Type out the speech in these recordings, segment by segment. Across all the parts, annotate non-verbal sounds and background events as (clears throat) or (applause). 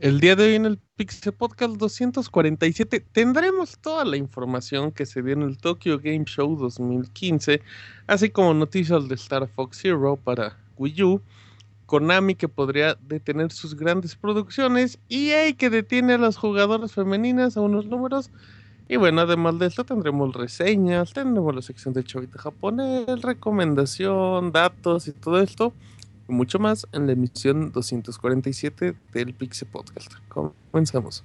El día de hoy en el Pixel Podcast 247 tendremos toda la información que se dio en el Tokyo Game Show 2015, así como noticias de Star Fox Zero para Wii U, Konami que podría detener sus grandes producciones, EA que detiene a las jugadoras femeninas a unos números, y bueno, además de esto tendremos reseñas, tendremos la sección de chavita japonés, recomendación, datos y todo esto mucho más en la emisión 247 del Pixel Podcast. Comenzamos.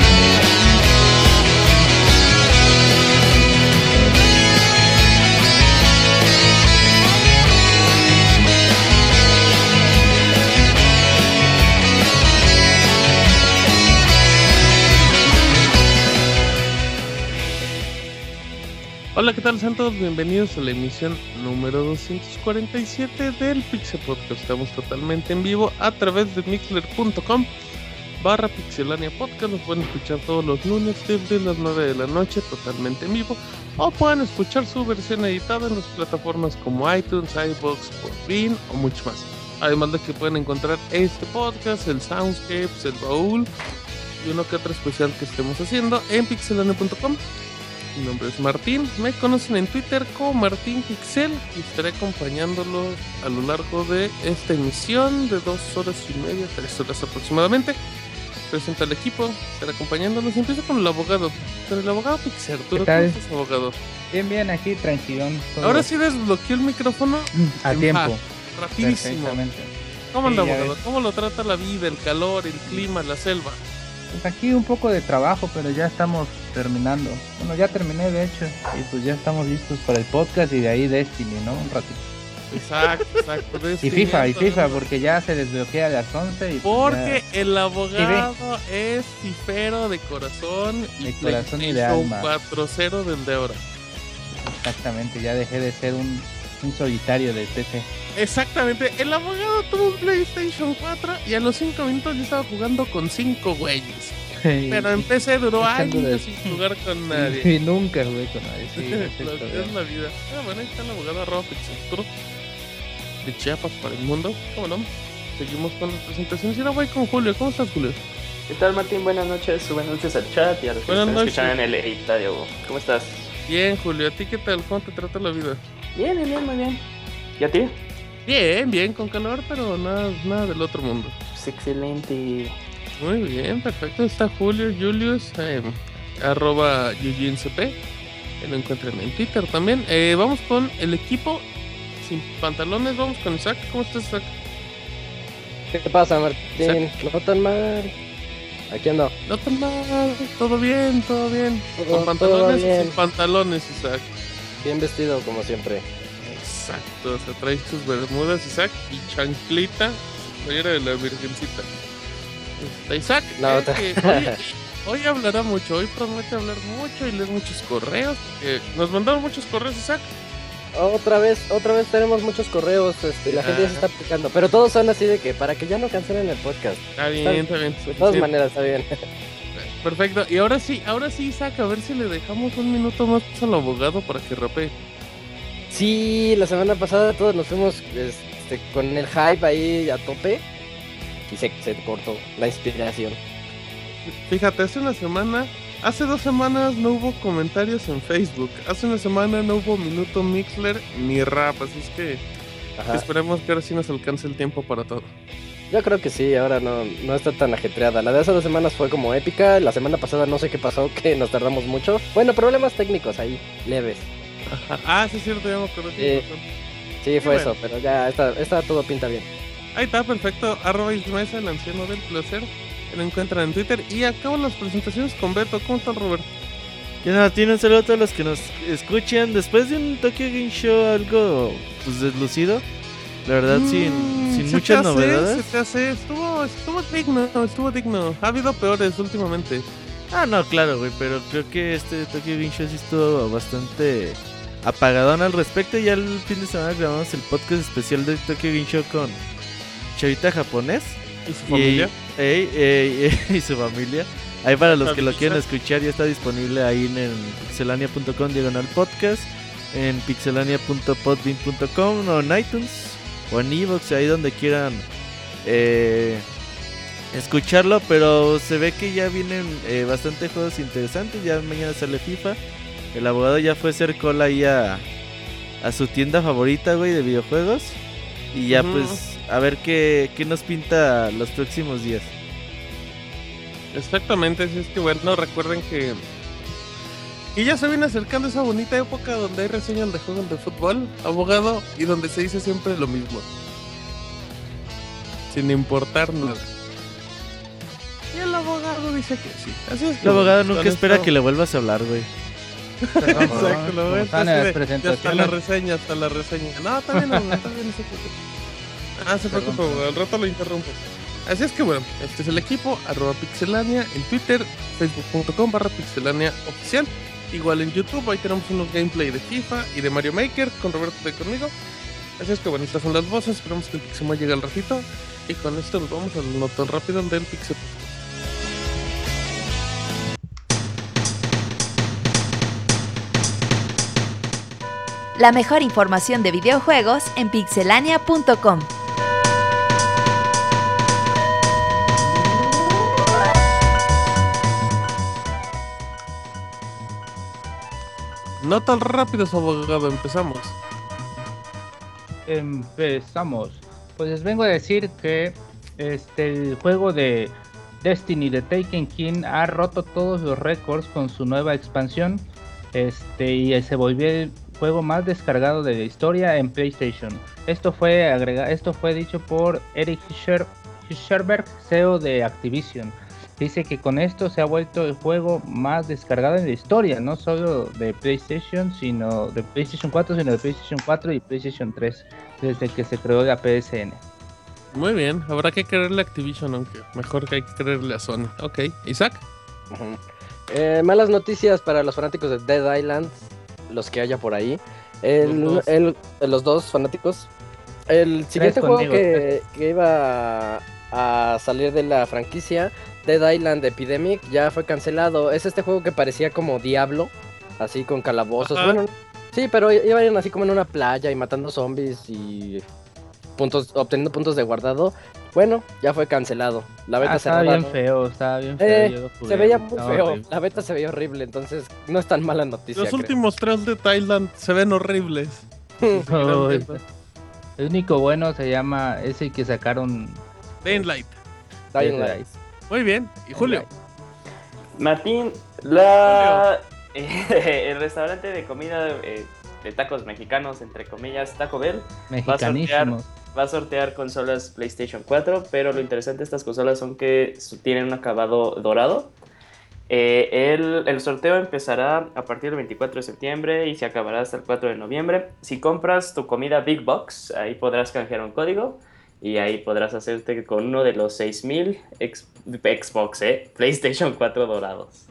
Hola, ¿qué tal? Sean todos bienvenidos a la emisión número 247 del Pixel Podcast. Estamos totalmente en vivo a través de mixler.com barra pixelania podcast. Los pueden escuchar todos los lunes desde las 9 de la noche totalmente en vivo. O pueden escuchar su versión editada en las plataformas como iTunes, iBox, Podbean o mucho más. Además de que pueden encontrar este podcast, el Soundscapes, el baúl y uno que otro especial que estemos haciendo en pixelania.com mi nombre es Martín, me conocen en Twitter como Martín Pixel y estaré acompañándolos a lo largo de esta emisión de dos horas y media, tres horas aproximadamente. Presenta al equipo, estaré acompañándolos. Empiezo con el abogado. Con el abogado Pixel, ¿tú ¿Qué tal? estás, abogado? Bien, bien, aquí tranquilón. Ahora sí desbloqueó el micrófono a en tiempo. rapidísimo. ¿Cómo anda, Sí, abogado? ¿Cómo lo trata la vida, el calor, el clima, la selva? Pues aquí un poco de trabajo, pero ya estamos terminando. Bueno, ya terminé de hecho. Y pues ya estamos listos para el podcast y de ahí Destiny, ¿no? Un ratito. Exacto, exacto. Y FIFA, y FIFA, porque ya se desbloquea a las 11 y pues Porque ya- el abogado es fifero de corazón y De corazón y de alma. 4.0 del de ahora. exactamente, ya dejé de ser un, un solitario de TC. Exactamente, el abogado tuvo un PlayStation 4 y a los 5 minutos ya estaba jugando con 5 güeyes. Pero en PC duró de- años sin jugar con nadie. Y nunca jugué con nadie, sí, (laughs) sí, Lo que es la vida. Ah, bueno, ahí está el abogado arroba Pixelturo de Chiapas para el mundo. ¿Cómo no? Seguimos con las presentaciones. Y ahora voy con Julio. ¿Cómo estás, Julio? ¿Qué tal Martín? Buenas noches, buenas noches al chat y a los que Buenas están noches. escuchando en el editario. ¿Cómo estás? Bien, Julio. ¿A ti qué tal? ¿Cómo te trata la vida? Bien, bien, bien, muy bien. ¿Y a ti? Bien, bien, con calor, pero nada, nada del otro mundo. Pues excelente. Muy bien, perfecto. Está Julio Julius, eh, arroba YujiNCP. Eh, Lo encuentran en Twitter también. Eh, vamos con el equipo sin pantalones. Vamos con Isaac. ¿Cómo estás, Isaac? ¿Qué pasa, Martín? No tan mal. Aquí ando. No tan mal. Todo bien, todo bien. Todo- ¿Con pantalones bien. sin pantalones, Isaac? Bien vestido, como siempre. Exacto. O sea, traes tus bermudas, Isaac, y chanclita. Playera de la Virgencita. Está Isaac. Eh, ta- que (laughs) hoy, hoy hablará mucho. Hoy promete hablar mucho y leer muchos correos. porque nos mandaron muchos correos, Isaac. Otra vez, otra vez tenemos muchos correos. Este, la gente ya se está aplicando. Pero todos son así de que para que ya no cancelen el podcast. Está bien, está bien. De todas maneras, está bien. (laughs) Perfecto. Y ahora sí, ahora sí, Isaac, a ver si le dejamos un minuto más al abogado para que rapee. Sí, la semana pasada todos nos fuimos este, con el hype ahí a tope. Y se, se cortó la inspiración. Fíjate, hace una semana, hace dos semanas no hubo comentarios en Facebook. Hace una semana no hubo minuto Mixler ni rap. Así es que Ajá. esperemos que ahora sí nos alcance el tiempo para todo. Yo creo que sí, ahora no, no está tan ajetreada. La de hace dos semanas fue como épica. La semana pasada no sé qué pasó, (laughs) que nos tardamos mucho. Bueno, problemas técnicos ahí, leves. Ah, sí, es cierto, ya me acordé. tienes razón. Sí, fue bueno. eso, pero ya esta, esta todo pinta bien. Ahí está, perfecto. Arroba Ismael, el anciano del placer. Lo encuentran en Twitter. Y acabo las presentaciones con Beto. ¿Cómo estás, Roberto? Ya nada, tiene un saludo a todos los que nos escuchan. Después de un Tokyo Game Show algo pues deslucido. La verdad, sin, Mm, sin se muchas hace, novedades. Se te hace, estuvo, estuvo digno, estuvo digno. Ha habido peores últimamente. Ah, no, claro, güey, pero creo que este Tokyo Game Show sí estuvo bastante apagadón al respecto. Ya el fin de semana grabamos el podcast especial de Tokyo Game Show con Chavita japonés ¿Y su familia? Y, ey, ey, ey, (laughs) y su familia. Ahí para los que lo quieran escuchar, ya está disponible ahí en, el pixelania.com diagonal podcast, en pixelania.podbean.com o en iTunes o en Evox, ahí donde quieran eh, escucharlo. Pero se ve que ya vienen eh, bastante juegos interesantes. Ya mañana sale FIFA. El abogado ya fue a hacer cola ahí a, a su tienda favorita, güey, de videojuegos. Y ya pues a ver qué, qué nos pinta los próximos días. Exactamente, si es que bueno, recuerden que. Y ya se viene acercando esa bonita época donde hay reseñas de juegos de fútbol, abogado, y donde se dice siempre lo mismo. Sin importar nada. Y el abogado dice que sí. Así es que El abogado nunca espera esto- que le vuelvas a hablar, güey. Perdón, (laughs) Exacto, lo ves. hasta la reseña, hasta la reseña. No, está bien, abogado, está bien, no se preocupe. Ah, se Perdón, preocupe, abogado, al rato lo interrumpo. Así es que bueno, este es el equipo, arroba pixelania en Twitter, facebook.com barra pixelania oficial. Igual en YouTube, ahí tenemos unos gameplay de FIFA y de Mario Maker con Roberto y conmigo. Así es que bueno, estas son las voces, esperamos que el Pixemoy llegue al ratito. Y con esto nos vamos al notón rápido del Pixel. La mejor información de videojuegos en pixelania.com. No tan rápidos, abogado, empezamos. Empezamos. Pues les vengo a decir que este el juego de Destiny de Taken King ha roto todos los récords con su nueva expansión. Este y se volvió el juego más descargado de la historia en PlayStation. Esto fue agrega esto fue dicho por Eric Fischer, Fischerberg, CEO de Activision. Dice que con esto se ha vuelto el juego más descargado en la historia, no solo de PlayStation, sino de PlayStation 4, sino de PlayStation 4 y PlayStation 3, desde que se creó la PSN. Muy bien, habrá que creerle a Activision, aunque mejor que hay que creerle a Sony. Ok, Isaac. Eh, malas noticias para los fanáticos de Dead Island, los que haya por ahí. El- Los dos. el- los dos fanáticos. El siguiente juego que iba a salir de la franquicia, Dead Island Epidemic, ya fue cancelado. Es este juego que parecía como Diablo, así con calabozos. Ajá. Bueno, sí, pero iban así como en una playa y matando zombies y puntos, obteniendo puntos de guardado. Bueno, ya fue cancelado. La beta Ah, estaba bien ¿no? feo, estaba bien feo. Eh, Se veía muy feo. horrible. La beta se veía horrible, entonces no es tan mala noticia. Los creo. últimos tres de Thailand se ven horribles. (laughs) Gran el, único bueno se llama ese que sacaron Dying Light. Muy bien. Y Julio. Martín, la (laughs) el restaurante de comida eh, de tacos mexicanos, entre comillas, Taco Bell, mexicanísimos. va a sortear consolas PlayStation 4, pero lo interesante de estas consolas son que tienen un acabado dorado. Eh, el, el sorteo empezará a partir del 24 de septiembre y se acabará hasta el 4 de noviembre. Si compras tu comida Big Box, ahí podrás canjear un código y ahí podrás hacerte con uno de los 6000 ex- Xbox, eh, PlayStation 4 dorados.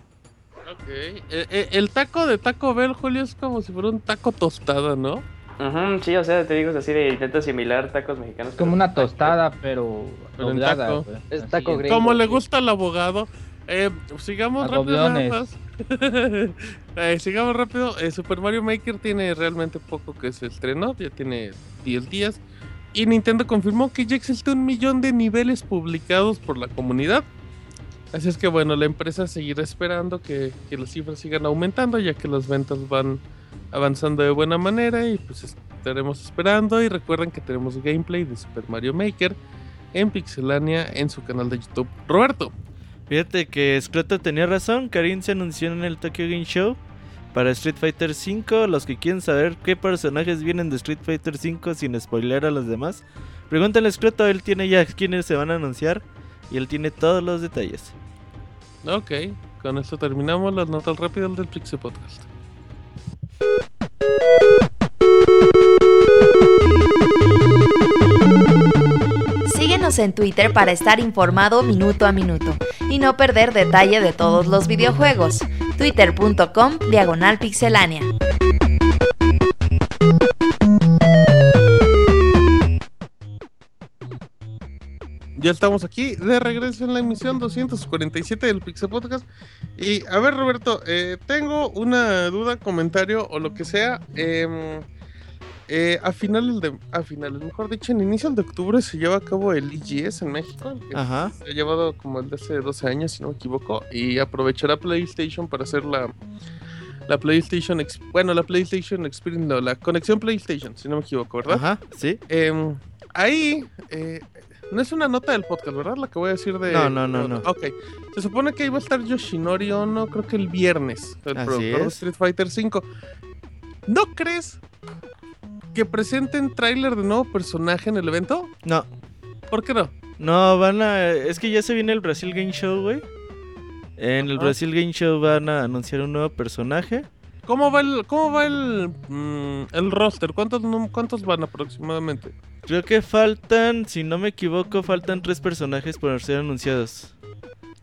Ok. Eh, eh, el taco de Taco Bell, Julio, es como si fuera un taco tostado, ¿no? Ujú, sí, o sea, te digo es así de intento similar tacos mexicanos. Es como una tostada, pero Pero doblada, taco. güey. Es taco gringo. Como le gusta al abogado. Eh, sigamos A rápido. nada doblones. más. (laughs) Eh, sigamos rápido. Eh, Super Mario Maker tiene realmente poco que se estrenó. Ya tiene 10 días. Y Nintendo confirmó que ya existe un millón de niveles publicados por la comunidad. Así es que bueno, la empresa seguirá esperando que, que las cifras sigan aumentando ya que las ventas van avanzando de buena manera y pues estaremos esperando y recuerden que tenemos gameplay de Super Mario Maker en Pixelania en su canal de YouTube. Roberto, Fíjate que Scroto tenía razón. Karin se anunció en el Tokyo Game Show para Street Fighter V. Los que quieren saber qué personajes vienen de Street Fighter V sin spoiler a los demás, pregúntale a Scroto. Él tiene ya quienes se van a anunciar. Y él tiene todos los detalles. Ok, con esto terminamos las notas rápidas del Pixel Podcast. Síguenos en Twitter para estar informado minuto a minuto y no perder detalle de todos los videojuegos. Twitter.com Diagonal Pixelánea. Ya estamos aquí de regreso en la emisión 247 del Pixel Podcast. Y a ver, Roberto, eh, tengo una duda, comentario o lo que sea. Em, eh, a finales de. A finales, mejor dicho, en inicios de octubre se lleva a cabo el EGS en México. que Ajá. Se ha llevado como el de hace 12 años, si no me equivoco. Y aprovechará PlayStation para hacer la. La PlayStation. Bueno, la PlayStation Experience. No, la conexión PlayStation, si no me equivoco, ¿verdad? Ajá, sí. Em, ahí, eh, no es una nota del podcast, ¿verdad? La que voy a decir de... No, no, no, no. Ok. Se supone que iba a estar Yoshinori Ono, creo que el viernes, el productor de. Street Fighter V. ¿No crees que presenten tráiler de nuevo personaje en el evento? No, ¿Por qué no? no, van a. Es que ya se viene el Brasil Game Show, güey. En el Ajá. Brasil Game Show van a anunciar un nuevo personaje. ¿Cómo va el, cómo va el, mm, el roster? ¿Cuántos, ¿Cuántos van aproximadamente? Creo que faltan, si no me equivoco, faltan tres personajes por ser anunciados.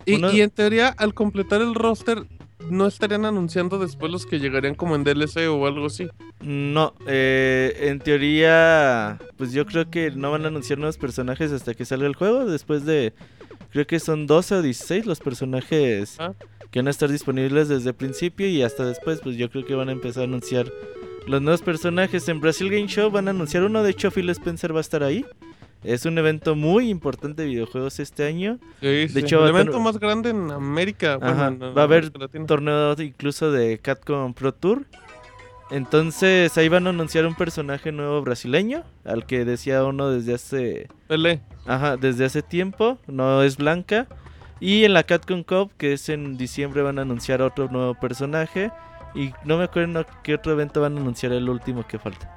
Y, Uno- y en teoría, al completar el roster, ¿no estarían anunciando después los que llegarían como en DLC o algo así? No, eh, en teoría, pues yo creo que no van a anunciar nuevos personajes hasta que salga el juego. Después de, creo que son 12 o 16 los personajes Ah. que van a estar disponibles desde el principio y hasta después, pues yo creo que van a empezar a anunciar los nuevos personajes. En Brasil Game Show van a anunciar uno, de hecho Phil Spencer va a estar ahí. Es un evento muy importante de videojuegos este año. Sí, sí. hecho, el evento más grande en América. bueno, en- va a haber. Torneo incluso de Capcom Pro Tour. Entonces ahí van a anunciar un personaje nuevo brasileño, al que decía uno desde hace, Pelé. ajá, desde hace tiempo, no es blanca. Y en la Capcom Cup, que es en diciembre, van a anunciar otro nuevo personaje. Y no me acuerdo qué otro evento van a anunciar el último que falta.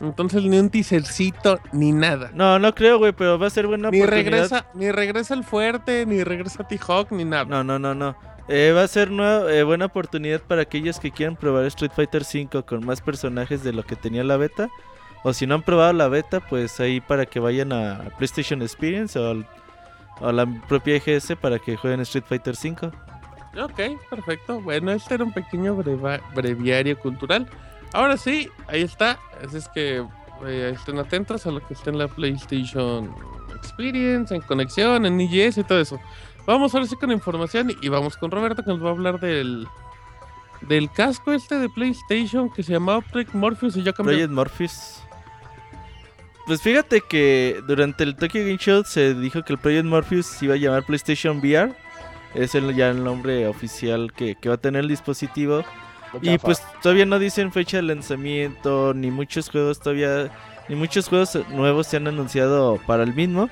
Entonces ni un teasercito ni nada. No, no creo, güey, pero va a ser buena Ni oportunidad. regresa, ni regresa el fuerte, ni regresa T-Hawk, ni nada. No, no, no, no. Eh, va a ser nueva- eh, buena oportunidad para aquellos que quieran probar Street Fighter V con más personajes de lo que tenía la beta. O si no han probado la beta, pues ahí para que vayan a PlayStation Experience o, al- a la propia EGS para que jueguen Street Fighter V. Ok, perfecto. Bueno, este era un pequeño breva- breviario cultural. Ahora sí, ahí está. Así es que eh, estén atentos a lo que esté en la PlayStation Experience, en conexión, en IGS y todo eso. Vamos ahora sí con información y, vamos con Roberto que nos va a hablar del del casco este de PlayStation que se llamaba Project Morpheus y ya cambió. Project Morpheus. Pues fíjate que durante el Tokyo Game Show se dijo que el Project Morpheus se iba a llamar PlayStation VR. Es el, ya el nombre oficial que, que va a tener el dispositivo. Y pues todavía no dicen fecha de lanzamiento, ni muchos juegos todavía, ni muchos juegos nuevos se han anunciado para el mismo.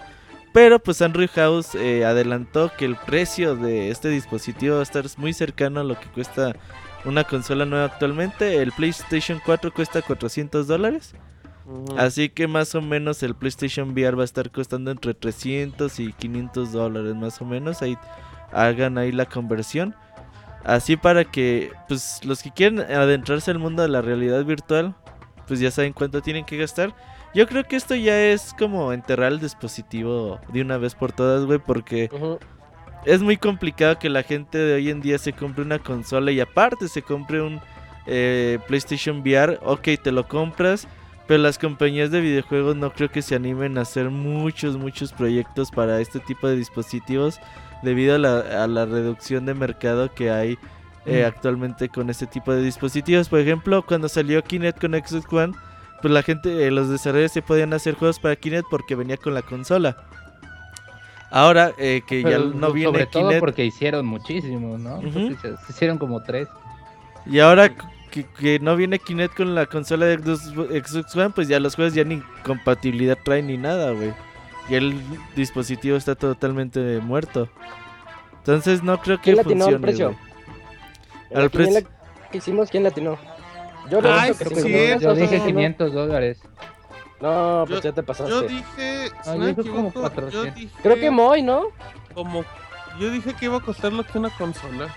Pero pues Andrew House eh, adelantó que el precio de este dispositivo va a estar muy cercano a lo que cuesta una consola nueva actualmente. El PlayStation 4 cuesta 400 dólares. Así que más o menos el PlayStation VR va a estar costando entre 300 y 500 dólares más o menos. Ahí hagan ahí la conversión. Así para que pues los que quieren adentrarse al mundo de la realidad virtual, pues ya saben cuánto tienen que gastar. Yo creo que esto ya es como enterrar el dispositivo de una vez por todas, güey, porque es muy complicado que la gente de hoy en día se compre una consola y aparte se compre un eh, PlayStation VR. Ok, te lo compras, pero las compañías de videojuegos no creo que se animen a hacer muchos, muchos proyectos para este tipo de dispositivos debido a la, a la reducción de mercado que hay eh, Mm. actualmente con este tipo de dispositivos. Por ejemplo, cuando salió Kinect con Xbox One, pues la gente, eh, los desarrolladores se podían hacer juegos para Kinect porque venía con la consola. Ahora eh, que ya no viene sobre todo Kinect porque hicieron muchísimo, ¿no? Se, hicieron como tres. y ahora que, que no viene Kinect con la consola de Xbox One, pues ya los juegos ya ni compatibilidad traen ni nada, güey. Y el dispositivo está totalmente muerto. Entonces no creo que ¿Quién latinó funcione. al precio? Al precio- que hicimos, ¿quién latinó? Yo Ay, creo que sí, Yo ¿no? dije ¿no? 500 dólares. No, pues Yo- ya te pasaste. Yo dije, si Ah, no yo me creo como equivoco, yo 400. dije Creo que Moy, ¿no? como yo dije que iba a costar lo que una consola.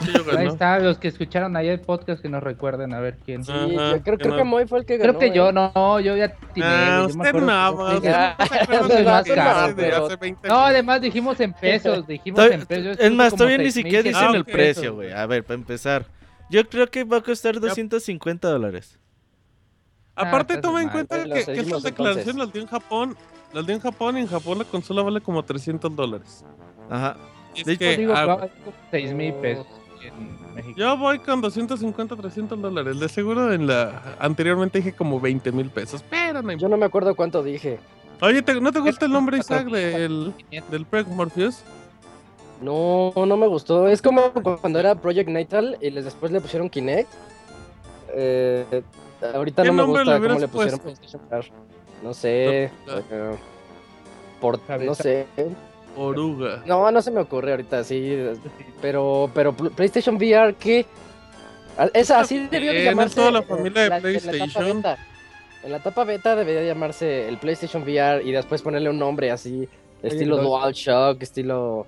Es que yo Ahí está, los que escucharon ayer el podcast que nos recuerden a ver quién. Sí, Ajá, yo creo, que creo no. que Moy fue el que ganó. Creo que yo, ¿eh? no, yo ya tiene. Ah, yo usted no, Ya. no se acuerda Usted de no la se clase acuerda, de pero- hace 20 No, años. además dijimos en pesos, dijimos en pesos. Es más, todavía ni siquiera dicen Ah, el precio, güey. A ver, para empezar. Yo creo que va a costar 250 dólares. Aparte, Ah, toma en cuenta mal. que, que estas declaraciones las dio en Japón. Las dio en Japón y en Japón la consola vale como 300 dólares. Ajá. De hecho, que, digo, ah, vale como 6 mil pesos en México. yo voy con 250, 300 dólares. De seguro en la anteriormente dije como 20 mil pesos. Pero no Yo no me acuerdo cuánto dije. Oye, ¿te- ¿no te gusta el nombre Isaac del, del Preg Morpheus? No, no me gustó. Es como cuando era Project Natal y les, después le pusieron Kinect. Eh, ahorita ¿Qué no me gusta le cómo le pusieron PlayStation VR. No sé. No, no. eh, por, no sé. Oruga. No, no se me ocurre ahorita, sí. Pero, pero Pl- PlayStation VR, ¿qué? Ah, Esa así debió de llamarse. toda la familia de en En la, etapa PlayStation. beta. En la etapa beta debería llamarse el PlayStation VR y después ponerle un nombre así, estilo DualShock, estilo.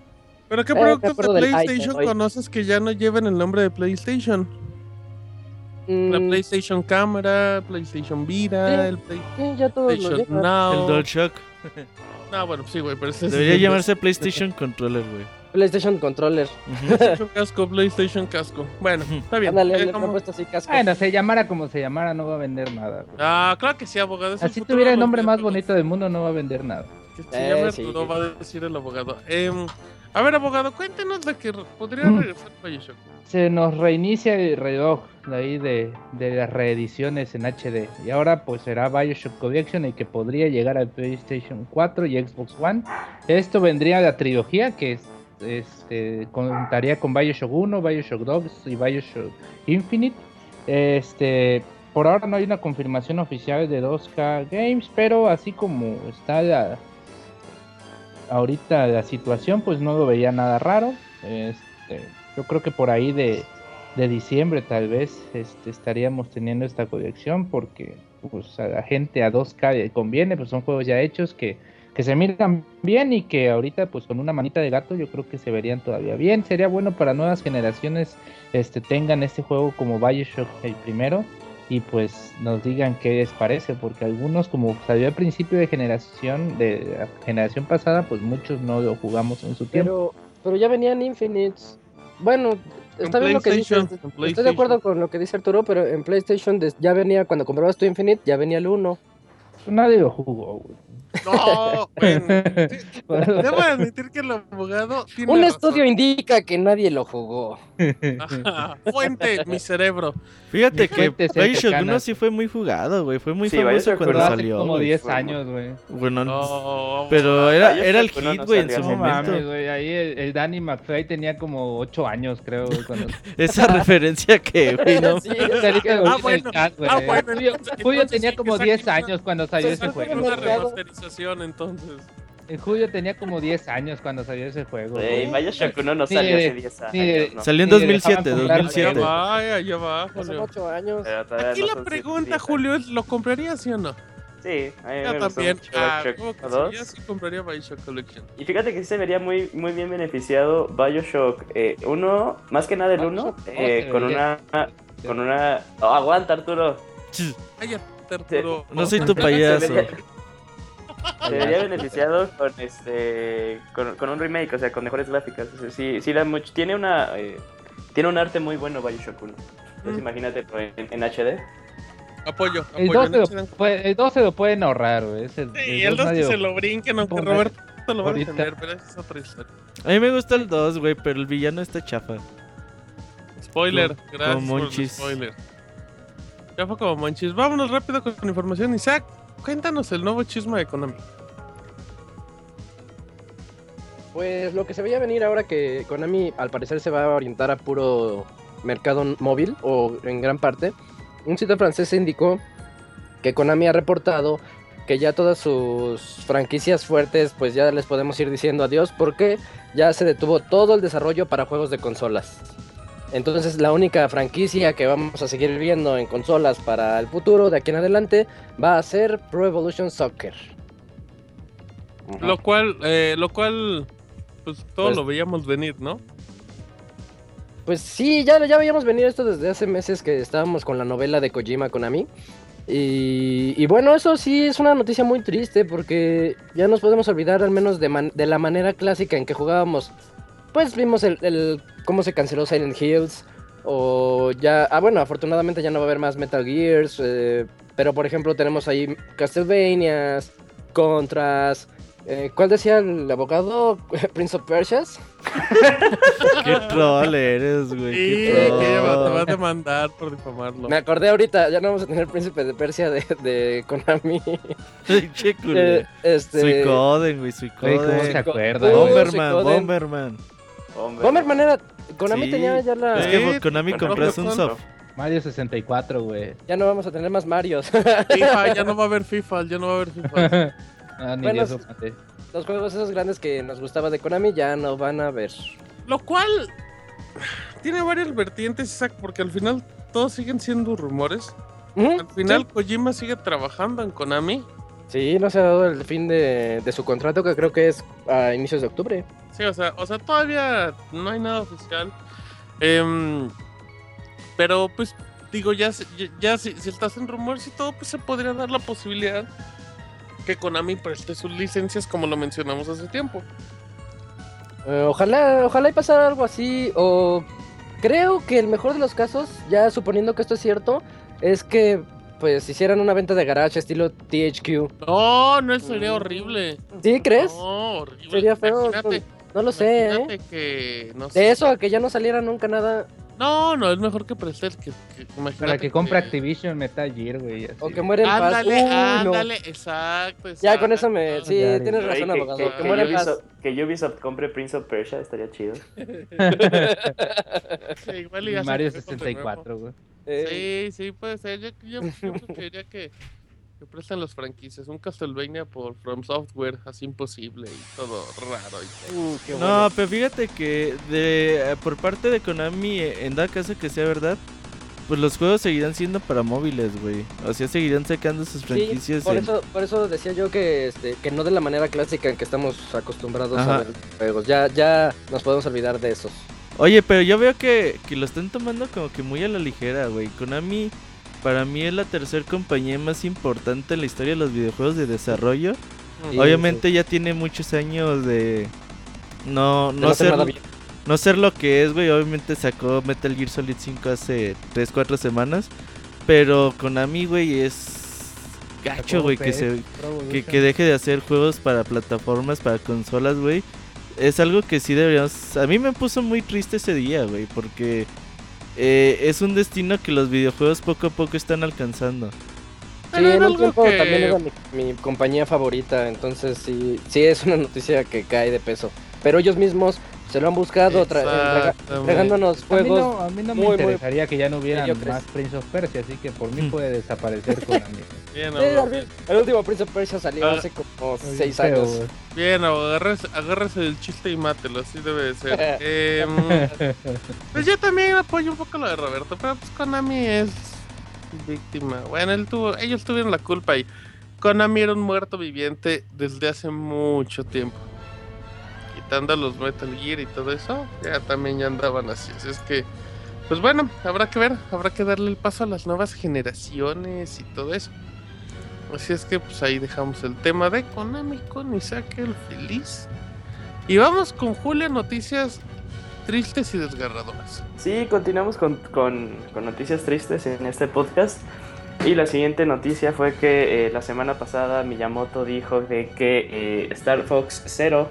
¿Pero qué Eh, productos de PlayStation conoces que ya no lleven el nombre de PlayStation? La Mm, PlayStation Cámara, PlayStation Vita, Sí. el Play- sí, ya todos los PlayStation. Now. El DualShock. No, bueno, sí, güey, pero ese es Debería el- llamarse PlayStation Controller, güey. PlayStation Controller. PlayStation (laughs) Casco, PlayStation Casco. Bueno, está bien. Ándale, Eh, le he como- puesto así casco. Bueno, se llamara como se llamara, no va a vender nada. güey. Ah, claro que sí, abogado. es el Así tuviera el nombre más bonito del mundo, no va a vender nada. Que se Eh, llame sí. Arturo, va a decir el abogado. Em, a ver, abogado, cuéntenos de que podría Mm. regresar Bioshock. Se nos reinicia el reloj de ahí de, de las reediciones en HD. Y ahora pues será Bioshock Collection el que podría llegar al PlayStation 4 y Xbox One. Esto vendría de la trilogía que es, este, contaría con Bioshock 1, Bioshock 2 y Bioshock Infinite. Este, por ahora no hay una confirmación oficial de 2K Games, pero así como está la, ahorita la situación, pues no lo veía nada raro. Este, yo creo que por ahí de, de diciembre tal vez este, estaríamos teniendo esta colección porque pues a la gente a 2K le conviene, pues son juegos ya hechos que, que se miran bien y que ahorita pues con una manita de gato yo creo que se verían todavía bien. Sería bueno para nuevas generaciones este tengan este juego como Bioshock el primero y pues nos digan qué les parece porque algunos como salió al principio de generación de la generación pasada pues muchos no lo jugamos en su tiempo. Pero, pero ya venían Infinites. Bueno, está bien lo que dices. En Estoy de acuerdo con lo que dice Arturo, pero en PlayStation ya venía, cuando comprabas tu Infinite, ya venía el 1. Nadie lo jugó. güey. (laughs) No, (laughs) bueno. sí, Debo admitir que el abogado tiene Un razón. estudio indica que nadie lo jugó. Ajá, Fuente, mi cerebro. Fíjate que Bioshock 1 cercanas. sí fue muy jugado, güey. Fue muy Sí, famoso Bioshock cuando salió. como güey. 10 fue años, güey. Bueno, No, pero era, era el hit, no güey, en salió su No momento. mames, güey. Ahí el, el Danny McFly tenía como 8 años, creo. Cuando... (laughs) Esa referencia que, güey, no. Sí, Ah, en bueno. chat, güey. Ah, bueno, Julio, tenía como que 10 saquen años cuando salió Se ese juego. Remasterización entonces. En Julio tenía como 10 años cuando salió ese juego. Güey. Bioshock 1 no salió hace 10 años. ¿no? Salió en Sí, le 2007, dejaban comprar Ya 2007. va, ya va, Hace Julio. 8 años. Aquí no la pregunta, 10 Julio, es: ¿lo comprarías sí o no? Sí, a mí Yo me gustó también. mucho Ah, Bioshock ¿cómo que sí? 2. Yo sí compraría Bioshock Collection. Y fíjate que sí se vería muy, muy bien beneficiado Bioshock 1, más que nada el 1, Bioshock dos eh, con una... Con una... Oh, aguanta Arturo. Cállate, Arturo. No soy tu payaso. (laughs) se vería beneficiado con este con, con un remake, o sea, con mejores gráficas. O sea, sí, sí da mucho, tiene una eh, tiene un arte muy bueno Bioshock 1. Entonces Mm. imagínate pero en, en HD. Apoyo, El apoyo. 12, no lo, se dan- puede- el 12 lo pueden ahorrar, güey. El, Sí, el 2 nadie que lo- se lo brinquen, aunque Ponga- Roberto lo va a entender, pero esa es otra historia. A mí me gusta el 2, güey, pero el villano está chafa. Spoiler, Como- gracias como por el Monchis. spoiler. Ya fue como Monchis. Vámonos rápido con información. Isaac, cuéntanos el nuevo chisme de Konami. Pues lo que se veía venir ahora que Konami al parecer se va a orientar a puro mercado móvil o en gran parte, un sitio francés indicó que Konami ha reportado que ya todas sus franquicias fuertes pues ya les podemos ir diciendo adiós porque ya se detuvo todo el desarrollo para juegos de consolas. Entonces la única franquicia que vamos a seguir viendo en consolas para el futuro de aquí en adelante va a ser Pro Evolution Soccer. Lo cual, eh, lo cual, pues todos Pues- lo veíamos venir, ¿no? Pues sí, ya, ya veíamos venir esto desde hace meses que estábamos con la novela de Kojima Konami. Y, y bueno, eso sí es una noticia muy triste porque ya nos podemos olvidar al menos de, man- de la manera clásica en que jugábamos. Pues vimos el, el- cómo se canceló Silent Hills. O ya... Ah, bueno, afortunadamente ya no va a haber más Metal Gears. eh, pero por ejemplo tenemos ahí Castlevanias, Contras. eh, ¿Cuál decía el abogado? (laughs) Prince of Persias. (laughs) Qué troll eres, güey. Sí, qué que troll. lleva- te vas a demandar por difamarlo. Me acordé ahorita, ya no vamos a tener Príncipe de Persia de, de Konami. (laughs) Culero. Eh, este... Suicoden, güey, Güey, ¿cómo se Suicoden. acuerda? Bomberman, Suicoden. Bomberman. Hombre. Bomberman era... Konami Sí. tenía ya la... Es Sí. que Konami pues, un soft. Mario 64, güey. Ya no vamos a tener más Marios. FIFA, (laughs) ya no va a haber FIFA, ya no va a haber FIFA. (laughs) ah, ni Bueno, eso, mate. Los juegos esos grandes que nos gustaba de Konami ya no van a ver. Lo cual tiene varias vertientes, Isaac, porque al final todos siguen siendo rumores. Al final Kojima sigue trabajando en Konami. Sí, no se ha dado el fin de, de su contrato que creo que es a inicios de octubre. Sí, o sea, o sea, todavía no hay nada oficial. Em, pero pues digo, ya, ya, ya si, si estás en rumores y todo, pues se podría dar la posibilidad que Konami preste sus licencias como lo mencionamos hace tiempo. Eh, ojalá, ojalá y pasara algo así. O creo que el mejor de los casos, ya suponiendo que esto es cierto, es que pues hicieran una venta de garage estilo THQ. No, no sería Mm. horrible. ¿Sí crees? No, horrible. Sería feo. Imagínate, No lo sé, ¿eh? que, no sé. De eso a que ya no saliera nunca nada. No, no, es mejor que prestar que, que Para que compre Activision Metal Gear, güey. así. O que muera en paz. Ándale, no. ándale, exacto, Ya con eso me. exacto. Sí, Ya, tienes ya. razón, Güey, abogado. que, Que, que- que muera en paz. Ubisoft, que Ubisoft compre Prince of Persia estaría chido. (laughs) Sí, igual y Mario fue con de nuevo. 64, güey. Eh, Sí, sí, puede ser. Yo, yo, yo (laughs) preferiría que, que presten las franquicias. Un Castlevania por From Software, así imposible y todo raro. y- uh, qué No, bueno. pero fíjate que de, eh, por parte de Konami, en dado caso que sea verdad, pues los juegos seguirán siendo para móviles, güey. O sea, seguirán sacando sus Sí, franquicias. por en- eso, por eso decía yo que, este, que no de la manera clásica en que estamos acostumbrados Ajá. a ver juegos. Ya, ya nos podemos olvidar de esos. Oye, pero yo veo que, que lo están tomando como que muy a la ligera, güey. Konami, para mí es la tercera compañía más importante en la historia de los videojuegos de desarrollo. Sí, Obviamente ya tiene muchos años de no, no, ser, no ser lo que es, güey. Obviamente sacó Metal Gear Solid 5 hace 3, 4 semanas. Pero Konami, güey, es gacho, güey, que, se, que, que deje de hacer juegos para plataformas, para consolas, güey. Es algo que sí deberíamos... A mí me puso muy triste ese día, güey, porque eh, es un destino que los videojuegos poco a poco están alcanzando. Sí, Pero en un tiempo que- también era mi, mi compañía favorita, entonces sí, sí es una noticia que cae de peso. Pero ellos mismos se lo han buscado, tra- entrega- Exactamente. entregándonos A mí juegos. no, a mí no me muy, muy interesaría que ya no hubieran más Prince of Persia, así que por mí Mm. puede desaparecer Konami. (laughs) Bien, abogado. el último Prince of Persia salió Ah. hace como Muy 6 feo, años. Bien, abogado, agárrese, agárrese del chiste y mátelo, así debe de ser. (laughs) Em, pues yo también apoyo un poco lo de Roberto, pero pues Konami es víctima. Bueno, él tuvo, ellos tuvieron la culpa y Konami era un muerto viviente desde hace mucho tiempo. Quitando los Metal Gear y todo eso, ya también ya andaban así. Así es que, pues bueno, habrá que ver, habrá que darle el paso a las nuevas generaciones y todo eso. Así es que pues ahí dejamos el tema de Konami con Isaac el feliz. Y vamos con Julia, noticias tristes y desgarradoras. Sí, continuamos con, con- con noticias tristes en este podcast. Y la siguiente noticia fue que eh, la semana pasada Miyamoto dijo de que eh, Star Fox Zero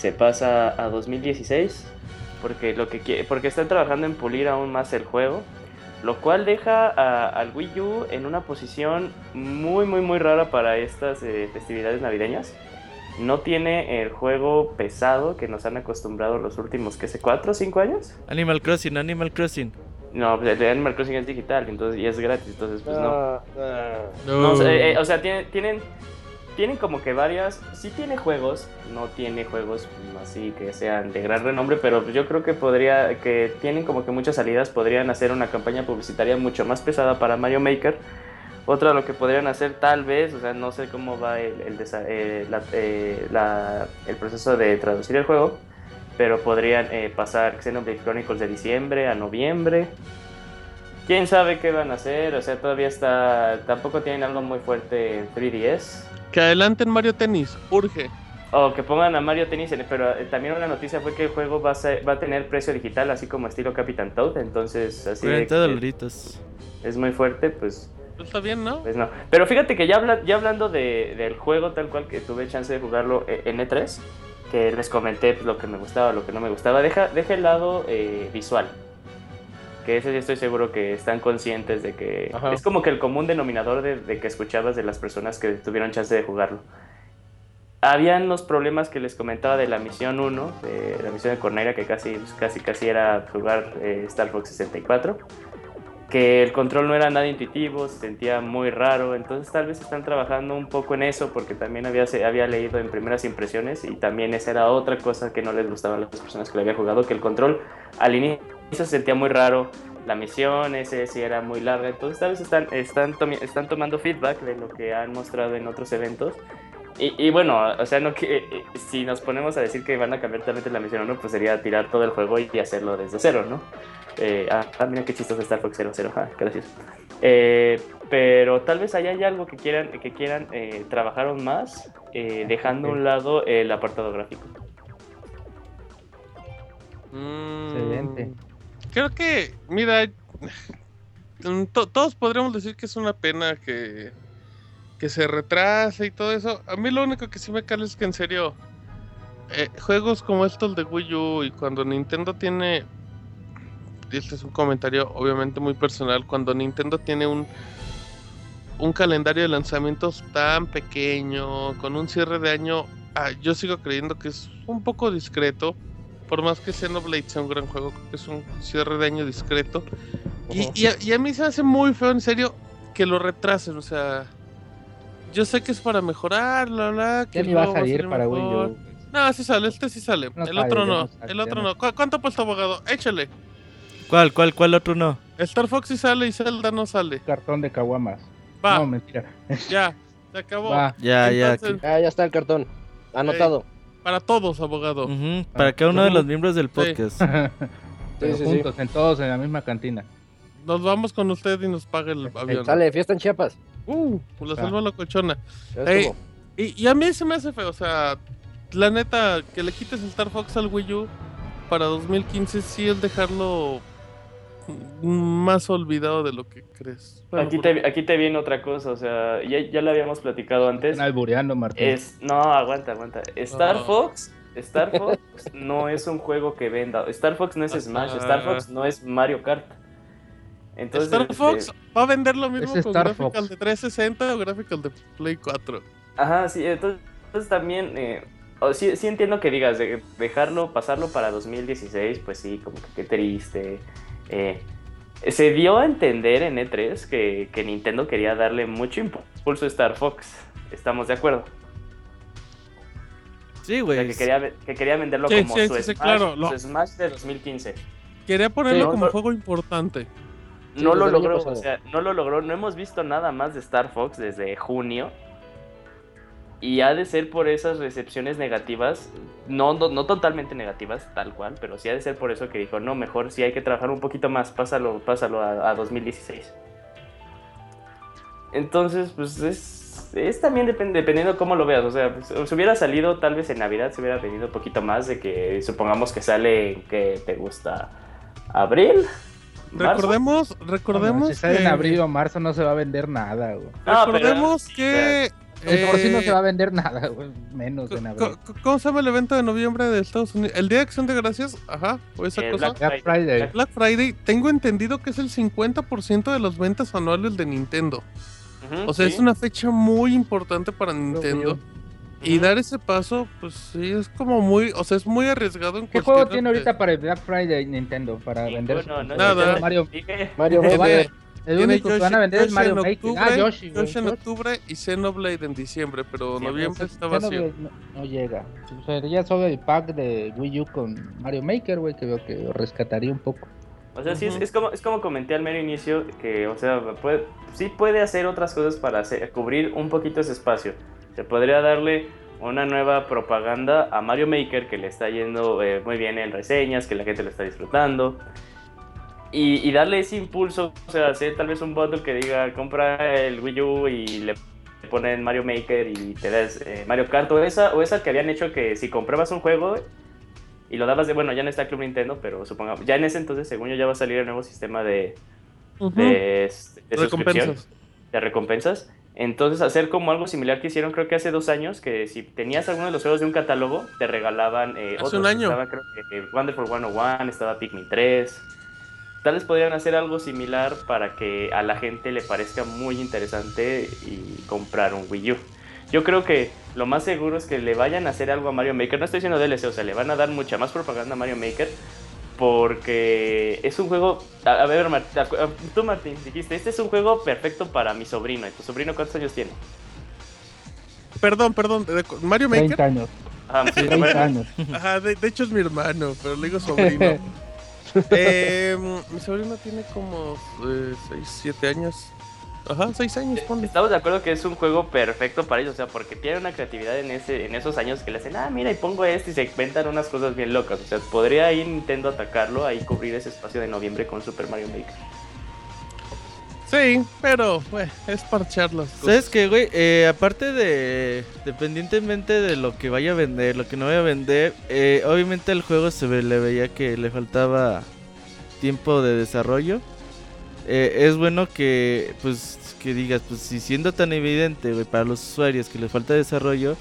se pasa a 2016 porque lo que quie- porque están trabajando en pulir aún más el juego, lo cual deja a- al Wii U en una posición muy muy muy rara para estas eh, festividades navideñas. No tiene el juego pesado que nos han acostumbrado los últimos, ¿qué sé? ¿Cuatro o cinco años? Animal Crossing, Animal Crossing. No, pues el de Animal Crossing es digital, entonces y es gratis, entonces pues no. Ah, ah. No, o sea, eh, o sea, tienen, tienen, tienen como que varias, sí tiene juegos, no tiene juegos así que sean de gran renombre, pero yo creo que podría, que tienen como que muchas salidas, podrían hacer una campaña publicitaria mucho más pesada para Mario Maker. Otra lo que podrían hacer tal vez, o sea, no sé cómo va el, el, eh, la- eh, la- el proceso de traducir el juego, pero podrían eh, pasar Xenoblade Chronicles de diciembre a noviembre. ¿Quién sabe qué van a hacer? O sea, todavía está, tampoco tienen algo muy fuerte en 3DS. Que adelanten Mario Tennis, urge. O que pongan a Mario Tennis, en- pero eh, también una noticia fue que el juego va a, ser- va a tener precio digital, así como estilo Capitán Toad, entonces así de 40 que dolaritos. es muy fuerte, pues, Pues Está bien, ¿no? pues no. Pero fíjate que ya, habla- ya hablando de- del juego tal cual que tuve chance de jugarlo eh, en E3, que les comenté pues, lo que me gustaba, lo que no me gustaba, deja, deja el lado eh, visual. Que ese sí estoy seguro que están conscientes de que Ajá. es como que el común denominador de, de que escuchabas de las personas que tuvieron chance de jugarlo. Habían los problemas que les comentaba de la misión 1, de la misión de Cornelia, que casi, casi, casi era jugar eh, Star Fox 64 que el control no era nada intuitivo, se sentía muy raro, entonces tal vez están trabajando un poco en eso porque también había, se- había leído en primeras impresiones y también esa era otra cosa que no les gustaba a las personas que lo habían jugado, que el control al inicio se sentía muy raro, la misión ese sí era muy larga, entonces tal vez están, están, tomi- están tomando feedback de lo que han mostrado en otros eventos. Y, y bueno, o sea, no que, eh, si nos ponemos a decir que van a cambiar totalmente la misión o no, pues sería tirar todo el juego y hacerlo desde cero, ¿no? Eh, ah, ah, mira qué chistoso Star Fox 00, ah, gracias. Eh, pero tal vez allá hay algo que quieran, que quieran eh, trabajar aún más, eh, dejando a un lado el apartado gráfico. Mm, Excelente. Creo que, mira, to- todos podríamos decir que es una pena que, que se retrase y todo eso. A mí lo único que sí me cala es que en serio, eh, juegos como estos de Wii U y cuando Nintendo tiene, este es un comentario obviamente muy personal, cuando Nintendo tiene un un calendario de lanzamientos tan pequeño, con un cierre de año, ah, yo sigo creyendo que es un poco discreto. Por más que Xenoblade sea un gran juego, creo que es un cierre de año discreto. Y, a, y a mí se me hace muy feo, en serio, que lo retrasen. O sea, yo sé que es para mejorar, bla, bla. Que Ya va a salir para Wii. No, sí sale, este sí sale. No el sale, otro no. no sale, el otro no no. ¿Cu- ¿Cuánto ha puesto abogado? Échale. ¿Cuál, cuál, cuál otro no? Star Fox sí sale y Zelda no sale. Cartón de caguamas. Va, No, mentira. ya. (laughs) Se acabó. Va. Ya, ya. Entonces, Ah, ya está el cartón. Anotado. Para todos, abogado. Para cada uno de los miembros del podcast. (laughs) Pero sí, sí. juntos, en todos en la misma cantina. Nos vamos con usted y nos paga el avión. Sale, fiesta en Chiapas. Uh, la Ah. selva locochona. Ya Ey, estuvo. Y, y a mí se me hace feo, o sea, la neta, que le quites Star Fox al Wii U para 2015 sí es dejarlo más olvidado de lo que crees. Bueno, Aquí te, aquí te viene otra cosa, o sea, ya, ya lo habíamos platicado antes. Albureando, Martín. Es, no, aguanta, aguanta. Star Ah. Fox, Star Fox no es un juego que venda. Star Fox no es Smash. Star Fox no es Mario Kart. Entonces, Star este, Fox va a vender lo mismo Es con Star Graphical Fox. de 360 o Graphical de Play 4. Ajá, sí, entonces, entonces también, eh, o sí, sí entiendo que digas, de dejarlo, pasarlo para 2016, pues sí, como que qué triste. Eh, se dio a entender en E3 que, que Nintendo quería darle mucho impulso a Star Fox. Estamos de acuerdo. Sí, O sea, güey. que quería, que quería venderlo Sí, como sí, su, sí, sí, Smash, claro, lo- su Smash de 2015. Quería ponerlo Sí, como no- juego importante. No lo año logró, o sea, no lo logró. No hemos visto nada más de Star Fox desde junio. Y ha de ser por esas recepciones negativas, no, no, no totalmente negativas, tal cual, pero sí ha de ser por eso que dijo, no, mejor sí hay que trabajar un poquito más, pásalo, pásalo a, a 2016. Entonces, pues es, es también depende, dependiendo cómo lo veas, o sea, pues, si hubiera salido tal vez en Navidad, se hubiera venido un poquito más de que supongamos que sale, en que te gusta, abril. marzo. Recordemos, recordemos si sale que, en abril o marzo no se va a vender nada, güey. No, pero- recordemos sí, que De por sí no eh, se va a vender (laughs) nada, güey. Menos en abril. ¿Cómo se llama el evento de noviembre de Estados Unidos? El Día de Acción de Gracias, ajá, o esa Eh, cosa. Black Friday. Black Friday, tengo entendido que es el 50% de las ventas anuales de Nintendo. Ujú, O sea, sí. es una fecha muy importante para Nintendo. Y Ujú. dar ese paso, pues sí, es como muy, o sea, es muy arriesgado en ¿Qué juego tiene de- ahorita para el Black Friday Nintendo? Para Ninguno, vender sus no? Nada. Mario. Mario vale, El Tiene único que van a vender es Yoshi Mario en Maker. octubre, Ah, Yoshi. Yoshi en Yoshi. octubre y Xenoblade en diciembre, pero Sí, noviembre está vacío. no, no llega. O sea, ya solo el pack de Wii U con Mario Maker, güey, que veo que rescataría un poco. O sea, sí, es, es como, es como comenté al mero inicio, que, o sea, puede, sí puede hacer otras cosas para hacer- cubrir un poquito ese espacio. Se podría darle una nueva propaganda a Mario Maker, que le está yendo eh, muy bien en reseñas, que la gente lo está disfrutando. Y, y darle ese impulso, o sea, hacer tal vez un bundle que diga, compra el Wii U y le ponen Mario Maker y te das eh, Mario Kart o esa, o esa que habían hecho que si comprabas un juego y lo dabas de, bueno, ya no está Club Nintendo, pero supongamos, ya en ese entonces, según yo, ya va a salir el nuevo sistema de, de, de Recompensas. de recompensas. Entonces, hacer como algo similar que hicieron, creo que hace dos años, que si tenías alguno de los juegos de un catálogo, te regalaban eh, Hace otros. un año. Estaba, creo que eh, Wonderful 101, estaba Pikmin 3. Tal vez podrían hacer algo similar para que a la gente le parezca muy interesante y comprar un Wii U. Yo creo que lo más seguro es que le vayan a hacer algo a Mario Maker. No estoy diciendo DLC, o sea, le van a dar mucha más propaganda a Mario Maker. Porque es un juego. A, ver, Mar- acu- a- tú, Martín, dijiste: Este es un juego perfecto para mi sobrino. ¿Y tu sobrino cuántos años tiene? Perdón, perdón. Mario 30 Maker. años. Ajá, sí, 30 bueno, años. Ajá, de, de hecho es mi hermano, pero le digo sobrino. (laughs) Eh, mi sobrino tiene como 6, 7 años. Ajá, 6 años, ponle. Estamos de acuerdo que es un juego perfecto para ellos, o sea, porque tiene una creatividad en ese en esos años que le hacen, ah, mira, y pongo este y se inventan unas cosas bien locas. O sea, podría ahí Nintendo atacarlo, ahí cubrir ese espacio de noviembre con Super Mario Maker. Sí, pero bueno, es parchar las cosas. ¿Sabes qué, güey? Eh, aparte de. Dependientemente de lo que vaya a vender, lo que no vaya a vender, eh, obviamente al juego se ve- le veía que le faltaba tiempo de desarrollo. Eh, es bueno que, pues, que digas, pues, si siendo tan evidente, güey, para los usuarios que les falta desarrollo,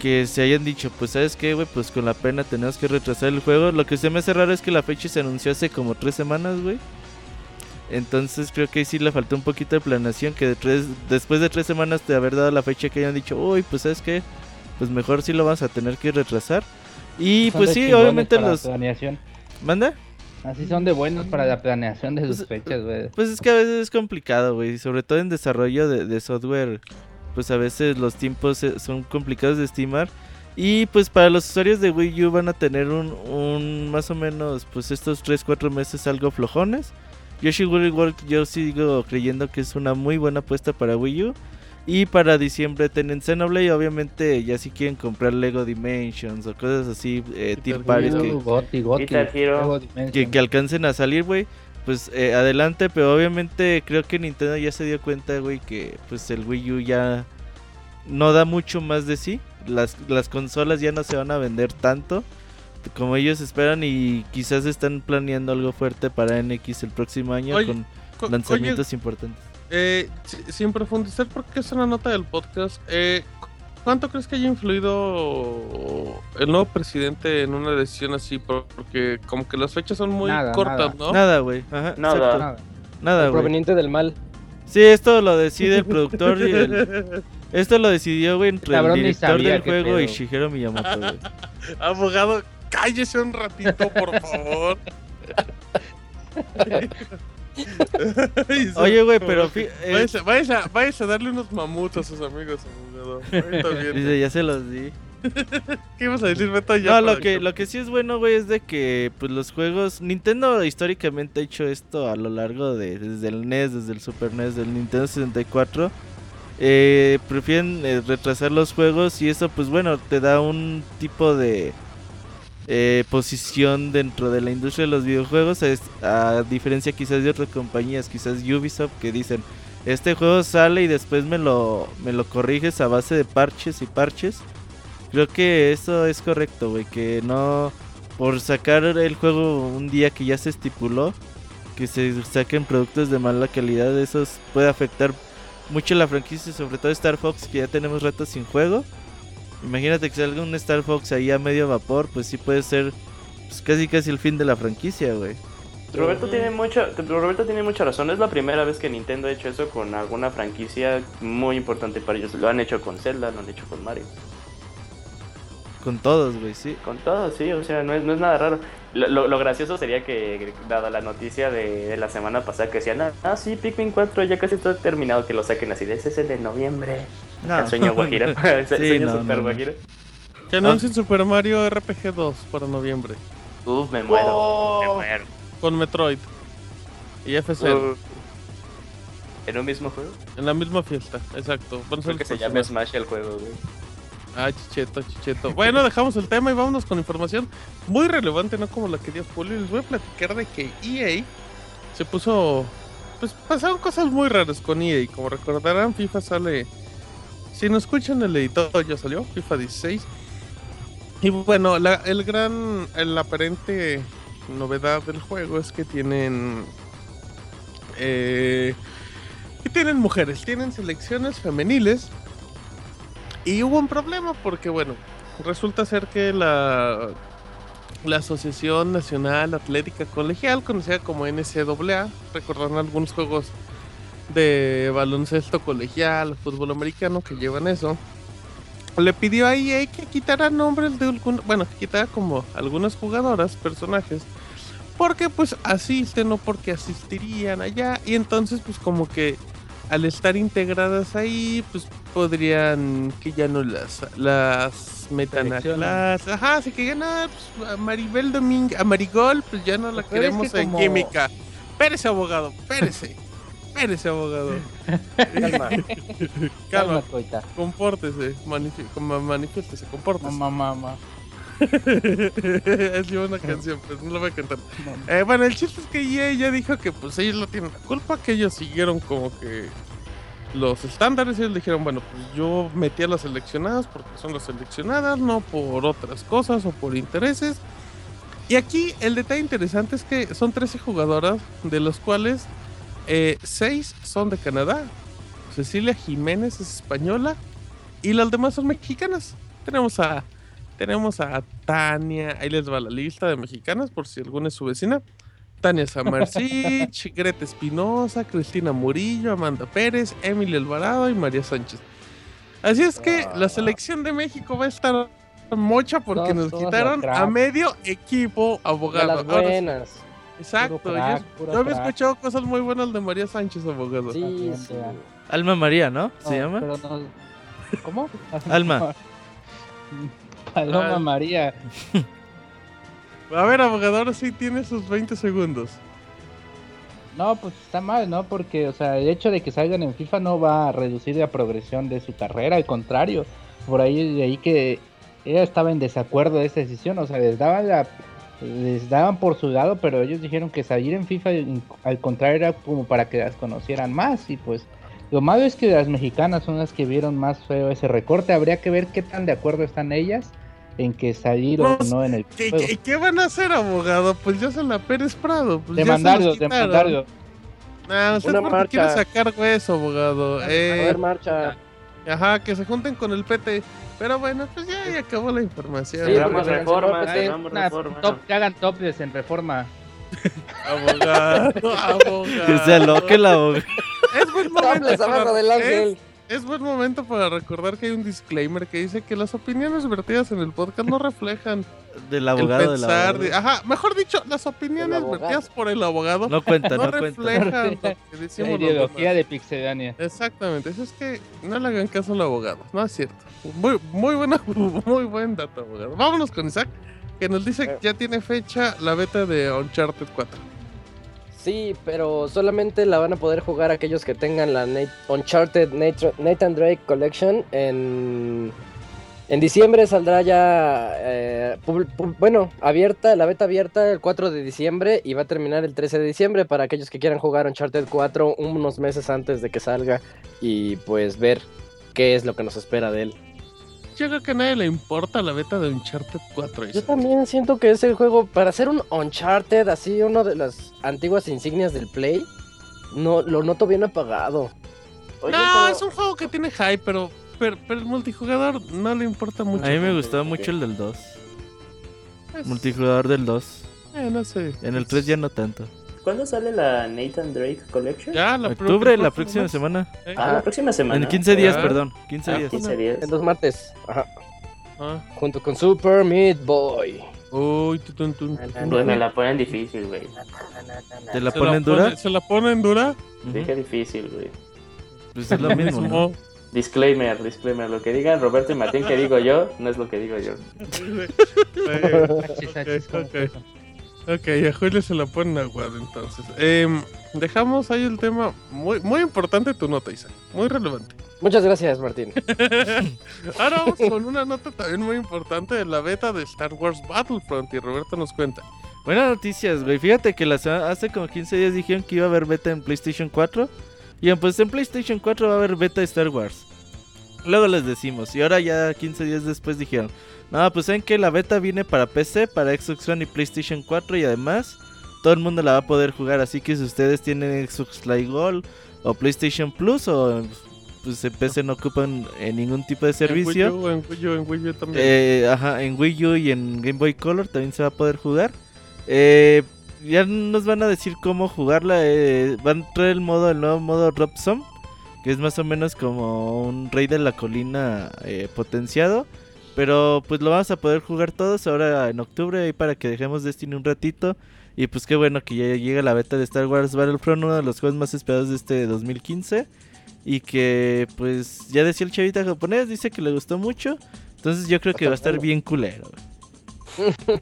que se hayan dicho, pues, ¿sabes qué, güey? Pues con la pena tenemos que retrasar el juego. Lo que se me hace raro es que la fecha se anunció hace como tres semanas, güey. Entonces creo que ahí sí le faltó un poquito de planeación, que de tres, después de tres semanas de haber dado la fecha que hayan dicho, uy, pues sabes qué, pues mejor sí lo vamos a tener que retrasar. Y pues sí, obviamente los... la planeación. ¿Manda? Así son de buenos para la planeación de sus Pues, fechas, güey. Pues es que a veces es complicado, güey, sobre todo en desarrollo de, de software, pues a veces los tiempos eh, son complicados de estimar. Y pues para los usuarios de Wii U van a tener un, un más o menos, pues estos 3-4 meses algo flojones. Yoshi Woolly World yo sigo creyendo que es una muy buena apuesta para Wii U. Y para diciembre tienen Xenoblade, obviamente ya si quieren comprar Lego Dimensions o cosas así, eh, que. Lego Dimension. que, que alcancen a salir, güey, pues eh, adelante, pero obviamente creo que Nintendo ya se dio cuenta, güey, que pues el Wii U ya no da mucho más de sí. Las, las consolas ya no se van a vender tanto como ellos esperan y quizás están planeando algo fuerte para NX el próximo año Oye, con Co- lanzamientos importantes. Eh, si- sin profundizar, porque es una nota del podcast, eh, cu- ¿cuánto crees que haya influido el nuevo presidente en una decisión así? Por- Porque como que las fechas son muy Nada, cortas, nada. ¿no? Nada, güey. Ajá, Nada. Nada. Nada, güey. Proveniente del mal. Sí, esto lo decide el productor y el... (laughs) Esto lo decidió, güey, entre el director del juego y. Shigeru Miyamoto, güey. (laughs) Abogado, cállese un ratito, por favor. Oye, güey, pero... Váyase, váyase a, váyase a darle unos mamuts a sus amigos, abogado. Ahorita viene. Dice, ya se los di. ¿Qué ibas a decir, Beto? Ya No, lo que, lo que sí es bueno, güey, es de que pues los juegos... Nintendo históricamente ha hecho esto a lo largo de... Desde el NES, desde el Super NES, del Nintendo 64. Eh, prefieren eh, retrasar los juegos y eso pues bueno, te da un tipo de... eh, posición dentro de la industria de los videojuegos es- a diferencia quizás de otras compañías quizás Ubisoft que dicen este juego sale y después me lo me lo corriges a base de parches y parches creo que eso es correcto güey que no por sacar el juego un día que ya se estipuló que se saquen productos de mala calidad eso es- puede afectar mucho la franquicia sobre todo Star Fox que ya tenemos rato sin juego Imagínate que salga un Star Fox ahí a medio vapor, pues sí puede ser pues, casi casi el fin de la franquicia, güey. Roberto tiene mucha, Roberto tiene mucha razón. Es la primera vez que Nintendo ha hecho eso con alguna franquicia muy importante para ellos. Lo han hecho con Zelda, lo han hecho con Mario. Con todos, güey, sí. Con todo, sí, o sea, no es, no es nada raro. Lo, lo- gracioso sería que, dada la noticia de, de la semana pasada, que decían, ah, ah, sí, Pikmin 4 ya casi está terminado, que lo saquen así, de ese es el de noviembre. No. El sueño (laughs) (laughs) el Sí, sueño no, super no, no. guajiro. Que anuncien Super Mario RPG 2 para noviembre. Uf, me muero. Oh. Me muero. Con Metroid. Y FC. ¿En un mismo juego? En la misma fiesta, exacto. Creo que se llama. Smash el juego, güey. Ah, chicheto, chicheto. Bueno, dejamos el tema y vámonos con información muy relevante, no como la que dio Julio. Les voy a platicar de que EA se puso. Pues pasaron cosas muy raras con EA. Como recordarán, FIFA sale. Si no escuchan el editor, ya salió, FIFA 16. Y bueno, la, el gran. El aparente novedad del juego es que tienen. Eh, que tienen mujeres, tienen selecciones femeniles. Y hubo un problema porque, bueno, resulta ser que la, la Asociación Nacional Atlética Colegial, conocida como NCAA, recordarán algunos juegos de baloncesto colegial, fútbol americano que llevan eso, le pidió a EA que quitara nombres de algún, bueno, quitara como algunas jugadoras, personajes, porque pues asisten o porque asistirían allá, y entonces pues como que al estar integradas ahí, pues podrían que ya no las, las metan a clase. Ajá, así que ya no, pues, a Maribel Domínguez, a Marigol, pues ya no la Pero es que queremos en como- química. Espérese, abogado, espérese. espérese, abogado. (laughs) Calma. Calma, Calma, compórtese, manifiéstese, compórtese. Mamá, mamá. (laughs) es una canción, pero no la voy a cantar. Eh, bueno, el chiste es que EA ya dijo que pues ellos no tienen la culpa, que ellos siguieron como que los estándares y ellos dijeron, bueno, pues yo metí a las seleccionadas porque son las seleccionadas, no por otras cosas o por intereses. Y aquí el detalle interesante es que son 13 jugadoras, de los cuales 6 son de Canadá. Cecilia Jiménez es española y las demás son mexicanas. Tenemos a tenemos a Tania, ahí les va la lista de mexicanas por si alguna es su vecina. Tania Samarcich, (laughs) Greta Espinosa, Cristina Murillo, Amanda Pérez, Emily Alvarado y María Sánchez. Así es que la selección de México va a estar mocha porque Todos- nos quitaron a medio equipo De abogado. Ahora sí- buenas. exacto, yo- yo, había escuchado cosas muy buenas de María Sánchez, abogado. Sí, sí. Alma María, ¿no? ¿Se No, llama? pero no- ¿Cómo? Alma. (laughs) (laughs) Paloma Al- María. (laughs) A ver, abogado, ahora sí tiene sus 20 segundos. No, pues está mal, ¿no? Porque, o sea, el hecho de que salgan en FIFA no va a reducir la progresión de su carrera, al contrario. Por ahí, de ahí que ella estaba en desacuerdo de esta decisión, o sea, les daban la les daban por su lado, pero ellos dijeron que salir en FIFA al contrario era como para que las conocieran más y pues lo malo es que las mexicanas son las que vieron más feo ese recorte, habría que ver qué tan de acuerdo están ellas en que salir o Pues, no en el ¿Qué, juego. qué, qué van a hacer, abogado? Pues ya se la Pérez Prado. Pues Demandarlo, demandarlo. Nah, usted Una marcha. quiere sacar hueso, abogado. A Eh, ver, marcha. ajá, que se junten con el PT. Pero bueno, pues ya, ya acabó la información. Sí, reforma, Unas reforma. top- que hagan topless en reforma. (laughs) Abogado, (laughs) abogado. Que se aloque la boca. Es buen (laughs) momento para- del ángel. es- es buen momento para recordar que hay un disclaimer que dice que las opiniones vertidas en el podcast no reflejan (laughs) Del abogado el de la pensar. de- ajá, mejor dicho, las opiniones Del abogado. vertidas por el abogado No cuenta, no, no, cuenta. reflejan lo que (laughs) La decimos los ideología de Pixelania. Exactamente, eso es que no le hagan caso al abogado, no es cierto. Muy, muy, buena, muy buen dato, abogado. Vámonos con Isaac, que nos dice que ya tiene fecha la beta de Uncharted 4. Sí, pero solamente la van a poder jugar aquellos que tengan la Uncharted Nat- Nathan Drake Collection en... En diciembre saldrá ya, eh, bueno, abierta, la beta abierta el 4 de diciembre y va a terminar el 13 de diciembre para aquellos que quieran jugar Uncharted 4 unos meses antes de que salga y pues ver qué es lo que nos espera de él. Yo creo que a nadie le importa la beta de Uncharted 4. Yo también siento que es el juego para hacer un Uncharted, así uno de las antiguas insignias del Play. No, lo noto bien apagado. Oye, no, pero- es un juego que tiene hype, pero, pero, pero el multijugador no le importa mucho. A mí me gustaba mucho el del 2. Es- Multijugador del 2. eh, no sé. En el 3 ya no tanto. ¿Cuándo sale la Nathan Drake Collection? Ya, la Octubre, la próxima mes. semana. Eh, Ah, la próxima semana. En 15 días, Ah. perdón. 15 Ah, días. 15 días. En dos martes. Ajá. ah. Junto con Super Meat Boy. Uy, tun, na, tutun. Pues me la ponen difícil, güey. ¿Te la ¿Se ponen dura? ¿Se la ponen dura? Ujú. Dije difícil, güey. Pues es lo (laughs) mismo, ¿no? Disclaimer, disclaimer. Lo que digan Roberto y Martín que digo yo, no es lo que digo yo. (laughs) (laughs) Achis, achis, ok, a Julio se la ponen aguado entonces. Em, dejamos ahí el tema muy, muy importante tu nota, Isaac. Muy relevante. Muchas gracias, Martín. (laughs) Ahora vamos con una nota también muy importante de la beta de Star Wars Battlefront y Roberto nos cuenta. Buenas noticias, güey. Fíjate que la sema- hace como 15 días dijeron que iba a haber beta en PlayStation 4. Y pues en PlayStation 4 va a haber beta de Star Wars. Luego les decimos. Y ahora ya 15 días después dijeron. No, pues saben que la beta viene para PC, para Xbox One y PlayStation 4. Y además todo el mundo la va a poder jugar. Así que si ustedes tienen Xbox Live Gold o PlayStation Plus o pues en PC no ocupan eh, ningún tipo de servicio. En Wii U, en Wii U, en Wii U también. Eh, ajá, en Wii U y en Game Boy Color también se va a poder jugar. Eh, ya nos van a decir cómo jugarla. eh, van a traer el modo, el nuevo modo Robson, que es más o menos como un rey de la colina eh, potenciado. Pero pues lo vamos a poder jugar todos ahora en octubre ahí para que dejemos Destiny un ratito. Y pues qué bueno que ya llega la beta de Star Wars Battlefront, uno de los juegos más esperados de este 2015. Y que pues ya decía el chavita japonés, dice que le gustó mucho. Entonces yo creo que va a estar bien culero. (laughs)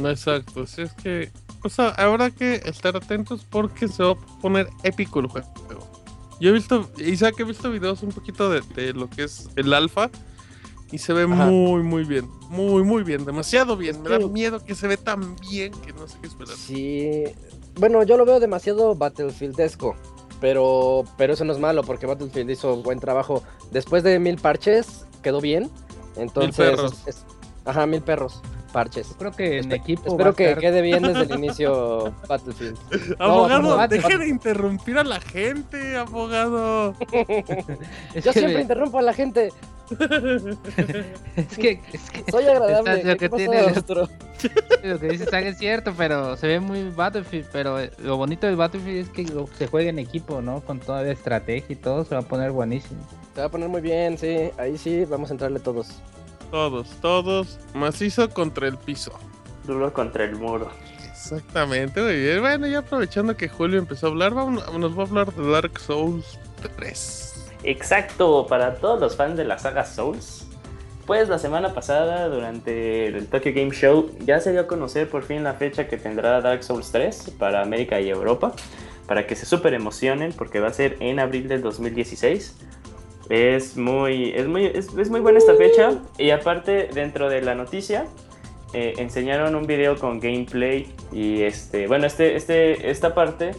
No, exacto. Si es que. O sea, habrá que estar atentos porque se va a poner épico el juego. Yo he visto, Isaac, he visto videos un poquito de lo que es el alfa. Y se ve Ajá. muy, muy bien. Muy, muy bien. Demasiado bien. Es Me da miedo que se ve tan bien que no sé qué esperar. Sí. Bueno, yo lo veo demasiado Battlefieldesco. Pero, pero eso no es malo porque Battlefield hizo buen trabajo. Después de mil parches, quedó bien. Entonces, perros. es- es- ajá, mil perros, parches. Creo que en Espe- equipo. Espero que estar- quede bien desde el (laughs) inicio Battlefield. Abogado, no, no, deje de interrumpir a la gente, abogado. (laughs) Yo siempre me- interrumpo a la gente. (laughs) Es que, es que Soy agradable. Lo ¿Qué que tiene el- Arturo? lo que dice es cierto, pero se ve muy Battlefield. Pero eh, lo bonito del Battlefield es que se juega en equipo, ¿no? Con toda la estrategia y todo, se va a poner buenísimo. Se va a poner muy bien, sí. Ahí sí, vamos a entrarle todos. Todos, todos. Macizo contra el piso. Duro contra el muro. Exactamente, muy bien. Bueno, ya aprovechando que Julio empezó a hablar, vamos, nos va a hablar de Dark Souls 3. Exacto, para todos los fans de la saga Souls. Pues la semana pasada, durante el Tokyo Game Show, ya se dio a conocer por fin la fecha que tendrá Dark Souls 3 para América y Europa. Para que se super emocionen, porque va a ser en abril del 2016. Es muy, es muy, es, es muy buena esta fecha. Y aparte, dentro de la noticia, eh, enseñaron un video con gameplay. Y este, bueno, este, este, esta parte.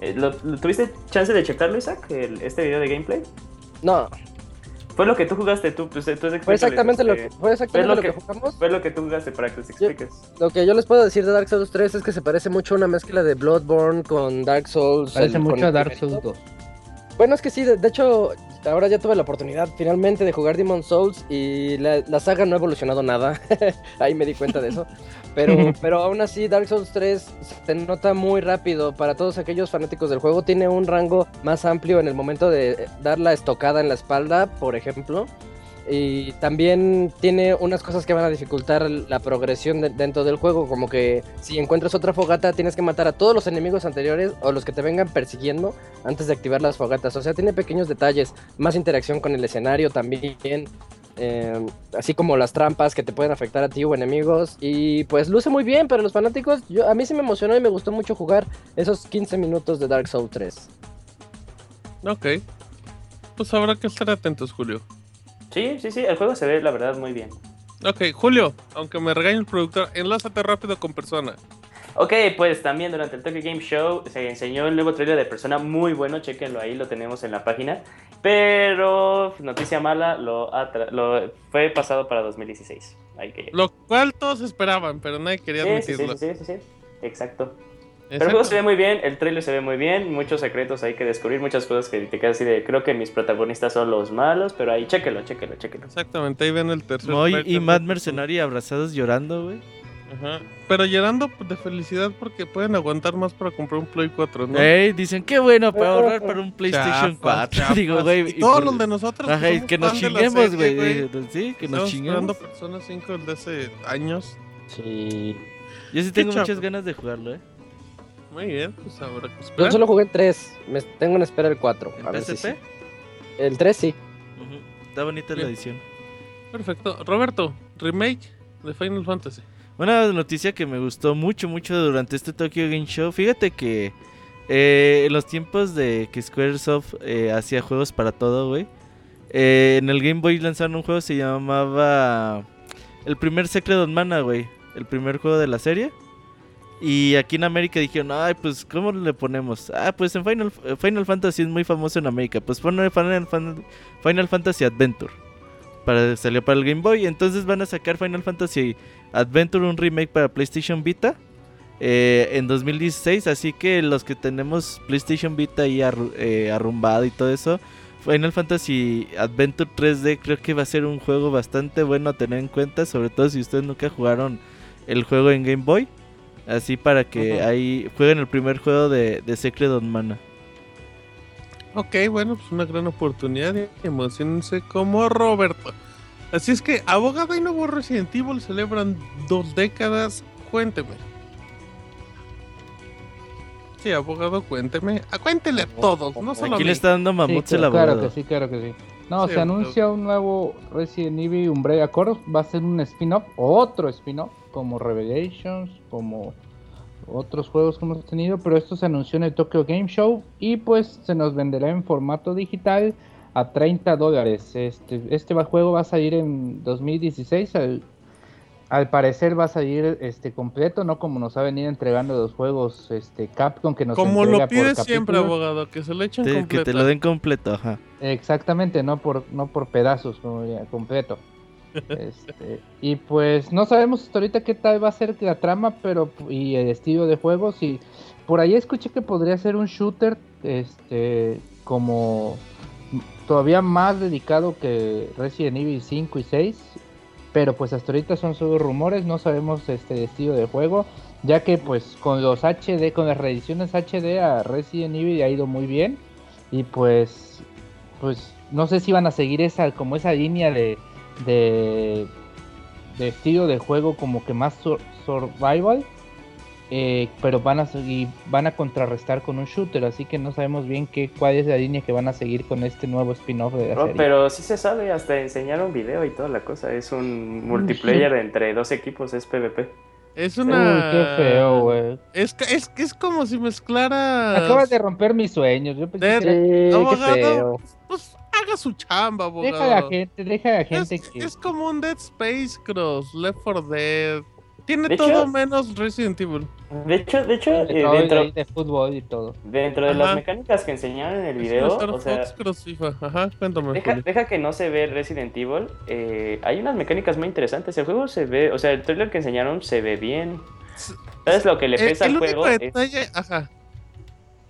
eh, ¿lo, lo- ¿Tuviste chance de checarlo, Isaac? el- este video de gameplay. No, Fue lo que tú jugaste, tú, pues, entonces fue exactamente lo que, fue exactamente lo lo que que- jugamos. Fue lo que tú jugaste para que les expliques. Lo que yo les puedo decir de Dark Souls 3 es que se parece mucho a una mezcla de Bloodborne con Dark Souls. Parece el- mucho a Dark. Souls 2. Bueno, es que sí, de, de hecho, ahora ya tuve la oportunidad finalmente de jugar Demon Souls y la, la saga no ha evolucionado nada. (laughs) Ahí me di cuenta de eso. Pero, (laughs) pero aún así, Dark Souls 3 se nota muy rápido. Para todos aquellos fanáticos del juego, tiene un rango más amplio en el momento de dar la estocada en la espalda, por ejemplo. Y también tiene unas cosas que van a dificultar la progresión de- dentro del juego, como que si encuentras otra fogata tienes que matar a todos los enemigos anteriores o los que te vengan persiguiendo antes de activar las fogatas. O sea, tiene pequeños detalles, más interacción con el escenario también, eh, así como las trampas que te pueden afectar a ti o enemigos. Y pues luce muy bien, pero los fanáticos, yo, a mí sí me emocionó y me gustó mucho jugar esos 15 minutos de Dark Souls 3. Ok. Pues habrá que estar atentos, Julio. Sí, sí, sí, el juego se ve, la verdad, muy bien. Ok, Julio, aunque me regañe el productor, enlázate rápido con persona. Ok, pues también durante el Tokyo Game Show se enseñó el nuevo trailer de Persona muy bueno, chequenlo ahí, lo tenemos en la página. Pero, noticia mala, lo, lo fue pasado para 2016. Hay que... Lo cual todos esperaban, pero nadie quería Sí, sí, sí, admitirlo. sí, sí, sí, exacto. Pero el juego se ve muy bien, el trailer se ve muy bien, muchos secretos hay que descubrir, muchas cosas que te quedas así de, creo que mis protagonistas son los malos, pero ahí chéquelo, chéquelo, chéquelo. Exactamente, ahí ven el tercer Moy y. Mad Mercenary abrazados llorando, güey. Ajá. Pero llorando de felicidad porque pueden aguantar más para comprar un Play 4, ¿no? Ey, dicen qué bueno para ahorrar para un PlayStation Chafas, 4. (laughs) chafas. Digo, güey. Y y todos por- los de nosotros. Ajá, que nos chinguemos, güey. Sí, que nos Estamos chinguemos. esperando Persona 5 desde hace años. Sí. Yo sí tengo muchas ganas de jugarlo, ¿eh? Muy bien, pues habrá que Yo solo jugué el 3. Me tengo en espera el 4. ¿En A ver si PSP? sí. El 3 sí. Ujú. Está bonita la Bien. edición. Perfecto. Roberto, remake de Final Fantasy. Una noticia que me gustó mucho, mucho durante este Tokyo Game Show. Fíjate que eh, en los tiempos de que Squaresoft eh, hacía juegos para todo, güey. eh, en el Game Boy lanzaron un juego que se llamaba El primer Secret of Mana, güey. El primer juego de la serie. Y aquí en América dijeron, ay, pues, ¿cómo le ponemos? Ah, pues en Final, Final Fantasy es muy famoso en América. Pues ponle Final, Fan- Final Fantasy Adventure. Para, salió para el Game Boy. Entonces van a sacar Final Fantasy Adventure, un remake para PlayStation Vita. eh, en 2016. Así que los que tenemos PlayStation Vita ahí arru- eh, arrumbado y todo eso. Final Fantasy Adventure 3D creo que va a ser un juego bastante bueno a tener en cuenta. Sobre todo si ustedes nunca jugaron el juego en Game Boy. Así para que ahí jueguen el primer juego de, de Secret of Mana. Ok, bueno, pues una gran oportunidad. y Emocionense como Roberto. Así es que, abogado y nuevo Resident Evil celebran dos décadas. Cuénteme. Sí, abogado, cuénteme. Ah, cuéntele a todos, no solo a Aquí mí. le está dando mamut Sí, el claro, claro abogado. que sí, claro que sí. No, Sí, se abogado. anuncia un nuevo Resident Evil Umbrella Corps. Va a ser un spin-off, otro spin-off, como Revelations, como otros juegos que hemos tenido. Pero esto se anunció en el Tokyo Game Show y pues se nos venderá en formato digital a 30 dólares. Este, este juego va a salir en 2016. Al, al parecer va a salir este completo, no como nos ha venido entregando los juegos este Capcom que nos Como lo pide siempre, abogado, que se lo echen Sí, que completo. te lo den completo, ajá. Exactamente, no por, no por pedazos, como ya, completo. Este, y pues no sabemos hasta ahorita qué tal va a ser la trama, pero y el estilo de juegos y por ahí escuché que podría ser un shooter, este, como todavía más dedicado que Resident Evil 5 y 6, pero pues hasta ahorita son solo rumores, no sabemos este estilo de juego, ya que pues con los HD, con las reediciones HD a Resident Evil ha ido muy bien y pues pues no sé si van a seguir esa como esa línea de de, de estilo de juego como que más sur- survival eh, pero van a seguir van a contrarrestar con un shooter así que no sabemos bien qué cuál es la línea que van a seguir con este nuevo spin-off de la No, serie pero sí se sabe, hasta enseñaron video y toda la cosa. Es un multiplayer entre dos equipos, es PvP. Es Uy, una. qué feo güey Es, es, es como si mezclara. acabas de romper mis sueños yo pensé De- que era- Sí, qué feo. Pues haga su chamba, abogado. deja a la gente deja a la gente es, que es como un Dead Space Cross, Left 4 Dead. Tiene De todo hecho- menos Resident Evil. De hecho, de hecho de, eh, dentro, de, de fútbol y todo dentro de Ajá. las mecánicas que enseñaron en el video, Star o sea, Fox Cross FIFA. Ajá, cuéntame. Deja, que no se ve Resident Evil. eh, hay unas mecánicas muy interesantes. El juego se ve, o sea, el trailer que enseñaron se ve bien. S- ¿Sabes lo que le El, pesa el al juego? Es, ajá.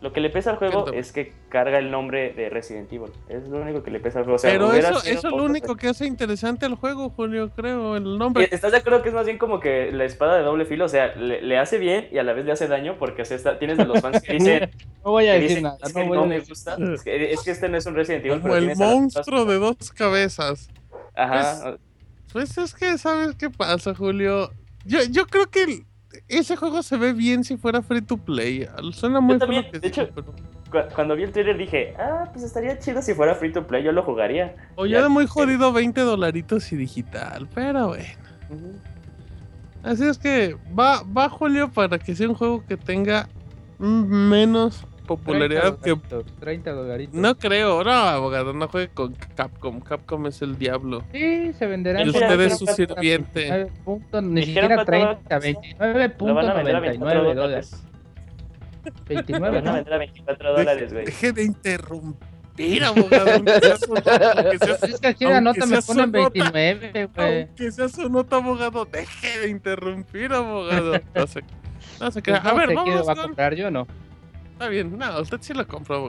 Lo que le pesa al juego Cuéntame. es que carga el nombre de Resident Evil. Es lo único que le pesa al juego. O sea, Pero eso, es lo único que hace interesante al juego, Julio, creo, el nombre. ¿Estás de acuerdo que es más bien como que la espada de doble filo? O sea, le, le hace bien y a la vez le hace daño porque o sea, está- tienes de los fans que dicen, (laughs) no voy a decir dicen, nada es no que no a me gusta. Es que, es que este no es un Resident Evil, Como el monstruo de dos cabezas. Ajá. Pues es que, ¿sabes qué pasa, Julio? Yo, yo creo que el- ese juego se ve bien si fuera free to play. Suena muy también, que de hecho- pero- Cu- Cuando vi el trailer dije, ah, pues estaría chido si fuera free to play, yo lo jugaría. O Ya- ya de muy jodido 20 dolaritos y digital, pero bueno. Así es que va, va Julio para que sea un juego que tenga menos popularidad 30 que... dolaritos, 30 dolaritos. No creo, no, abogado, no juegue con Capcom. Capcom es el diablo. Sí, se venderá Y en usted es su sirviente. 29 puntos, ni siquiera cuánto 30, va a costar. Lo van a vender a 29.99 24 dólares. Lo 29, van a ¿no? vender a 24 dólares, güey. Deje de interrumpir, abogado. Aunque sea su Es que aquí la nota me ponen su nota. 29, güey. aunque sea su nota, abogado, deje de interrumpir, abogado. No se, no se crea. Pues A ver, vamos va a con... comprar, yo no. Está bien, no, usted sí lo compró,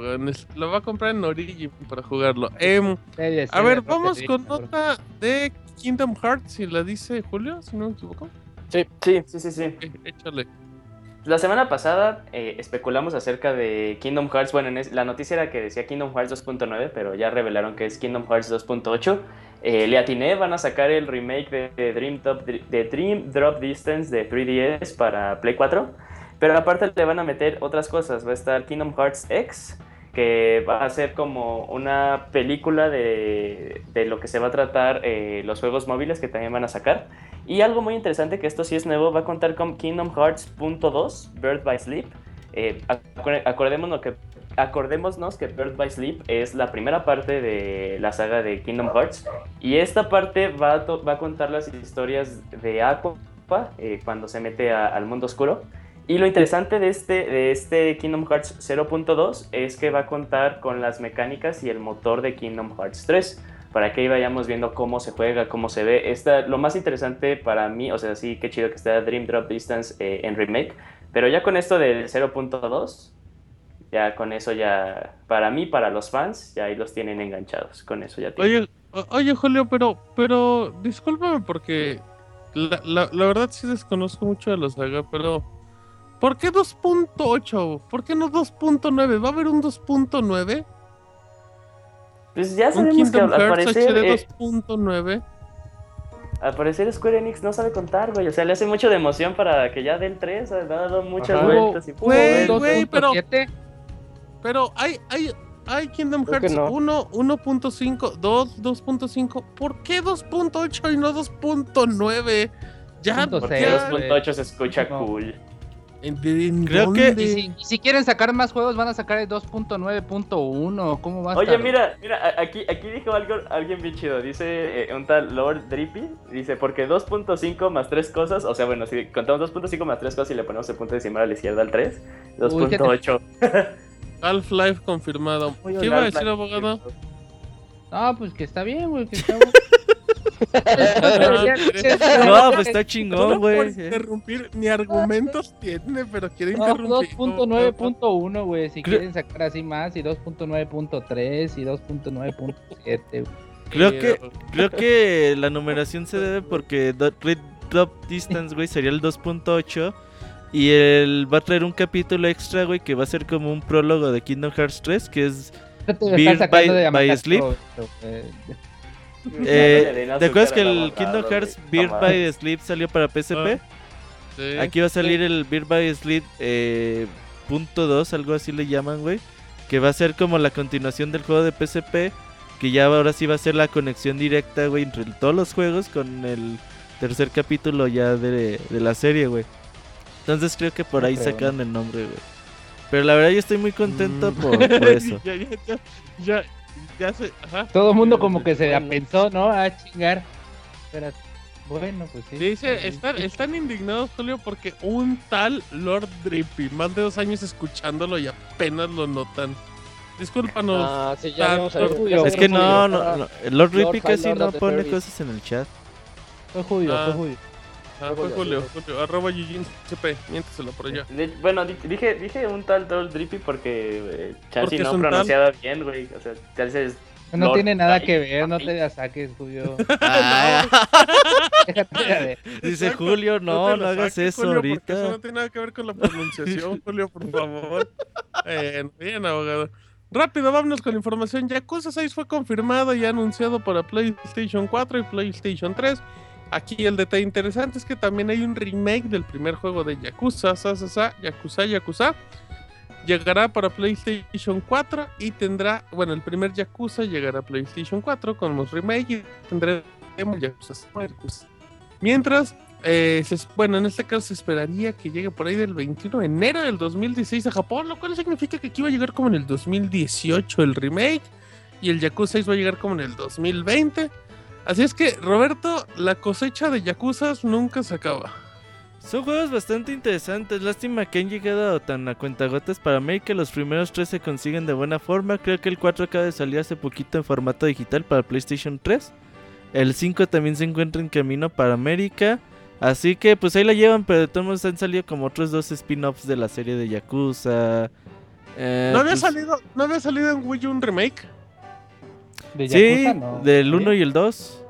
Lo va a comprar en Origin para jugarlo. Debe a ver, vamos con nota de Kingdom Hearts, si la dice Julio, si no me equivoco. Sí, sí, sí, sí. sí. Échale. La semana pasada eh, especulamos acerca de Kingdom Hearts. Bueno, en es- la noticia era que decía Kingdom Hearts 2.9, pero ya revelaron que es Kingdom Hearts 2.8. Eh, le atiné, van a sacar el remake de, de Dream, Drop, de Dream Drop Distance de 3DS para Play 4. Pero aparte le van a meter otras cosas. Va a estar Kingdom Hearts X, que va a ser como una película de, de lo que se va a tratar eh, los juegos móviles que también van a sacar. Y algo muy interesante, que esto sí es nuevo, va a contar con Kingdom Hearts .2, Bird by Sleep. Eh, acordémonos, que, acordémonos que Bird by Sleep es la primera parte de la saga de Kingdom Hearts. Y esta parte va a, va a contar las historias de Aqua eh, cuando se mete al mundo oscuro. Y lo interesante de este, de este Kingdom Hearts 0.2 es que va a contar con las mecánicas y el motor de Kingdom Hearts 3. Para que ahí vayamos viendo cómo se juega, cómo se ve. Esta, lo más interesante para mí, o sea, sí, qué chido que está Dream Drop Distance eh, en remake. Pero ya con esto del 0.2, ya con eso ya, para mí, para los fans, ya ahí los tienen enganchados. Con eso ya. Oye, oye, Julio, pero, pero, discúlpame porque la, la, la verdad sí desconozco mucho de la saga, pero ¿por qué 2.8? ¿Por qué no 2.9? ¿Va a haber un 2.9? Pues ya ¿Un sabemos que al, al parecer... Eh, 2.9? Al parecer Square Enix no sabe contar, güey. O sea, le hace mucho de emoción para que ya den 3. Ha dado muchas Ajá. vueltas. Y Güey, güey, pero- 2.7. Pero hay, hay, hay Kingdom Creo Hearts no. 1, 1.5, 2, 2.5. ¿Por qué 2.8 y no 2.9? Ya, Punto Porque cero, ya. güey. 2.8 se escucha No. cool. ¿En- de- en Creo que-? Y si, y si quieren sacar más juegos, van a sacar el 2.9.1. ¿Cómo va a Oye, estar? mira, mira, aquí, aquí dijo algo, alguien bien chido. Dice eh, un tal Lord Drippy. Dice, porque 2.5 más 3 cosas. O sea, bueno, si contamos 2.5 más 3 cosas y le ponemos el punto decimal a la izquierda al 3. Uy, ¿qué te- 2.8. (laughs) Half-Life confirmado. ¿Qué iba a decir, abogado? No, pues que está bien, güey. Que está bueno. (laughs) (laughs) No, pues está chingón, güey. interrumpir, ni argumentos tiene, pero quiere No, interrumpir. 2.9.1, güey. Si Creo- quieren sacar así más. Y 2.9.3 y 2.9.7. güey. Creo Eh, que, creo que la numeración se debe porque Red Drop Distance, güey, sería el 2.8. Y el va a traer un capítulo extra, güey, que va a ser como un prólogo de Kingdom Hearts 3, que es... Beer by- Sleep. Güey. (laughs) Eh, no ¿Te acuerdas que el Kingdom. Hearts Beard Toma. by Sleep salió para PSP? sí. Aquí va a salir el Beard by Sleep eh, punto 2, algo así le llaman, güey. Que va a ser como la continuación del juego de PSP. Que ya ahora sí va a ser la conexión directa, güey, entre todos los juegos con el tercer capítulo ya de, de la serie, güey. Entonces creo que por ahí Ok, sacan el nombre, güey. Pero la verdad yo estoy muy contento Mm. por, por (laughs) eso. ya, ya, ya, ya, se. Ajá. Todo el mundo como que se la Bueno. pensó, ¿no? A chingar. Pero, bueno, pues sí. Dice, están, están indignados, Julio, porque un tal Lord Drippy, más de dos años escuchándolo y apenas lo notan. Discúlpanos. Ah, sí, ya ver. Julio, ya Es que no, no, no, Lord Lord Rippy High casi Lord no pone cosas en el chat. Fue Julio, Ah. fue Julio. Ah, fue Julio, Julio, arroba Yujin CP, miénteselo por allá. De- bueno, di- dije, dije un tal Lord Drippy porque eh, es no pronunciaba bien, güey. O sea, Chansey es No Lord tiene nada que ver, no te la saques, Julio. (laughs) Ah, (laughs) dice Exacto. Julio, no, no, hagas saques, eso Julio, porque Eso ahorita. no tiene nada que ver con la pronunciación, (laughs) Julio, por favor. Bien, bien, abogado. Rápido, vámonos con la información. Yakuza 6 fue confirmado y anunciado para PlayStation 4 y PlayStation 3. Aquí el detalle interesante es que también hay un remake del primer juego de Yakuza, sa, sa, Yakuza, Yakuza. Llegará para PlayStation 4 y tendrá, bueno, el primer Yakuza llegará a PlayStation 4 con los remake y tendrá Yakuza. Mientras, eh, bueno, en este caso se esperaría que llegue por ahí del 21 de enero del 2016 a Japón, lo cual significa que aquí va a llegar como en el 2018 el remake y el Yakuza 6 va a llegar como en el 2020. Así es que, Roberto, la cosecha de Yakuzas nunca se acaba. Son juegos bastante interesantes. Lástima que han llegado tan a cuentagotas para América. Los primeros tres se consiguen de buena forma. Creo que el 4 acaba de salir hace poquito en formato digital para PlayStation 3. El 5 también se encuentra en camino para América. Así que pues ahí la llevan, pero de todos modos han salido como otros dos spin-offs de la serie de Yakuza. Eh, ¿No había, pues, salido, ¿No había salido en Wii U un remake? De Sí, Yakuza, no. del 1 y el 2.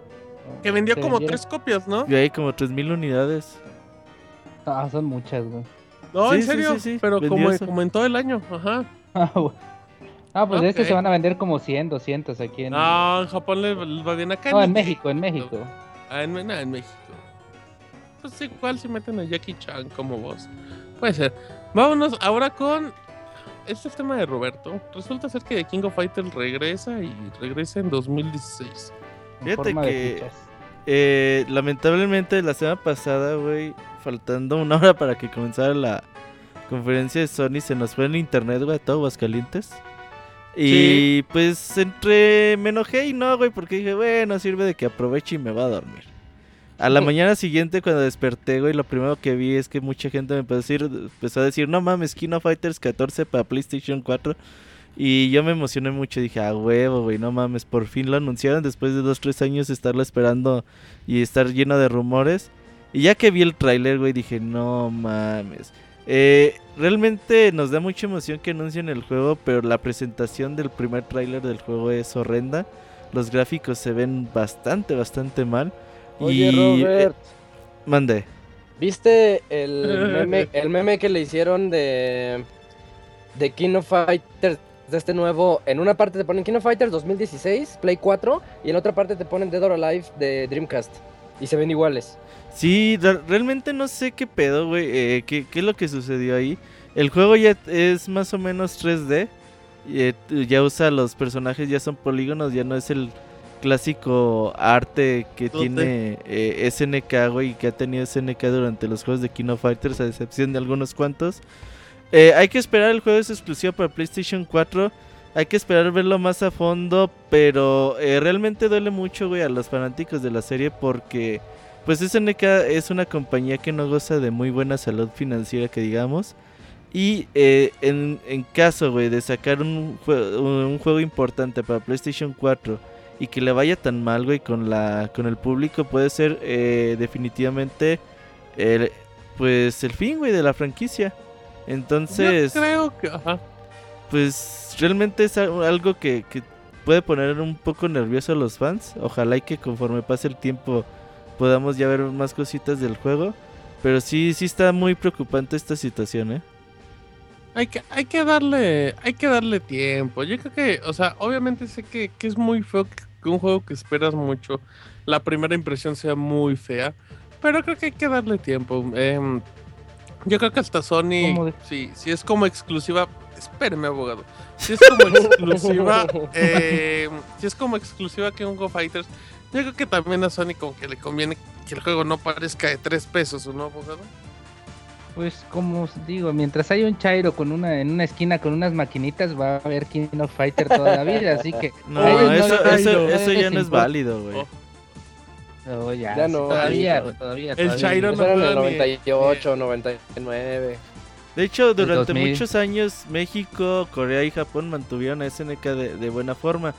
Que vendió como vendieron- tres copias, ¿no? Y hay como 3000 unidades. Ah, son muchas, güey. No, Sí, en sí, serio, sí, sí, pero como, como en todo el año, ajá. (laughs) Ah, güey. Ah, pues de estos Ok. se van a vender como 100, 200 aquí en... No, en Japón le le va bien acá. No, en Nikkei. México, en México. Ah, en, no, en México. Pues igual si meten a Jackie Chan como vos. Puede ser. Vámonos ahora con este tema de Roberto. Resulta ser que King of Fighters regresa y regresa en 2016. en Fíjate de que-. Eh, lamentablemente la semana pasada, güey, faltando una hora para que comenzara la conferencia de Sony, se nos fue en internet, güey, a todo Aguascalientes. Y pues entre me enojé y no, güey, porque dije, bueno, sirve de que aproveche y me va a dormir. A la mañana siguiente cuando desperté, güey, lo primero que vi es que mucha gente me empezó a decir, empezó a decir no mames, Kino Fighters 14 para PlayStation 4. Y yo me emocioné mucho, dije, ah, huevo, güey, no mames, por fin lo anunciaron después de dos, tres años de estarlo esperando y estar lleno de rumores. Y ya que vi el tráiler, güey, dije, no mames. Eh, realmente nos da mucha emoción que anuncien el juego, pero la presentación del primer tráiler del juego es horrenda. Los gráficos se ven bastante, bastante mal. Oye, y, Robert, eh, mande. ¿viste el meme, (laughs) el meme que le hicieron de, de King of Fighters? De este nuevo, en una parte te ponen King of Fighters 2016, Play 4, y en otra parte te ponen Dead or Alive de Dreamcast. Y se ven iguales. Sí, re- realmente no sé qué pedo, güey. eh, qué, qué es lo que sucedió ahí. El juego ya es más o menos 3D. y, eh, ya usa los personajes, ya son polígonos, ya no es el clásico arte que 2D. tiene eh, SNK, güey, que ha tenido SNK durante los juegos de Kino Fighters, a excepción de algunos cuantos. Eh, hay que esperar, el juego es exclusivo para PlayStation 4. Hay que esperar verlo más a fondo, pero eh, realmente duele mucho, güey, a los fanáticos de la serie porque, pues SNK es una compañía que no goza de muy buena salud financiera, que digamos. Y eh, en, en caso, güey, de sacar un juego importante para PlayStation 4 y que le vaya tan mal, güey, con, la, con el público, puede ser eh, definitivamente, el, pues, el fin, güey, de la franquicia. Entonces Yo creo que. Ajá. pues realmente es al- algo que, que puede poner un poco nervioso a los fans. Ojalá y que conforme pase el tiempo podamos ya ver más cositas del juego. Pero sí, sí está muy preocupante esta situación, ¿eh? Hay que, hay que darle, hay que darle tiempo. Yo creo que, o sea, obviamente sé que, que es muy feo que, que un juego que esperas mucho, la primera impresión sea muy fea, pero creo que hay que darle tiempo. Em, yo creo que hasta Sony, ¿Cómo de- si, si es como exclusiva, espéreme abogado, si es como exclusiva, (laughs) em, si es como exclusiva que un Go Fighters, yo creo que también a Sony como que le conviene que el juego no parezca de tres pesos, ¿no, abogado? Pues como os digo, mientras hay un Chairo con una en una esquina con unas maquinitas, va a haber King of Fighter toda la vida, así que (laughs) No, eso, eso, eso ya no es válido, güey. Oh. No, ya, Ya sí, no, todavía, güey, todavía, El todavía. Chairo no era en el juega ni- 98, 99. De hecho, durante 2000. muchos años México, Corea y Japón mantuvieron a SNK de, de buena forma.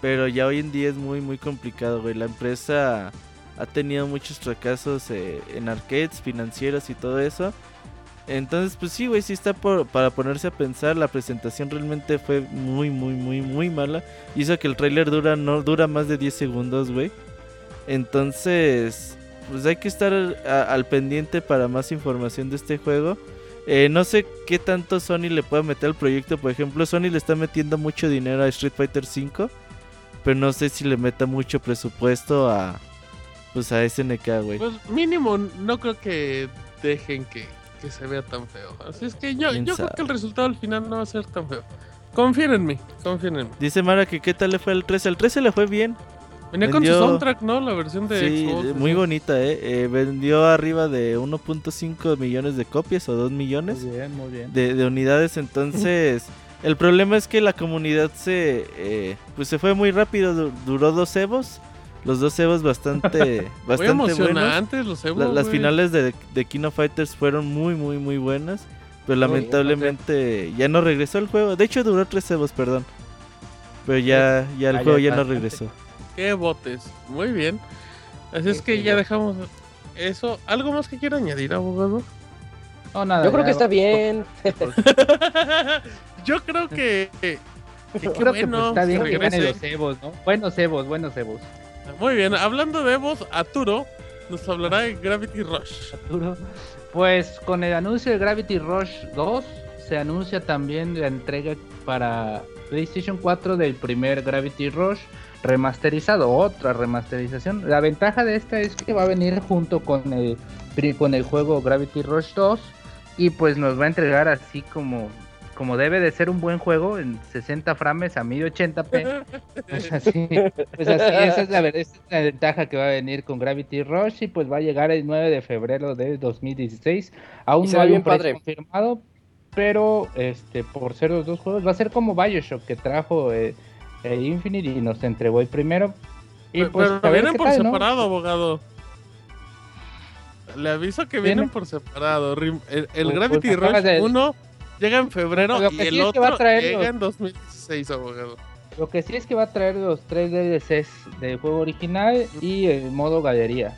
Pero ya hoy en día es muy, muy complicado, güey. La empresa ha tenido muchos fracasos eh, en arcades, financieros y todo eso. Entonces, pues sí, güey, sí está por, para ponerse a pensar. La presentación realmente fue muy, muy, muy, muy mala. Hizo que el tráiler dura, no dura más de 10 segundos, güey. Entonces, pues hay que estar al pendiente para más información de este juego. Eh, no sé qué tanto Sony le pueda meter al proyecto. Por ejemplo, Sony le está metiendo mucho dinero a Street Fighter V. Pero no sé si le meta mucho presupuesto a. Pues a SNK, güey. Pues mínimo, no creo que dejen que, que se vea tan feo. Así es que yo, ¿Quién yo creo que el resultado al final no va a ser tan feo. Confíen en mí, confíen en mí. Dice Mara que qué tal le fue al 13. Al 13 le fue bien. Venía con su Vendió- soundtrack, ¿no? La versión de Sí, Xbox. muy así. bonita, ¿eh? Eh, Vendió arriba de 1.5 millones de copias o 2 millones. Muy bien, muy bien. de, de unidades. Entonces, (laughs) el problema es que la comunidad se eh, pues se fue muy rápido. du- Duró dos evos. Los dos evos bastante, (laughs) Muy bastante buenos. emocionantes los La- las finales de, de Kino Fighters fueron muy, muy, muy buenas. Pero Muy lamentablemente ya no regresó el juego. De hecho, duró tres evos, perdón. Pero ya, ya el Ah, juego ya no regresó. Qué botes. Muy bien. Así es que ya dejamos eso. ¿Algo más que quiera añadir, abogado? No, nada, Yo creo que está bien. (laughs) Yo creo que. que creo que pues, está bien que ganen los Evos, ¿no? Buenos Evos, buenos Evos. Muy bien, hablando de Evos, Arturo nos hablará de Gravity Rush. Arturo. Pues con el anuncio de Gravity Rush 2 se anuncia también la entrega para PlayStation 4 del primer Gravity Rush remasterizado, otra remasterización. La ventaja de esta es que va a venir junto con el, con el juego Gravity Rush 2 y pues nos va a entregar así como como debe de ser un buen juego en 60 frames a 1080p. (laughs) Pues así, pues así, esa es, la, esa es la ventaja que va a venir con Gravity Rush y pues va a llegar el 9 de febrero de 2016. Aún no hay un precio confirmado, pero este por ser los dos juegos va a ser como BioShock que trajo eh, el Infinite y nos entregó el primero. Y Pero, pues pero vienen por tal, ¿no? separado, abogado. Le aviso que Viene- vienen por separado. El, el Pues, Gravity pues, Rush de- 1 llega en febrero y sí el va a otro traer llega los- en 2016, abogado. Lo que sí es que va a traer los tres DLCs del juego original y el modo galería.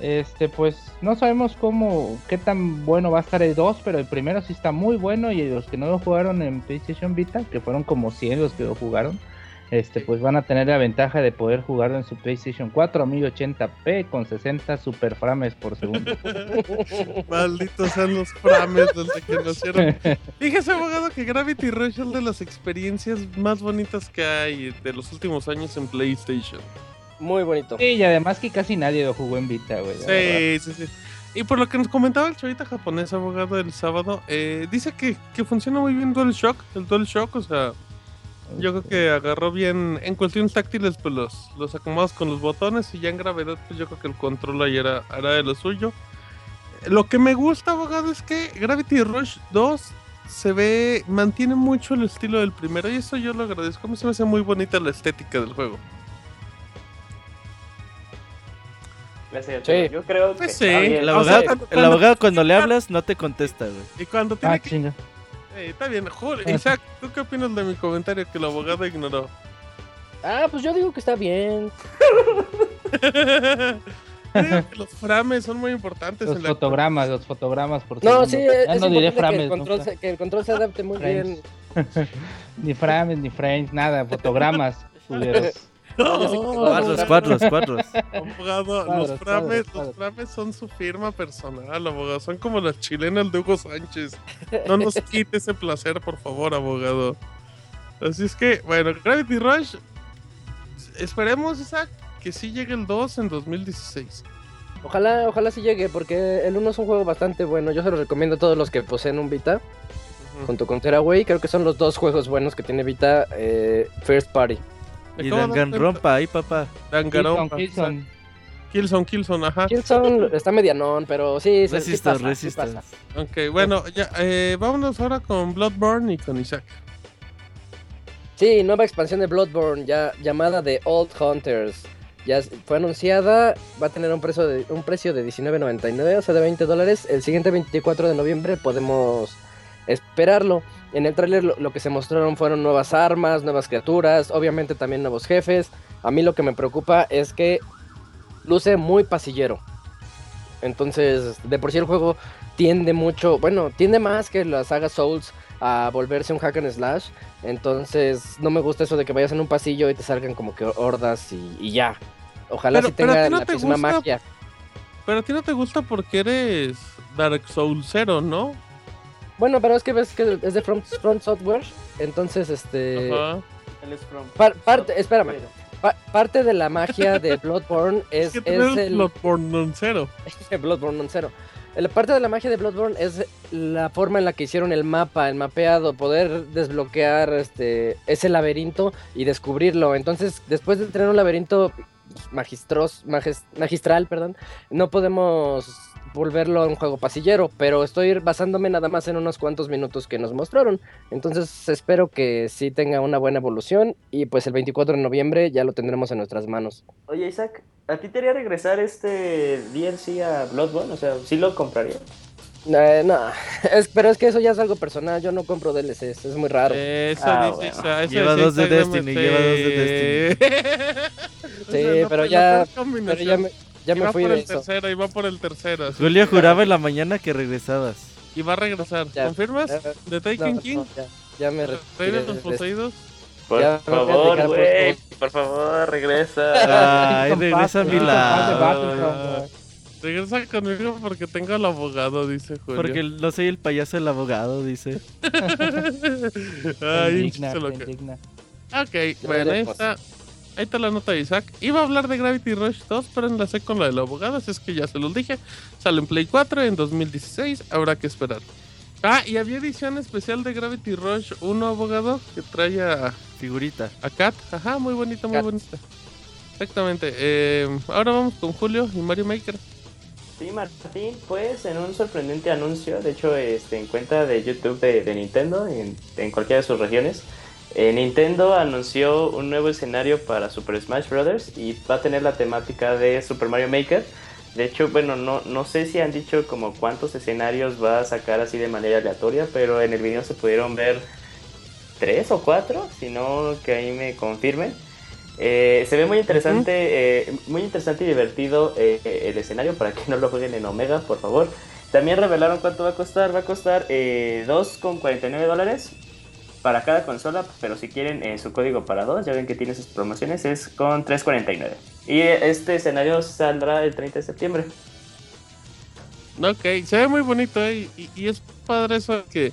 Este, pues no sabemos cómo, qué tan bueno va a estar el 2, pero el primero sí está muy bueno y los que no lo jugaron en PlayStation Vita, que fueron como 100 los que lo jugaron, este, pues van a tener la ventaja de poder jugarlo en su PlayStation 4 a 1080p con 60 super frames por segundo. (laughs) Malditos sean los frames desde que nacieron. Fíjese, abogado, que Gravity Rush es de las experiencias más bonitas que hay de los últimos años en PlayStation. Muy bonito. Sí, y además que casi nadie lo jugó en Vita, güey. Sí, sí, sí. Y por lo que nos comentaba el chavita japonés abogado el sábado, eh, dice que, que funciona muy bien DualShock, el DualShock, o sea, yo creo que agarró bien en cuestiones táctiles, pues los, los acomodos con los botones y ya en gravedad, pues yo creo que el control ahí era, era de lo suyo. Lo que me gusta, abogado, es que Gravity Rush 2 se ve, mantiene mucho el estilo del primero y eso yo lo agradezco. A mí se me hace muy bonita la estética del juego. Gracias. Sí. Yo creo que Pues sí. El O abogado, sea, cuando- el cuando- abogado cuando le hablas no te contesta, güey. Y cuando tiene Ah, que chinga. Eh, está bien, Julio. Isaac, ¿tú qué opinas de mi comentario que el abogado ignoró? Ah, pues yo digo que está bien. (laughs) Creo que los frames son muy importantes Los en la fotogramas, los fotogramas por No, segundo. sí, Ya es no diré que el, frames, control nunca. se, que el control se adapte muy Frames. bien. (laughs) Ni frames, ni frames, nada, fotogramas, (laughs) culeros. Cuadros, cuadros, cuadros. Abogado, Cuadros, los frames, cuadros, los frames son su firma personal, abogado. Son como las chilenas de Hugo Sánchez. No nos (laughs) quite ese placer, por favor, abogado. Así es que, bueno, Gravity Rush. Esperemos, Isaac, que sí llegue el 2 en 2016. Ojalá, ojalá sí llegue, porque el 1 es un juego bastante bueno. Yo se lo recomiendo a todos los que poseen un Vita, Ujú. junto con Teraway. Creo que son los dos juegos buenos que tiene Vita eh, First Party. Y Danganronpa, ahí papá. Danganronpa. Killzone, exacto. Killzone, Killzone, ajá. Killzone está medianón, pero sí, se, sí Resistance, pasa, sí resistance. pasa. Ok, bueno, ya, eh, vámonos ahora con Bloodborne y con Isaac. Sí, nueva expansión de Bloodborne, ya llamada The Old Hunters. Ya fue anunciada, va a tener un precio de, un precio de 19.99, o sea, de 20 dólares. El siguiente 24 de noviembre podemos esperarlo. En el tráiler lo, lo que se mostraron fueron nuevas armas, nuevas criaturas, obviamente también nuevos jefes. A mí lo que me preocupa es que luce muy pasillero. Entonces, de por sí el juego tiende mucho, bueno, tiende más que la saga Souls a volverse un hack and slash. Entonces, no me gusta eso de que vayas en un pasillo y te salgan como que hordas y, y ya. Ojalá Pero- sí tenga no la te misma gusta- magia. Pero a ti no te gusta porque eres Dark Souls 0, ¿no? Bueno, pero es que ves que es de Front, Front Software. Entonces, este. Ajá. Él es from- par- parte, espérame. pa- parte de la magia de (laughs) Bloodborne Es, es, que es el. Bloodborne 0. (laughs) Bloodborne non cero. La parte de la magia de Bloodborne es la forma en la que hicieron el mapa, el mapeado, poder desbloquear este ese laberinto y descubrirlo. Entonces, después de tener un laberinto magistros, majes- magistral, perdón, no podemos volverlo a un juego pasillero, pero estoy basándome nada más en unos cuantos minutos que nos mostraron. Entonces, espero que sí tenga una buena evolución y pues el 24 de noviembre ya lo tendremos en nuestras manos. Oye, Isaac, ¿a ti te haría regresar este DLC a Bloodborne? O sea, ¿sí lo compraría? Eh, no, (laughs) es, pero es que eso ya es algo personal, yo no compro DLCs, es muy raro. Eso Ah, dice bueno. Isa- eso Lleva dice dos de Destiny, lleva dos de Destiny. (laughs) Sí, pero ya- Pero ya me, ya me fui por de el eso. tercero, va por el tercero. Julio que- juraba en la mañana que regresabas. Y va a regresar. Ya. ¿Confirmas? ¿De Taken no, King? ya, ya me ¿Rey retiré de los poseídos? Por Ya, favor, por güey. favor. Por favor, regresa. Ay, regresa a mi lado. Regresa conmigo porque tengo al abogado, dice Julio. Porque no soy el payaso del abogado, dice. (laughs) Ay, indigna, se lo que- indigna. Ok, bueno, ahí está. Ahí está la nota de Isaac. Iba a hablar de Gravity Rush 2, pero enlacé con la del abogado, así es que ya se los dije. Sale en Play 4 en 2016, habrá que esperar. Ah, y había edición especial de Gravity Rush 1, abogado, que trae a, Figurita. a Kat. Ajá, muy bonita, muy Kat. bonita. Exactamente. eh, ahora vamos con Julio y Mario Maker. Sí, Martín, pues en un sorprendente anuncio, de hecho este, en cuenta de YouTube de, de Nintendo, en, en cualquiera de sus regiones, eh, Nintendo anunció un nuevo escenario para Super Smash Bros. y va a tener la temática de Super Mario Maker. De hecho, bueno, no, no sé si han dicho como cuántos escenarios va a sacar así de manera aleatoria, pero en el video se pudieron ver tres o cuatro, si no que ahí me confirmen. Eh, se ve muy interesante, eh, muy interesante y divertido el escenario para que no lo jueguen en Omega, por favor. También revelaron cuánto va a costar. Va a costar eh, 2,49 dólares para cada consola, pero si quieren eh, su código para dos, ya ven que tiene sus promociones, es con 3.49. Y eh, este escenario saldrá el 30 de septiembre. Ok, se ve muy bonito, ¿eh? Y, y es padre eso que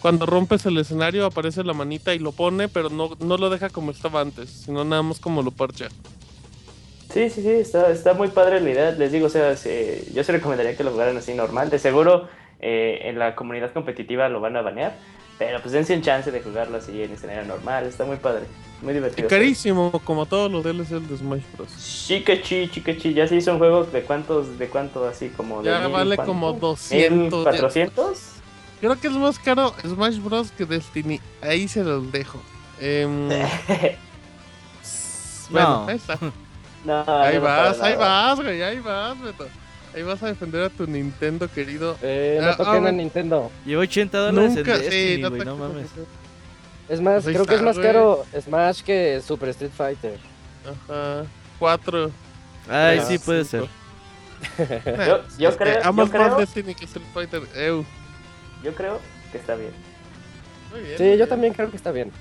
cuando rompes el escenario aparece la manita y lo pone, pero no, no lo deja como estaba antes, sino nada más como lo parcha. Sí, sí, sí, está, está muy padre la idea. Les digo, o sea, se- yo se recomendaría que lo jugaran así normal. De seguro eh, en la comunidad competitiva lo van a banear, pero pues dense un chance de jugarlo así en escenario normal. Está muy padre, muy Y divertido. carísimo, como todos los DLC de Smash Bros. Chiquechi, chiquechi, ya se hizo un juego de cuántos, de cuánto así como de Ya mil, vale ¿cuánto? como 200. ya. ¿1400? Creo que es más caro Smash Bros. que Destiny. Ahí se los dejo. Em, (laughs) bueno, No. ahí está. (laughs) no, Ahí no, vas, ahí vas, güey, ahí vas, Beto. Ahí vas a defender a tu Nintendo querido. Eh, Ah, no ah, toquen a bueno. Nintendo. Llevo 80 dólares Nunca, en sí, Destiny, no güey, te no mames. Es más, Pues creo que es más güey. caro Smash que Super Street Fighter. Ajá. Cuatro. Ay, Ah, sí, puede ser. cinco. Yo- yo Es que creo- yo más creo- Destiny que Street Fighter. Ew. Yo creo que está bien. Muy bien, Sí, muy yo bien. también creo que está bien.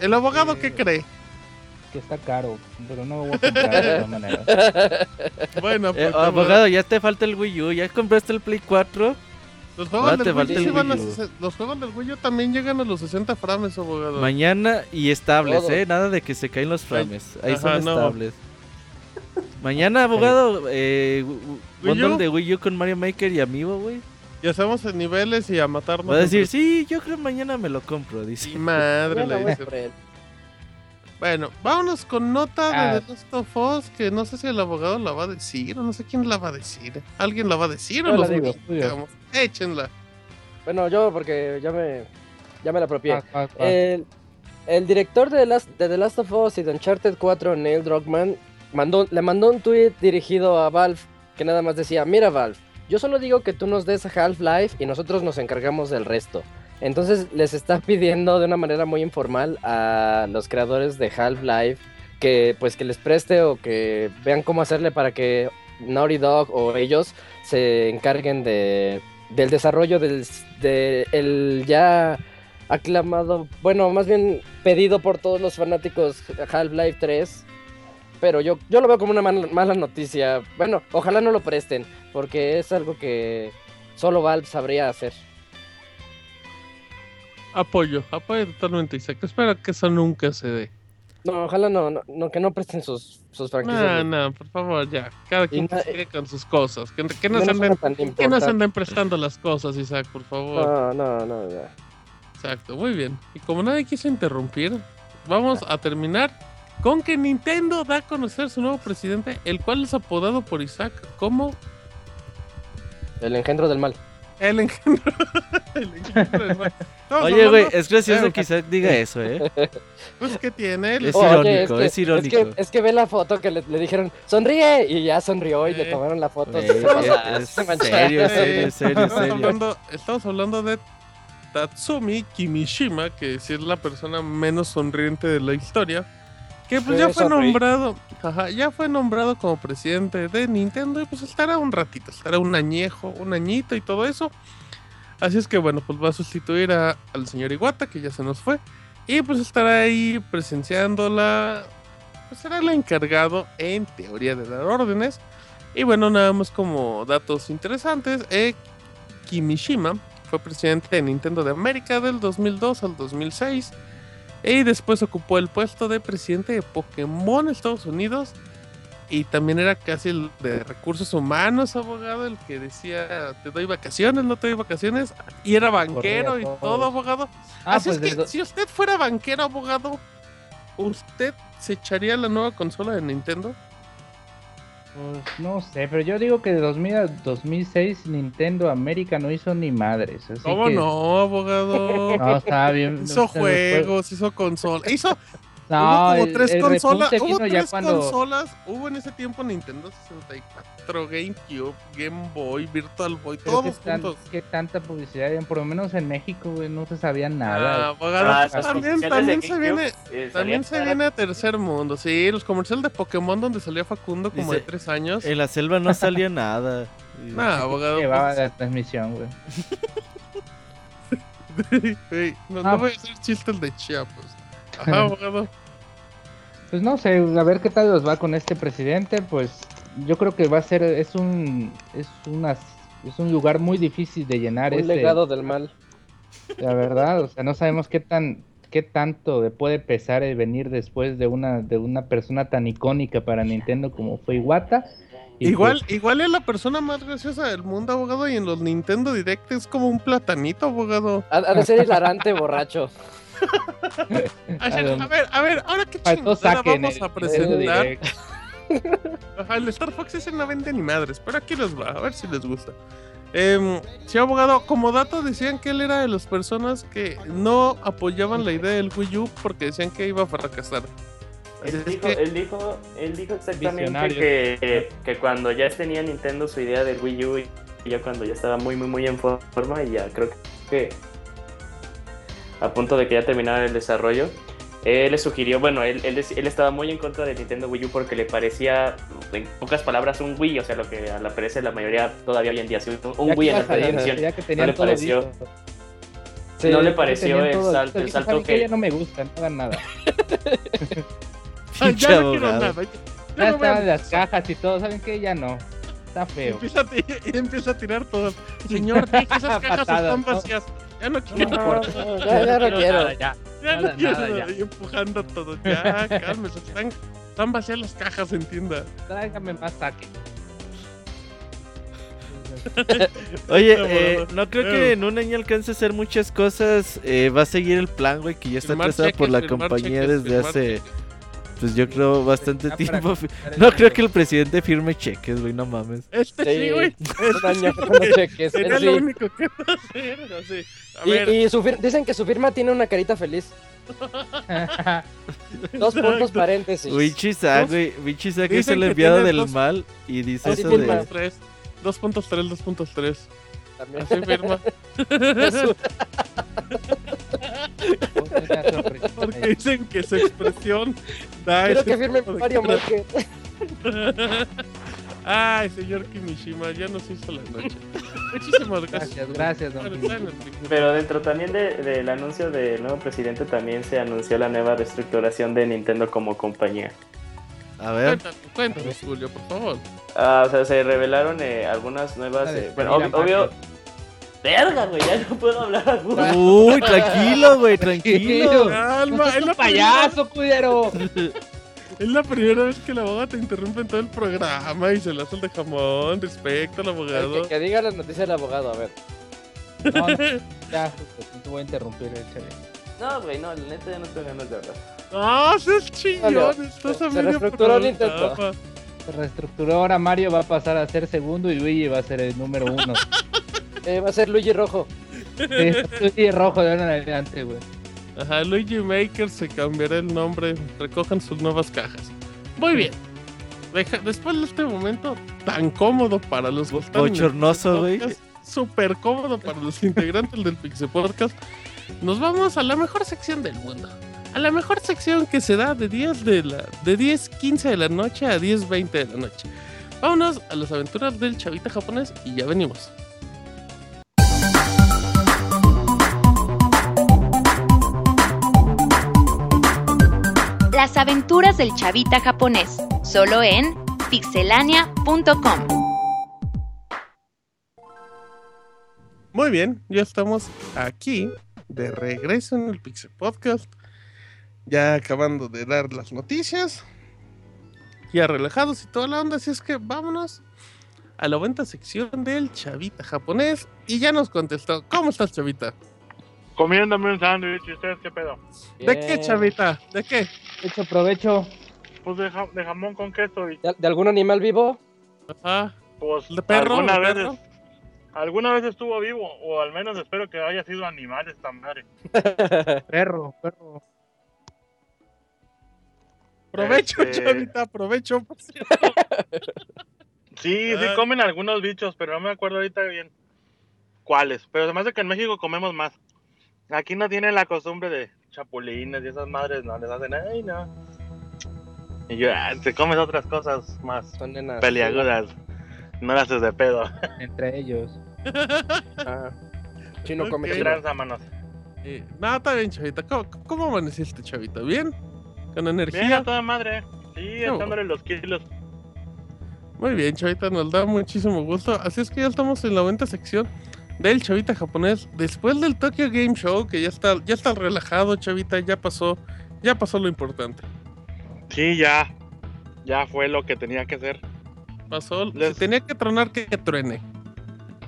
¿El abogado Sí. qué cree? Que está caro, pero no lo voy a comprar de todas maneras. (laughs) Bueno, Eh, pues. abogado, ya te falta el Wii U. ¿Ya compraste el Play 4? Los juegos, Ah, del te Wii Wii los juegos del Wii U también llegan a los 60 frames, abogado. Mañana y estables, Todo. ¿eh? Nada de que se caen los frames. Ahí Ajá, son no. estables. Mañana, abogado, eh, bundle de Wii U con Mario Maker y Amiibo, güey. Y hacemos en niveles y a matarnos. Va a decir, sí, yo creo mañana me lo compro, dice. Sí, madre Bueno, le dice. Bueno, vámonos con nota Ah. de The Last of Us, que no sé si el abogado la va a decir o no sé quién la va a decir. ¿Alguien la va a decir o Yo los digo. digamos? Échenla. Bueno, yo porque ya me, ya me la apropié. Ah, ah, ah. El, el director de, Last- de The Last of Us y de Uncharted 4, Neil Druckmann, mandó, le mandó un tweet dirigido a Valve que nada más decía, mira Valve, yo solo digo que tú nos des Half-Life y nosotros nos encargamos del resto. Entonces les está (laughs) pidiendo de una manera muy informal a los creadores de Half-Life que pues que les preste o que vean cómo hacerle para que Naughty Dog o ellos se encarguen de, del desarrollo del de el ya aclamado, bueno, más bien pedido por todos los fanáticos Half-Life 3. Pero yo, yo lo veo como una mal- mala noticia. Bueno, ojalá no lo presten, porque es algo que solo Valve sabría hacer. Apoyo, apoyo totalmente, Isaac. Espero que eso nunca se dé. No, ojalá no, no, no, que no presten sus, sus franquicias. No, no, por favor, ya. Cada quien na- sigue con sus cosas. Que, que no se anden, que no se anden prestando las cosas, Isaac, por favor. No, no, no, ya. Exacto, muy bien. Y como nadie quiso interrumpir, vamos a terminar con que Nintendo da a conocer su nuevo presidente, el cual es apodado por Isaac como El engendro del mal. El engendro. (laughs) el engendro del mal. Estamos Oye, güey, es gracioso Eh, que Isaac (laughs) diga eso, ¿eh? Pues que tiene él. Es Oye, irónico, que- es irónico. Es que, es que ve la foto que le, le dijeron, sonríe, y ya sonrió y Eh. le tomaron la foto. (laughs) Es, serio, serio, serio, hablando, estamos hablando de Tatsumi Kimishima, que sí es la persona menos sonriente de la historia. Que pues ya fue nombrado, ajá, ya fue nombrado como presidente de Nintendo y pues estará un ratito, estará un añejo, un añito y todo eso. Así es que bueno, pues va a sustituir a- al señor Iwata, que ya se nos fue. Y pues estará ahí presenciándola. Pues será el encargado, en teoría, de dar órdenes. Y bueno, nada más como datos interesantes, eh, Kimishima fue presidente de Nintendo de América del 2002 al 2006 y después ocupó el puesto de presidente de Pokémon Estados Unidos y también era casi el de recursos humanos, abogado, el que decía, te doy vacaciones, no te doy vacaciones, y era banquero y todo. abogado. Ah, Así pues es que, desde- si usted fuera banquero, abogado, ¿usted se echaría la nueva consola de Nintendo? Pues, no sé, pero yo digo que de 2000 a 2006 Nintendo América no hizo ni madres. Así ¿Cómo que- no, abogado? No, está bien. Hizo o sea, después- juegos, hizo consola. Hizo, No, hubo como el- tres el consolas. Hubo tres cuando- consolas. Hubo en ese tiempo Nintendo 64, GameCube, Game Boy, Virtual Boy, Pero que, todos tan- juntos. que tanta publicidad, por lo menos en México, güey, no se sabía Ah, nada. Ah, pues también, también se viene. eh, También se viene a tercer mundo, sí, los comerciales de Pokémon donde salía Facundo como Dice, de tres años. En la selva no salía nada. (laughs) Y- abogado. Llevaba pues, la transmisión, güey. (laughs) Ey, no, Ah. no voy a hacer chistes de Chiapas. Ajá, abogado. Pues no sé, a ver qué tal nos va con este presidente, pues yo creo que va a ser, es un, es una, es un lugar muy difícil de llenar Un ese, legado del mal. la verdad, o sea, no sabemos qué tan, qué tanto le puede pesar el venir después de una, de una persona tan icónica para Nintendo como fue Iwata. Y Igual, pues, igual es la persona más graciosa del mundo, abogado, y en los Nintendo Direct es como un platanito, abogado. Ha, ha de ser hilarante, borracho. (laughs) (laughs) A A ver, a ver, ahora qué chingada vamos el- a presentar. el Star Fox ese no vende ni madres, pero aquí les va, a ver si les gusta. Eh, sí, abogado, como dato decían que él era de las personas que no apoyaban la idea del Wii U porque decían que iba a fracasar. Él dijo, que- él dijo, él dijo exactamente que, que cuando ya tenía Nintendo su idea del Wii U y ya cuando ya estaba muy muy muy en forma y ya creo que a punto de que ya terminara el desarrollo, él le sugirió, bueno, él, él, él estaba muy en contra de Nintendo Wii U porque le parecía, en pocas palabras, un Wii, o sea, lo que a la parece la mayoría todavía hoy en día, un, un que Wii en la televisión. que tenían le pareció-. Sí, no le que pareció el listo, el salto "¿Saben qué? que- Ya no me gusta, no hagan nada. (laughs) Pinche ya no quiero nada. Ya, Ya no estaban las cajas y todo, ¿saben qué? Ya no. Está feo. empieza, a, y (laughs) empieza a tirar todo. (laughs) Señor, esas cajas Patadas, están ¿no? Ya no quiero. No, ya, ya no quiero. nada, ya. Ya no Nada, quiero. nada, ya. Empujando todo. Ya, (laughs) cálmese. Están, están vacías las cajas, entienda. Tráigame más saque. (laughs) Oye, eh, no creo que en un año alcance a hacer muchas cosas. eh, va a seguir el plan, güey, que ya está trazado por la compañía cheques, desde hace, cheques. Pues yo creo, bastante para tiempo. No creo que el presidente firme cheques, güey, no mames. Este sí, Sí, güey. Cheques. Sería él lo sí. único que va a hacer. Así. A Y, ver. y su fir- dicen que su firma tiene una carita feliz. (laughs) Dos puntos paréntesis. Wichisa, güey, Wichisa que es el enviado del dos- mal y dice Así eso firma. de... 2.3. 2.3, 2.3. También. Así firma. Porque dicen que su expresión da Quiero que firme Mario. Márquez. (laughs) Ay, señor Kimishima, ya nos hizo la noche. Muchísimas gracias. Gracias, gracias, don. Pero dentro también de- del anuncio del nuevo presidente también se anunció la nueva reestructuración de Nintendo como compañía. A ver, Cuéntanos, cuéntanos, Julio, por favor. Ah, o sea, se revelaron eh, algunas nuevas... Eh, bueno, despedida, ob- obvio... Verga, güey, ya no puedo hablar gusto. uy, tranquilo, güey, (laughs) tranquilo. Calma, es la, primera, ¡Payaso, culero! (laughs) es la primera vez que la abogada te interrumpe en todo el programa y se le hace el de jamón. Respecto al abogado. Que, que diga la noticia del abogado, a ver. No, (laughs) no, ya, no te voy a interrumpir, échale. No, güey, no, la neta ya no tengo ganas de hablar. ¡Ah, seas chillón! Vale, Estás se a medio reestructuró Nintendo. programa. Se reestructuró ahora Mario va a pasar a ser segundo y Luigi va a ser el número uno. (laughs) Eh, va a ser Luigi Rojo. (laughs) Sí, Luigi rojo de ahora en adelante, güey. Ajá, Luigi Maker se cambiará el nombre. Recojan sus nuevas cajas. Muy bien. Deja- después de este momento tan cómodo para los el Bochornoso, güey. Súper cómodo para los integrantes del Pixel Podcast. Nos vamos a la mejor sección del mundo. A la mejor sección que se da de 10 de la de 10 15 de la noche a 10 20 de la noche. Vámonos a las aventuras del chavita japonés y ya venimos. Las aventuras del chavita japonés, solo en pixelania.com. Muy bien, ya estamos aquí de regreso en el Pixel Podcast. Ya acabando de dar las noticias. Ya relajados y toda la onda. Así es que vámonos a la buena sección del chavita japonés. Y ya nos contestó. ¿Cómo estás, chavita? Comiéndome un sándwich, ¿y ustedes qué pedo? ¿De qué, chavita? ¿De qué? Hecho provecho. Pues de, ja- de jamón con queso y ¿De, de algún animal vivo? Ajá. pues ¿De perro? alguna ¿De vez perro? alguna vez estuvo vivo o al menos espero que haya sido animal esta madre. (laughs) (laughs) Perro, perro. Provecho, Este- chavita, provecho. (laughs) Sí, sí Ah. comen algunos bichos, pero no me acuerdo ahorita bien cuáles. Pero además de que en México comemos más. Aquí no tienen la costumbre de chapulines y esas madres, no les hacen, ay no. Y yo, ah, te comes otras cosas más Son nenas. peliagudas. No las haces de pedo. (laughs) Entre ellos. Ah, chino come Ok. chino. Tranza, manos. Eh, no, está bien, chavita. ¿Cómo, cómo amaneciste, chavita? ¿Bien? ¿Con Bien, energía? a toda madre. Sí, echándole los kilos. Muy bien, Chavita, nos da muchísimo gusto. Así es que ya estamos en la buena sección del Chavita japonés. Después del Tokyo Game Show, que ya está, ya está relajado, Chavita, ya pasó, ya pasó lo importante. Sí, ya. Ya fue lo que tenía que hacer. Pasó, Les- si tenía que tronar, que truene.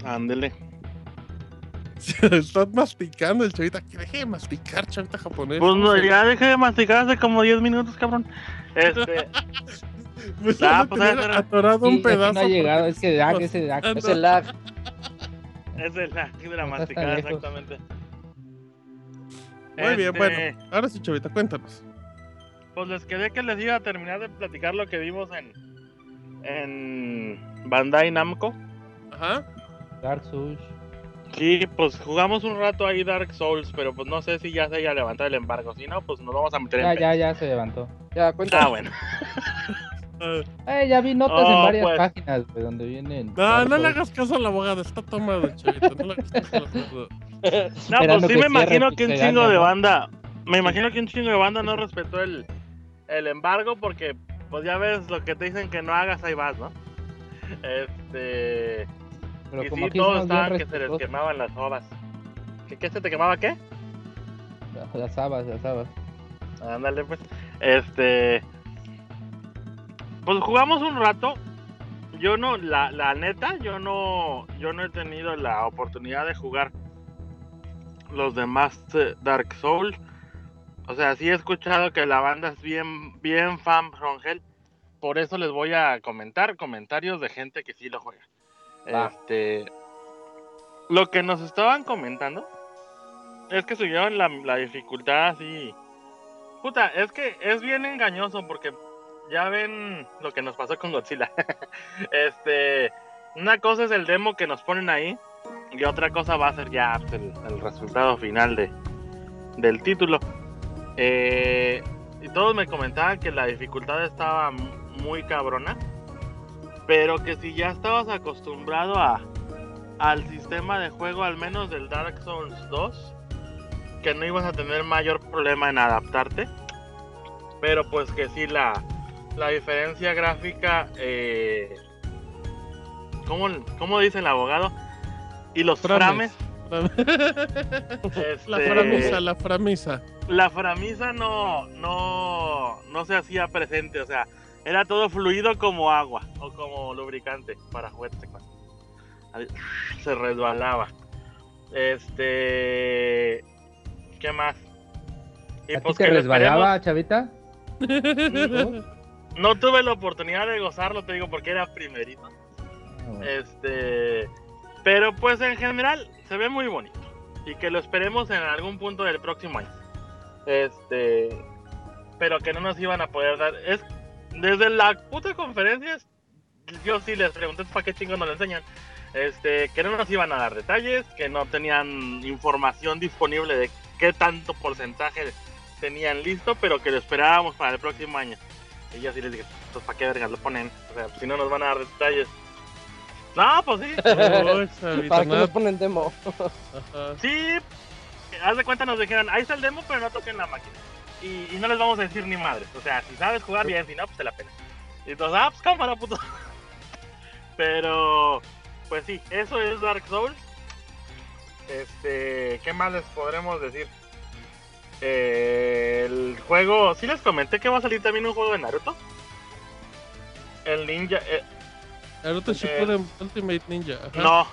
Ándele. (laughs) Estás masticando el Chavita, que deje de masticar, Chavita japonés. Pues no, ya dejé de masticar hace como 10 minutos, cabrón. Este, (laughs) Pues Ah, de pues, era- atorado Sí, un pedazo. no ha llegado, porque es que lag, estás ese lag. Es el lag. es el lag (laughs) de la masticada, exactamente. Muy bien, Este, bueno. Ahora sí, Chavita, cuéntanos. Pues les quedé que les iba a terminar de platicar lo que vimos en, en Bandai Namco. Ajá. Dark Souls. Sí, pues jugamos un rato ahí Dark Souls, pero pues no sé si ya se haya levantado el embargo. Si no, pues nos vamos a meter Ya, en ya, ya se levantó. Ya, cuenta. Ah, bueno. (laughs) Eh, ya vi notas en varias pues. páginas de donde vienen. No, no le hagas caso al abogado, está tomado, Chavita. No le hagas caso al abogado. No, Esperando pues sí me imagino que un chingo de banda, me imagino que un chingo de banda no respetó el, el embargo porque pues ya ves lo que te dicen que no hagas, ahí vas, ¿no? Este, Pero y como sí, todos estaban que se les quemaban las ovas. ¿Qué, qué se te quemaba qué? Las habas, las habas. Ándale pues. Este, pues jugamos un rato. Yo no, la, la neta, yo no, yo no he tenido la oportunidad de jugar los demás eh, Dark Souls. O sea, sí he escuchado que la banda es bien, bien fan from Hell. Por eso les voy a comentar comentarios de gente que sí lo juega. Este, lo que nos estaban comentando es que subieron la, la dificultad así. Puta, es que es bien engañoso porque ya ven lo que nos pasó con Godzilla. (laughs) este, una cosa es el demo que nos ponen ahí y otra cosa va a ser ya pues, el, el resultado final de, del título. Eh, y todos me comentaban que la dificultad estaba mu- muy cabrona, pero que si ya estabas acostumbrado a al sistema de juego, al menos del Dark Souls 2, que no ibas a tener mayor problema en adaptarte. Pero pues que sí, la, la diferencia gráfica, eh, ¿cómo, cómo dice el abogado? Y los Frames. frames. (laughs) La este, framisa, la framisa. la framisa no, no, no se hacía presente, o sea, era todo fluido como agua o como lubricante para juguete sexual. Ahí, Se resbalaba. Este, ¿qué más? Y ¿A ti pues te que resbalaba, chavita? esperemos. (laughs) No tuve la oportunidad de gozarlo, te digo, porque era primerito. Ah. Este, pero pues en general se ve muy bonito y que lo esperemos en algún punto del próximo año. Este, pero que no nos iban a poder dar. Es desde la puta conferencia, yo sí les pregunté para qué chingos nos lo enseñan. Este, que no nos iban a dar detalles, que no tenían información disponible de qué tanto porcentaje tenían listo, pero que lo esperábamos para el próximo año. Y yo sí les dije, pues para qué vergas lo ponen, o sea, si no nos van a dar detalles. No, pues sí. (laughs) ¿Para qué nada- nos ponen demo? Ajá. Sí, haz de cuenta nos dijeron, ahí está el demo, pero no toquen la máquina. Y, y no les vamos a decir ni madres. O sea, si sabes jugar bien, si no, pues te la pena. Y todos, ah, pues cámara, puto. (laughs) Pero, pues sí, eso es Dark Souls. Este, ¿qué más les podremos decir? Eh, el juego, sí les comenté que va a salir también un juego de Naruto. El ninja, eh, Naruto Shippuden Ultimate Ninja. ajá. no,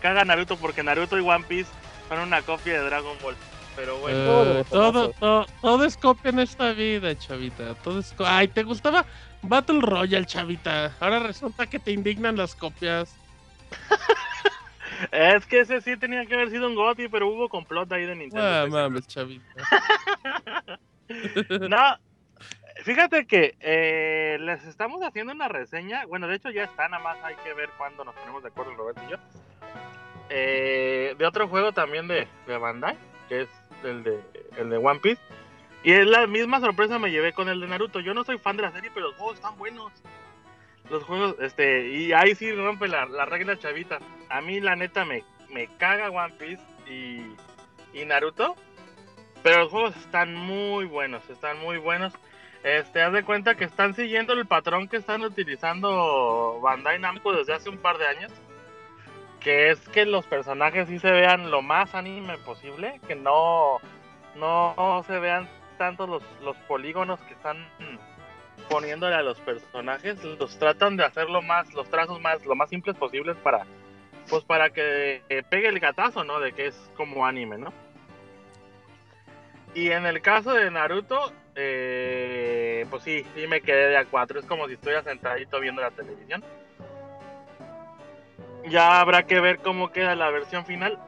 caga Naruto porque Naruto y One Piece son una copia de Dragon Ball. Pero bueno, Eh, Todo todo, todo, todo es copia en esta vida, chavita. Todo es Ay, ¿te gustaba Battle Royale, chavita? Ahora resulta que te indignan las copias. (laughs) es que ese sí tenía que haber sido un GOTY, pero hubo complot ahí de Nintendo. Ah, mames, chavita. (laughs) No, fíjate que eh, les estamos haciendo una reseña. Bueno, de hecho ya está, nada más hay que ver cuándo nos ponemos de acuerdo Roberto y yo. Eh, de otro juego también de, de Bandai, que es el de, el de One Piece. Y es la misma sorpresa me llevé con el de Naruto. Yo no soy fan de la serie, pero los juegos están buenos. Los juegos, este, y ahí sí rompe la, la regla chavita. A mí la neta me, me caga One Piece y, y Naruto. Pero los juegos están muy buenos, están muy buenos. Este, haz de cuenta que están siguiendo el patrón que están utilizando Bandai Namco desde hace un par de años. Que es que los personajes sí se vean lo más anime posible, que no, no se vean tanto los, los polígonos que están poniéndole a los personajes. Los tratan de hacerlo más, los trazos más, lo más simples posibles para, pues para que eh, pegue el gatazo, ¿no? De que es como anime, ¿no? Y en el caso de Naruto, eh, pues sí, sí me quedé de a cuatro. Es como si estuviera sentadito viendo la televisión. Ya habrá que ver cómo queda la versión final.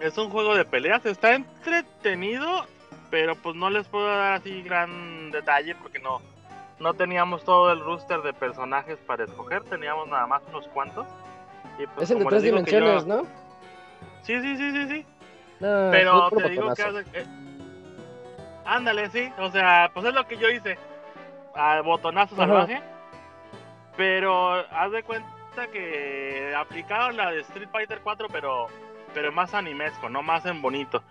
Es un juego de peleas, está entretenido, pero pues no les puedo dar así gran detalle porque no, no teníamos todo el rooster de personajes para escoger, teníamos nada más unos cuantos. Y, pues, Es el de tres yo- dimensiones, ¿no? Sí, sí, sí, sí, sí. No, Pero te digo que botonazo. eh, Ándale, sí. O sea, pues es lo que yo hice. A botonazo salvaje. Pero haz de cuenta que aplicaron la de Street Fighter 4, pero, pero más animesco, no más en bonito.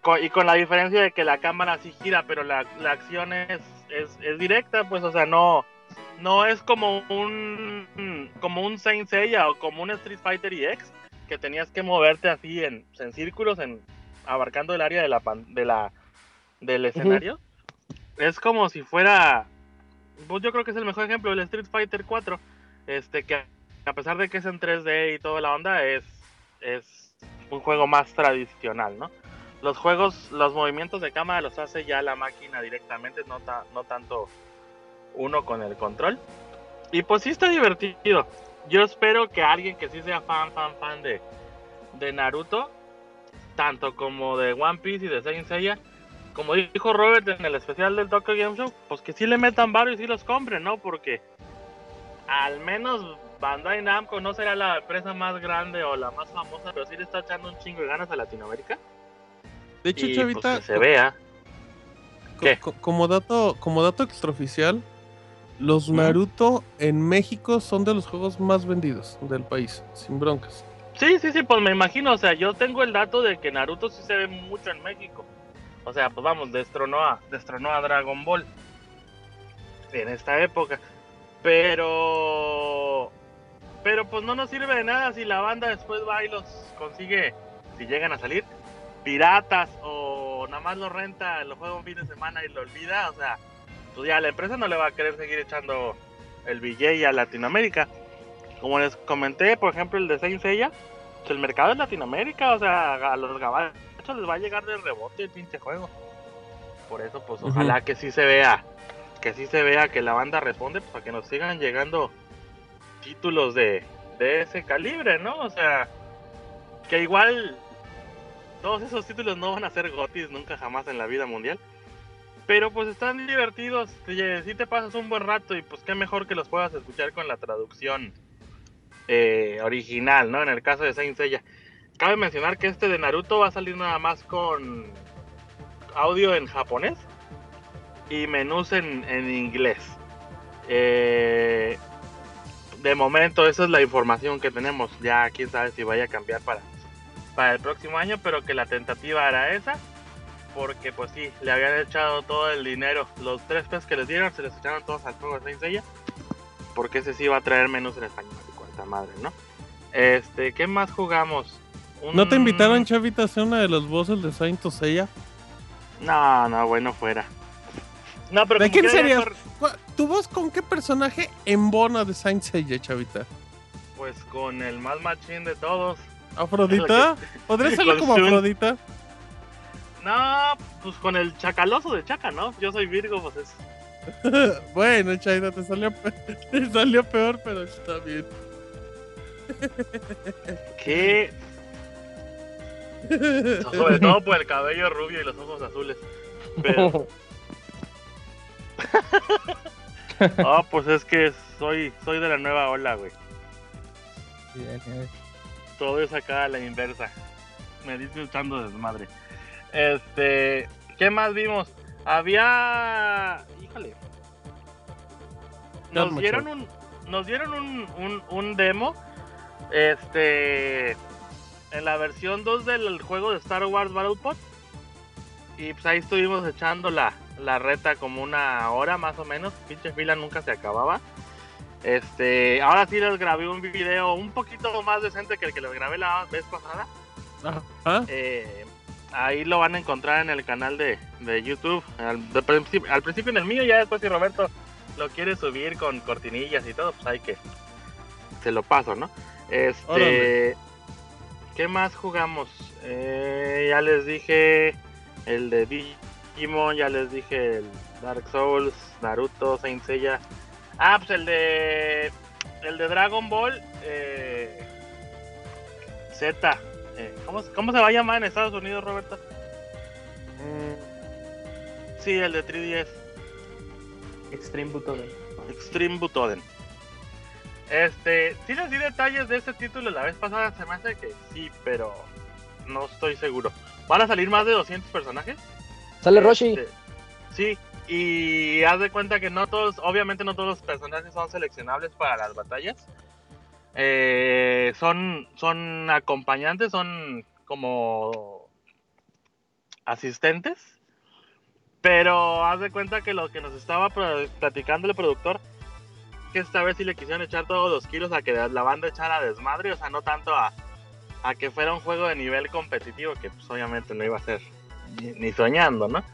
Co- y con la diferencia de que la cámara sí gira, pero la, la acción es, es, es directa, pues, o sea, no, no es como un como un Saint Seiya o como un Street Fighter EX que tenías que moverte así en, en círculos, en abarcando el área de la pan- de la del escenario. Es como si fuera, pues yo creo que es el mejor ejemplo el Street Fighter 4, este que a pesar de que es en 3D y toda la onda es es un juego más tradicional, ¿no? Los juegos, los movimientos de cámara los hace ya la máquina directamente, no, ta- no tanto uno con el control. Y pues sí está divertido. Yo espero que alguien que sí sea fan, fan, fan de, de Naruto, tanto como de One Piece y de Saint Seiya, como dijo Robert en el especial del Tokyo Game Show, pues que sí le metan varios y sí los compren, ¿no? Porque al menos Bandai Namco no será la empresa más grande o la más famosa, pero sí le está echando un chingo de ganas a Latinoamérica. De hecho, y chavita, pues que se vea. como dato, como dato extraoficial, los. Naruto en México son de los juegos más vendidos del país, sin broncas. Sí, sí, sí, pues me imagino, o sea, yo tengo el dato de que Naruto sí se ve mucho en México. O sea, pues vamos, destronó a, destronó a Dragon Ball en esta época. Pero, pero pues no nos sirve de nada si la banda después va y los consigue, si llegan a salir, piratas o nada más lo renta, lo juega un fin de semana y lo olvida. O sea, pues ya la empresa no le va a querer seguir echando el billete a Latinoamérica. Como les comenté, por ejemplo, el de Saint Seiya, pues el mercado es Latinoamérica, o sea, a los gabachos les va a llegar de rebote el pinche juego. Por eso, pues ojalá que sí se vea, que sí se vea que la banda responde pues, para que nos sigan llegando títulos de, de ese calibre, ¿no? O sea, que igual todos esos títulos no van a ser gotis nunca jamás en la vida mundial. Pero pues están divertidos, si te pasas un buen rato y pues qué mejor que los puedas escuchar con la traducción eh, original, ¿no? En el caso de Saint Seiya. Cabe mencionar que este de Naruto va a salir nada más con audio en japonés y menús en, en inglés. Eh, de momento esa es la información que tenemos. Ya quién sabe si vaya a cambiar para, para el próximo año, pero que la tentativa era esa. Porque pues sí, le habían echado todo el dinero. Los tres pesos que les dieron se les echaron todos al juego de Saint Seiya. porque ese sí va a traer menús en español y cuánta madre, ¿no? Este, ¿qué más jugamos? ¿No te invitaron, Chavita, a una de los bosses de Saint Seiya? No, no, bueno, fuera. No, pero ¿De quién cor- ¿Cu- ¿Tu voz con qué personaje embona de Saint Seiya, Chavita? Pues con el más machín de todos. ¿Afrodita? (laughs) ¿Podría salir como Shun. Afrodita? No, pues con el chacaloso de Chaca, ¿no? Yo soy Virgo, pues es. (laughs) bueno, Chaida, te salió, pe- (laughs) te salió peor, pero está bien. ¿Qué? Sobre todo por el cabello rubio y los ojos azules. Pero, ah, (laughs) pues es que soy, soy de la nueva ola, güey. Bien, bien. Todo es acá a la inversa. Me dice echando desmadre. Este, ¿qué más vimos? Había, híjole, nos Calma, dieron un, nos dieron un, un, un demo, este, en la versión 2 del juego de Star Wars Battlepod. Y pues ahí estuvimos echando la, reta como una hora más o menos. Pinche fila nunca se acababa. Este, ahora sí les grabé un video un poquito más decente que el que les grabé la vez pasada. Ajá. Eh, ahí lo van a encontrar en el canal de, de YouTube. Al, de principio, al principio en el mío, ya después si Roberto lo quiere subir con cortinillas y todo, pues hay que se lo paso, ¿no? Este, Órale. ¿qué más jugamos? Eh, ya les dije el de Digimon, ya les dije el Dark Souls, Naruto, Saint Seiya. Ah, pues el de el de Dragon Ball eh, Z. Eh, ¿cómo, ¿Cómo se va a llamar en Estados Unidos, Roberto? Sí, el de 3DS. Extreme Butoden. Extreme Butoden. Este, sí les di detalles de este título la vez pasada, se me hace que sí, pero no estoy seguro. ¿Van a salir más de 200 personajes? Sale Roshi. Este, sí, y haz de cuenta que no todos, obviamente no todos los personajes son seleccionables para las batallas. Eh, son, son acompañantes, son como asistentes. Pero haz de cuenta que lo que nos estaba platicando el productor, que esta vez sí le quisieron echar todos los kilos a que la banda echara desmadre, o sea, no tanto a, a que fuera un juego de nivel competitivo, que pues obviamente no iba a ser ni, soñando, ¿no?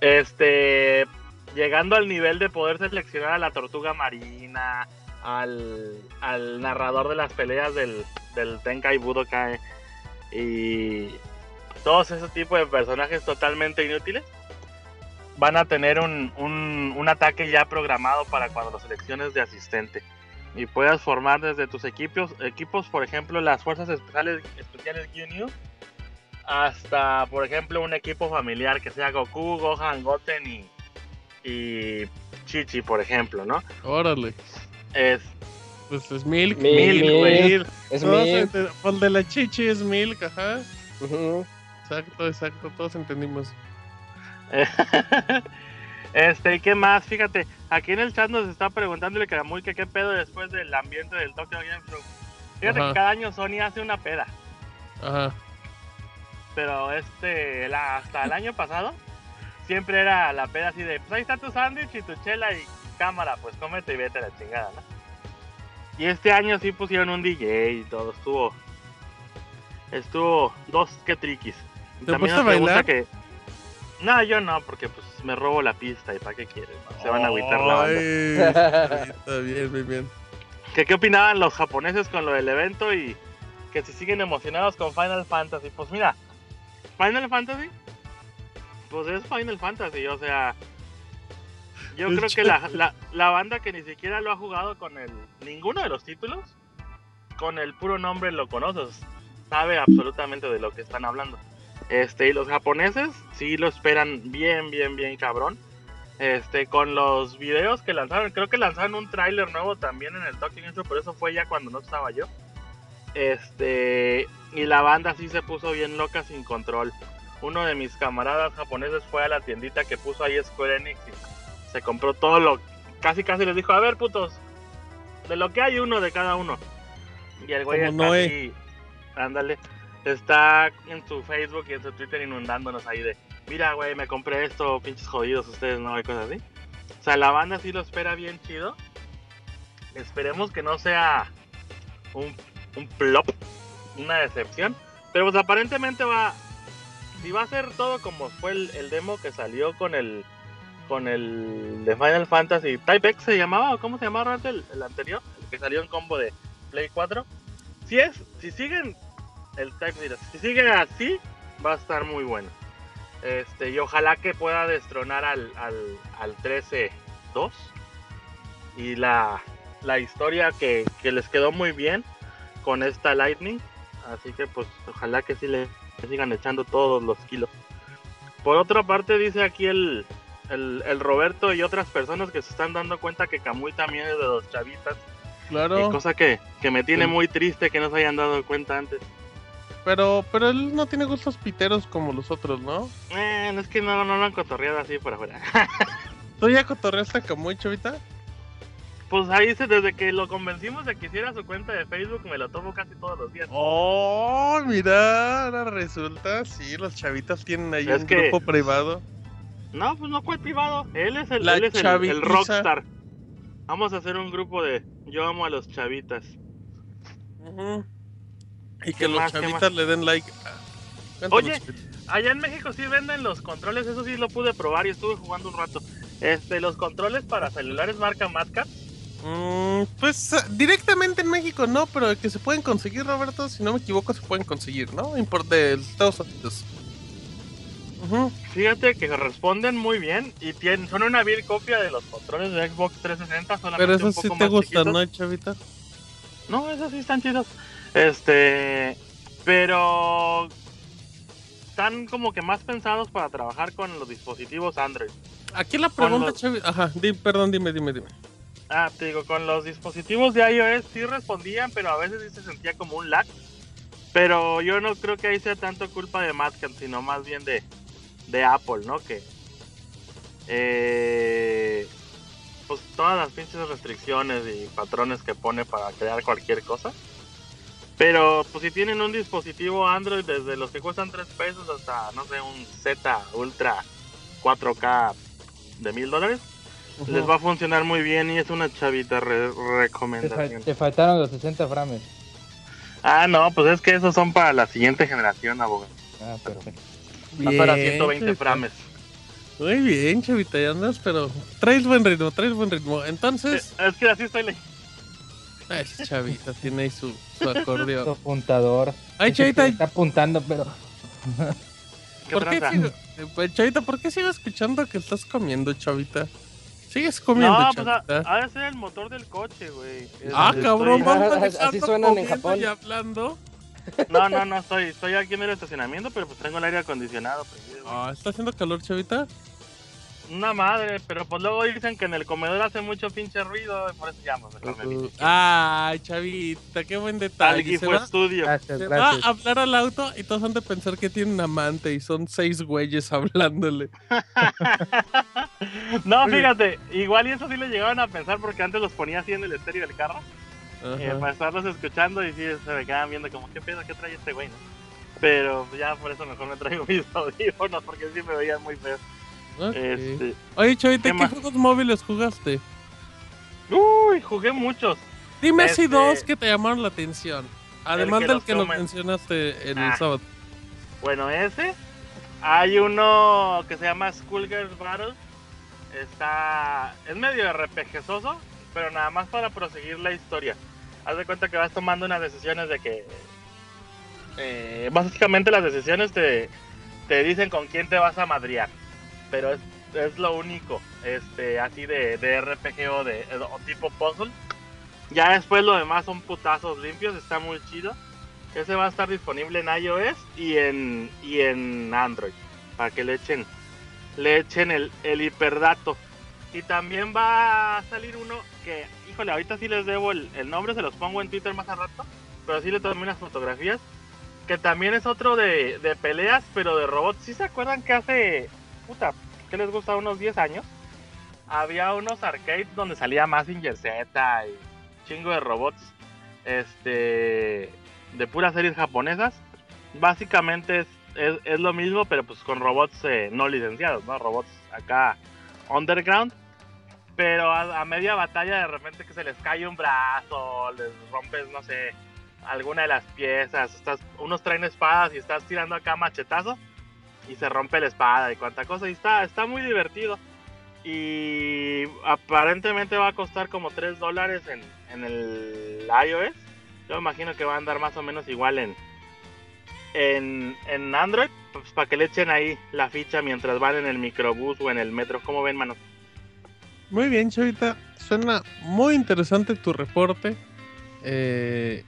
Este, llegando al nivel de poder seleccionar a la tortuga marina, al, al narrador de las peleas del, del Tenkai Budokai y todos esos tipos de personajes totalmente inútiles van a tener un, un, un ataque ya programado para cuando los selecciones de asistente y puedas formar desde tus equipos, equipos por ejemplo las fuerzas especiales, especiales hasta por ejemplo un equipo familiar que sea Goku, Gohan, Goten y, y Chichi por ejemplo, ¿no? Órale. Es, Pues es Milk. Milk, güey. Es Todos Milk. pues, el de la chichi es Milk, ajá. Exacto, exacto, todos entendimos. (laughs) este, ¿y qué más? Fíjate, aquí en el chat nos está preguntándole que muy que qué pedo después del ambiente del Tokyo Game Show. Fíjate Ajá. que cada año Sony hace una peda, Ajá. Pero este, la- hasta el año pasado, siempre era la peda así de, pues ahí está tu sándwich y tu chela y cámara, pues cómete y vete a la chingada, ¿no? Y este año sí pusieron un DJ y todo, estuvo, estuvo dos que triquis. ¿Te también fuiste a nos pregunta bailar? que, no, yo no, porque pues me robo la pista y para qué quieres, ¿no? se van a agüitar la banda. Está bien, está bien, (laughs) que qué opinaban los japoneses con lo del evento y que si siguen emocionados con Final Fantasy. Pues mira, Final Fantasy, pues es Final Fantasy, o sea, yo creo que la, la, la banda que ni siquiera lo ha jugado con el ninguno de los títulos, con el puro nombre lo conoces, sabe absolutamente de lo que están hablando. Este, y los japoneses sí lo esperan bien, bien, bien cabrón. Este, con los videos que lanzaron, creo que lanzaron un tráiler nuevo también en el Talking Intro, pero eso fue ya cuando no estaba yo. Este, y la banda sí se puso bien loca sin control. Uno de mis camaradas japoneses fue a la tiendita que puso ahí Square Enix y se compró todo lo, casi casi les dijo, a ver putos, de lo que hay uno de cada uno. Y el güey está Noé. así, ándale, está en su Facebook y en su Twitter inundándonos ahí de, mira güey, me compré esto, pinches jodidos ustedes, ¿no? Y cosas así. O sea, la banda sí lo espera bien chido. esperemos que no sea un, un plop, una decepción. Pero pues aparentemente va, si va a ser todo como fue el, demo que salió con el con el de Final Fantasy Type X se llamaba o cómo se llamaba el, el anterior, el que salió en combo de Play 4. Si es, si siguen el Type si siguen así, va a estar muy bueno. Este, y ojalá que pueda destronar al, al, al 13-2 y la, la historia que, que les quedó muy bien con esta Lightning. Así que pues ojalá que sí le sigan echando todos los kilos. Por otra parte dice aquí el, el, el Roberto y otras personas que se están dando cuenta que Kamui también es de los chavitas. Claro. Y cosa que, que me tiene Sí. muy triste que no se hayan dado cuenta antes. Pero, pero él no tiene gustos piteros como los otros, ¿no? Eh, es que no, no lo han cotorreado así por afuera. (laughs) ¿Tú ya cotorreaste a Kamui, chavita? Pues ahí se, desde que lo convencimos de que hiciera su cuenta de Facebook, me lo tomo casi todos los días. Oh, mira, ahora resulta, sí, los chavitas tienen ahí Es un que- grupo privado. No, pues no cuál privado. Él es el, La él es el- rockstar. Vamos a hacer un grupo de yo amo a los chavitas. Y ¿Qué que los más, chavitas le den like. Cuéntanos, Oye. Allá en México sí venden los controles, eso sí lo pude probar y estuve jugando un rato. Este, los controles para celulares marca Madcap. Mm, pues directamente en México no, pero que se pueden conseguir, Roberto, si no me equivoco, se pueden conseguir, ¿no? Import de Estados Unidos. Ujú. Fíjate que responden muy bien y tienen, son una vil copia de los controles de Xbox 360, solamente Pero esos sí te gustan. ¿no, chavita? No, esos sí están chidos. Este, pero están como que más pensados para trabajar con los dispositivos Android. Aquí la pregunta, los- Chavi. Ajá, di- perdón, dime, dime, dime. Ah, te digo, con los dispositivos de iOS sí respondían, pero a veces sí se sentía como un lag. Pero yo no creo que ahí sea tanto culpa de Madcap, sino más bien de, de Apple, ¿no? Que eh, pues todas las pinches restricciones y patrones que pone para crear cualquier cosa. Pero pues si tienen un dispositivo Android desde los que cuestan 3 pesos hasta, no sé, un Z Ultra 4K de mil dólares, les va a funcionar muy bien y es una chavita re- Te, fa- recomendación. te faltaron los 60 frames. Ah, no, pues es que esos son para la siguiente generación, abogado. Ah, perfecto. Para Bien, 120 chavita. frames. Muy bien, chavita, ya andas, pero traes buen ritmo, traes buen ritmo. Eh, Entonces, Es que así estoy leyendo. ay, chavita, tiene ahí su, su acordeón. (laughs) apuntador. Ay, chavita, Está apuntando, pero. ¿Qué ¿por qué sigo, eh, pues, chavita, ¿por qué sigo escuchando que estás comiendo, chavita? Sigues comiendo, No, pues ha, ha de ser el motor del coche, güey. Ah, estoy- cabrón, vamos Así suenan en Japón. y hablando. No, no, no, estoy, estoy aquí en el estacionamiento, pero pues tengo el aire acondicionado. güey. Ah, ¿está haciendo calor, chavita? Una madre, pero pues luego dicen que en el comedor hace mucho pinche ruido y por eso llamo. Mejor me Uh, vine. ay, chavita, qué buen Al detalle. Se va, Studio. Gracias, se va a hablar al auto y todos han de pensar que tiene un amante y son seis güeyes hablándole. (laughs) No, fíjate, igual y eso sí le llegaban a pensar porque antes los ponía así en el estéreo del carro. eh, para estarlos escuchando y sí se me quedaban viendo como qué pedo, qué trae este güey, ¿no? Pero ya por eso mejor me traigo (laughs) mis audífonos porque sí me veían muy feos. Ok. Este, Oye, chavita, ¿qué ¿qué, juegos móviles jugaste? uy, jugué muchos. Dime si Este- dos que te llamaron la atención. Además que del que nos mencionaste en el Ah. sábado. Bueno, ese. Hay uno que se llama Schoolgirls Battle. Está. Es medio RPGoso, pero nada más para proseguir la historia. Haz de cuenta que vas tomando unas decisiones de que. eh, básicamente las decisiones te, te dicen con quién te vas a madrear. Pero es, es lo único. Este, así de, de RPG o de o tipo puzzle. Ya después lo demás son putazos limpios, está muy chido. Ese va a estar disponible en iOS y en, y en Android. Para que le echen, le echen el, el hiperdato. Y también va a salir uno que, híjole, ahorita sí les debo el, el nombre, se los pongo en Twitter más a rato. Pero sí le tomé unas fotografías. Que también es otro de, de peleas, pero de robots. ¿Sí se acuerdan que hace, puta, que les gusta? Unos 10 años. Había unos arcades donde salía Mazinger Z y chingo de robots. Este de puras series japonesas. Básicamente es, es, es lo mismo, pero pues con robots eh, no licenciados, ¿no? Robots acá underground. pero a, a media batalla de repente que se les cae un brazo, les rompes, no sé, alguna de las piezas, estás, unos traen espadas y estás tirando acá machetazo y se rompe la espada y cuánta cosa, y está, está muy divertido. Y aparentemente va a costar como 3 dólares en, en el iOS. Yo imagino que va a andar más o menos igual en, en, en Android, pues para que le echen ahí la ficha mientras van en el microbús o en el metro. ¿Cómo ven, mano? Muy bien, Chavita. Suena muy interesante tu reporte. Eh,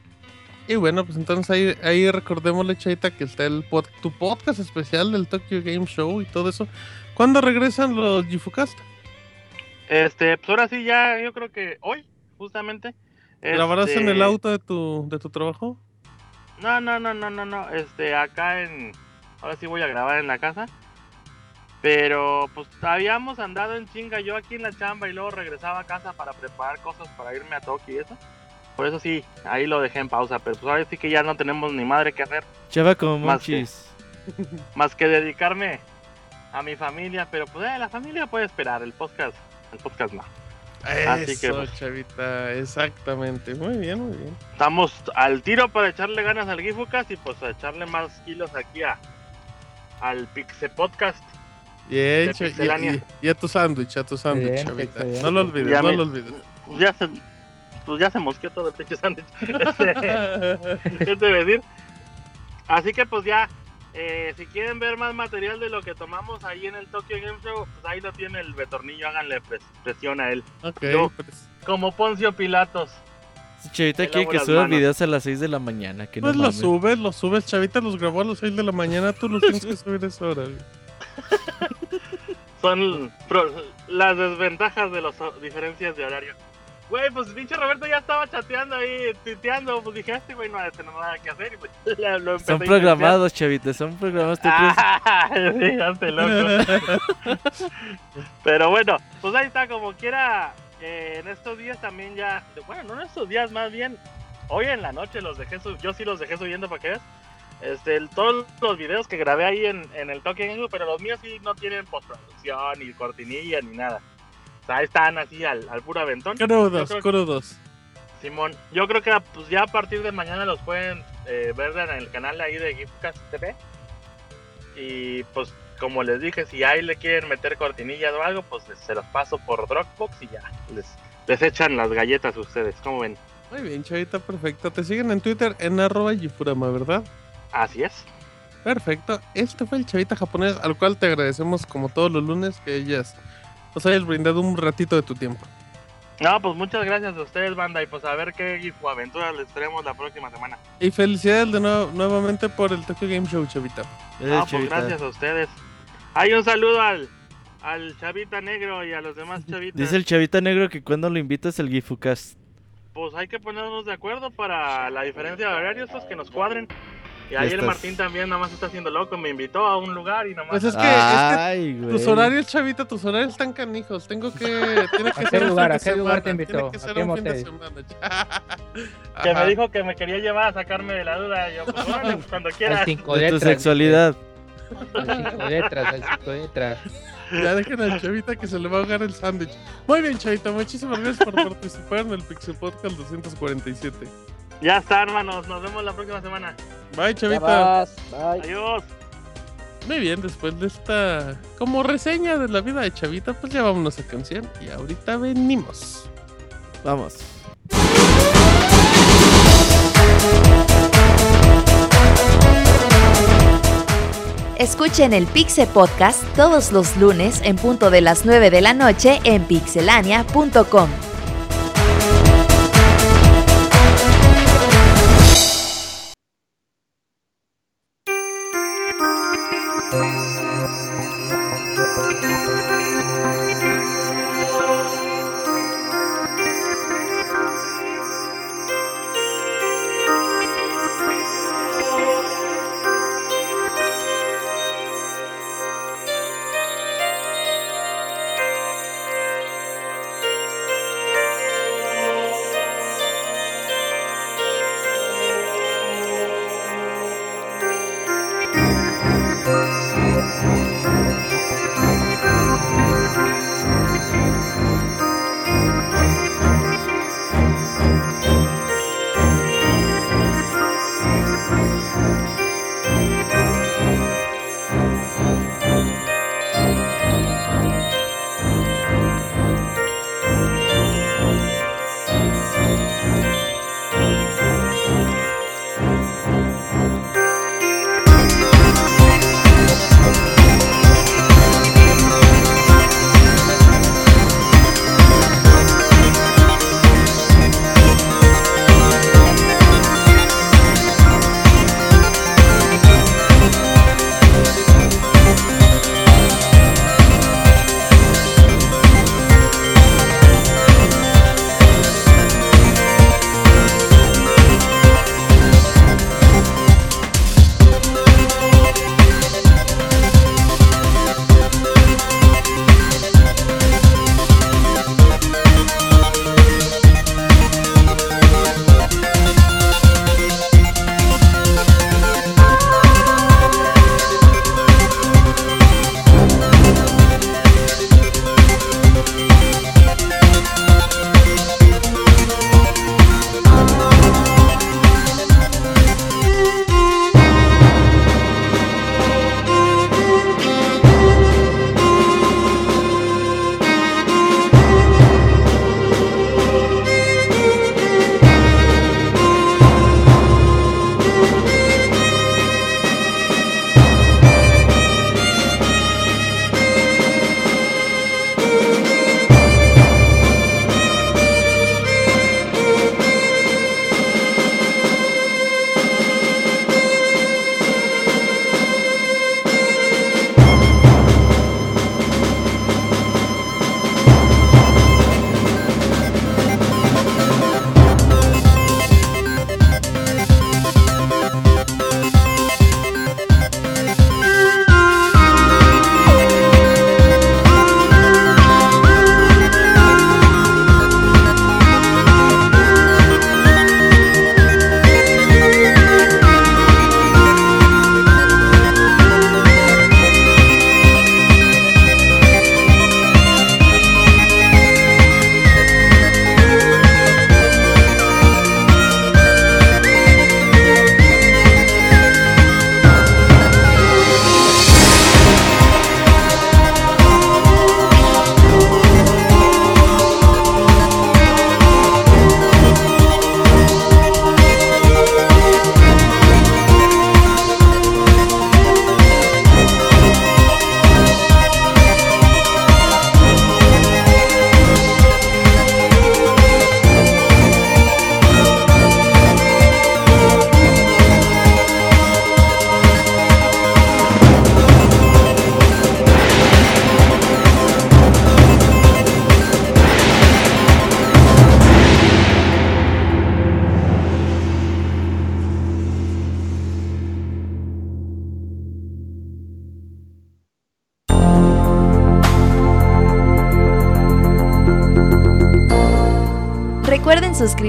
y bueno, pues entonces ahí, ahí recordémosle, Chavita, que está el pod- tu podcast especial del Tokyo Game Show y todo eso. ¿Cuándo regresan los Gifukast? Este, pues ahora sí, ya yo creo que hoy, justamente. ¿Grabarás en este, el auto de tu, de tu trabajo? No, no, no, no, no, no. Este, acá en. Ahora sí voy a grabar en la casa. Pero pues habíamos andado en chinga yo aquí en la chamba y luego regresaba a casa para preparar cosas para irme a Tokio y eso. Por eso sí, ahí lo dejé en pausa. Pero pues ahora sí que ya no tenemos ni madre que hacer. Chava como Más que-. (laughs) Más que dedicarme a mi familia. Pero pues eh, la familia puede esperar. El podcast, el podcast no. Así que, Eso, pues. Chavita, exactamente. Muy bien, muy bien. Estamos al tiro para echarle ganas al Gifucast y pues a echarle más kilos aquí a, al Pixe Podcast. Y, Pixelania. y- y a tu sándwich, a tu sándwich, Chavita. No lo olvides, Ya no me- lo olvides. Ya se, pues ya se mosqueó todo el pinche sándwich. (laughs) Este, ¿Qué te iba a decir? Así que pues ya, eh, si quieren ver más material de lo que tomamos ahí en el Tokyo Game Show, pues ahí lo tiene el Betornillo, háganle pres- presión a él. ok, Yo- pues, Como Poncio Pilatos. Chavita quiere que suba videos a las 6 de la mañana. Que pues no lo mames. subes, lo subes. Chavita los grabó a las 6 de la mañana. Tú los tienes que subir a esa hora. (laughs) Son pro- las desventajas de las diferencias de horario. Güey, pues pinche Roberto ya estaba chateando ahí, tuiteando. Pues dije, este güey no va a tener nada que hacer. Y pues (laughs) lo empecé Son programados, Chavita, son programados. ¿Tú? Ah, (laughs) sí, loco. (laughs) Pero bueno, pues ahí está, como quiera. eh, en estos días también ya. Bueno, no en estos días, más bien. Hoy en la noche los dejé sub- Yo sí los dejé subiendo para que veas. Este, el- todos los videos que grabé ahí en, en el Game Show, pero los míos sí no tienen postproducción, ni cortinilla, ni nada. O sea, ahí están así al, al puro aventón. Crudos, que- crudos. Simón, yo creo que pues, ya a partir de mañana los pueden eh, ver en el canal ahí de Gifcast TV. Y pues, como les dije, si ahí le quieren meter cortinillas o algo, pues se los paso por Dropbox y ya les, les echan las galletas a ustedes. ¿Cómo ven? Muy bien, Chavita, perfecto. Te siguen en Twitter en arroba Yifurama, ¿verdad? Así es. Perfecto. Este fue el Chavita japonés, al cual te agradecemos como todos los lunes que ellas nos hayas brindado un ratito de tu tiempo. No, pues muchas gracias a ustedes, banda. Y pues a ver qué Gifu aventuras les traemos la próxima semana. Y felicidades de nuevo, nuevamente por el Tokyo Game Show, Chavita. No, pues Chavita. gracias a ustedes. Hay un saludo al, al Chavita Negro y a los demás (laughs) chavitas. Dice el Chavita Negro que cuando lo invitas al Gifucast. pues hay que ponernos de acuerdo para la diferencia de horarios, pues que nos cuadren. Y ahí el estás. Martín también nada más está haciendo loco, me invitó a un lugar y nada más. Pues es que, es que Ay, güey. tus horarios, Chavita, tus horarios están canijos. Tengo que. Tiene que ¿A ser qué un lugar? fin ¿A qué lugar te invitó? Tiene que ¿A ser qué un fin de motel? semana. (laughs) que me dijo que me quería llevar a sacarme de la duda. Y yo, pues pues, cuando Al quieras. cinco De tu letras. sexualidad. Al cinco letras, al cinco letras. Ya dejen al Chavita que se le va a ahogar el sándwich. Muy bien, Chavita, muchísimas gracias por participar en el Pixel Podcast 247. Ya está, hermanos, nos vemos la próxima semana. Bye, Chavita. bye. Adiós. Muy bien, después de esta como reseña de la vida de Chavita, pues ya vámonos a canción y ahorita venimos. Vamos. Escuchen el Pixe Podcast todos los lunes en punto de las 9 de la noche en pixelania.com.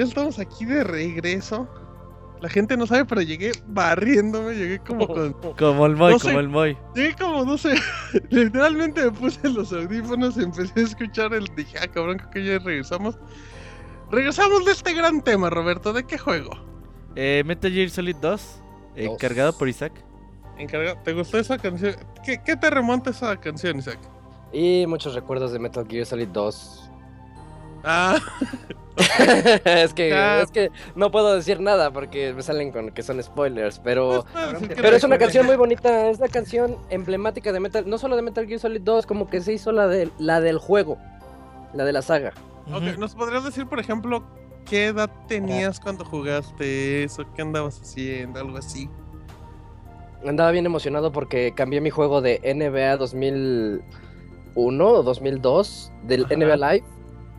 Ya estamos aquí de regreso. La gente no sabe, pero llegué barriéndome, llegué como (laughs) con... Como el Moy, No sé. como el Moy. Llegué como, no sé, (laughs) literalmente me puse los audífonos y empecé a escuchar el... Dije, ah, cabrón, creo que ya regresamos. Regresamos de este gran tema, Roberto. ¿De qué juego? Eh, Metal Gear Solid 2, eh, Dos. cargado por Isaac. Encarga- ¿Te gustó esa canción? ¿Qué, qué te remonta esa canción, Isaac? Y muchos recuerdos de Metal Gear Solid 2. Ah, (laughs) (laughs) es que es que no puedo decir nada porque me salen con que son spoilers, pero pues, pero es una canción muy bonita, es la canción emblemática de Metal, no solo de Metal Gear Solid 2, como que se hizo la de la del juego, la de la saga. Ok, Ujú. ¿nos podrías decir, por ejemplo, qué edad tenías cuando jugaste eso? ¿Qué andabas haciendo? Algo así. Andaba bien emocionado porque cambié mi juego de NBA 2001 o 2002 del Ajá. NBA Live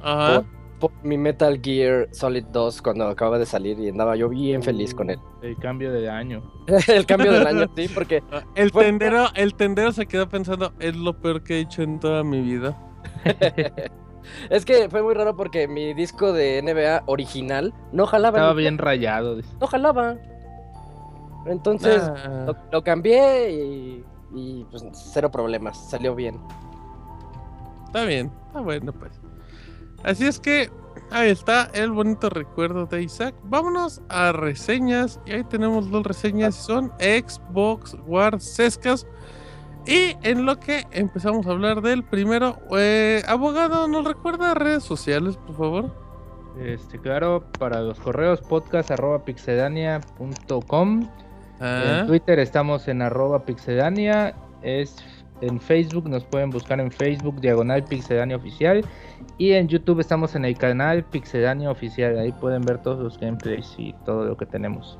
Ajá. por, por mi Metal Gear Solid 2 cuando acaba de salir y andaba yo bien feliz con él. El cambio de año. (laughs) el cambio del año, sí, porque (laughs) El Fue- tendero, el tendero se quedó pensando, es lo peor que he hecho en toda mi vida. (laughs) es que fue muy raro porque mi disco de NBA original no jalaba. Estaba bien rayado. dice. No jalaba. Entonces Ah, lo, lo cambié y, y, pues cero problemas, salió bien. está bien, está bueno pues. Así es que ahí está el bonito recuerdo de Isaac. Vámonos a reseñas. Y ahí tenemos dos reseñas. Son Xbox War Sescas. Y en lo que empezamos a hablar del primero, eh, abogado, ¿nos recuerda redes sociales, por favor? Este, claro, para los correos podcast arroba pixedania.com. Ah, En Twitter estamos en arroba pixedania. Es en Facebook, nos pueden buscar en Facebook, diagonal pixedania oficial. Y en YouTube estamos en el canal Pixedania Oficial. Ahí pueden ver todos los gameplays y todo lo que tenemos.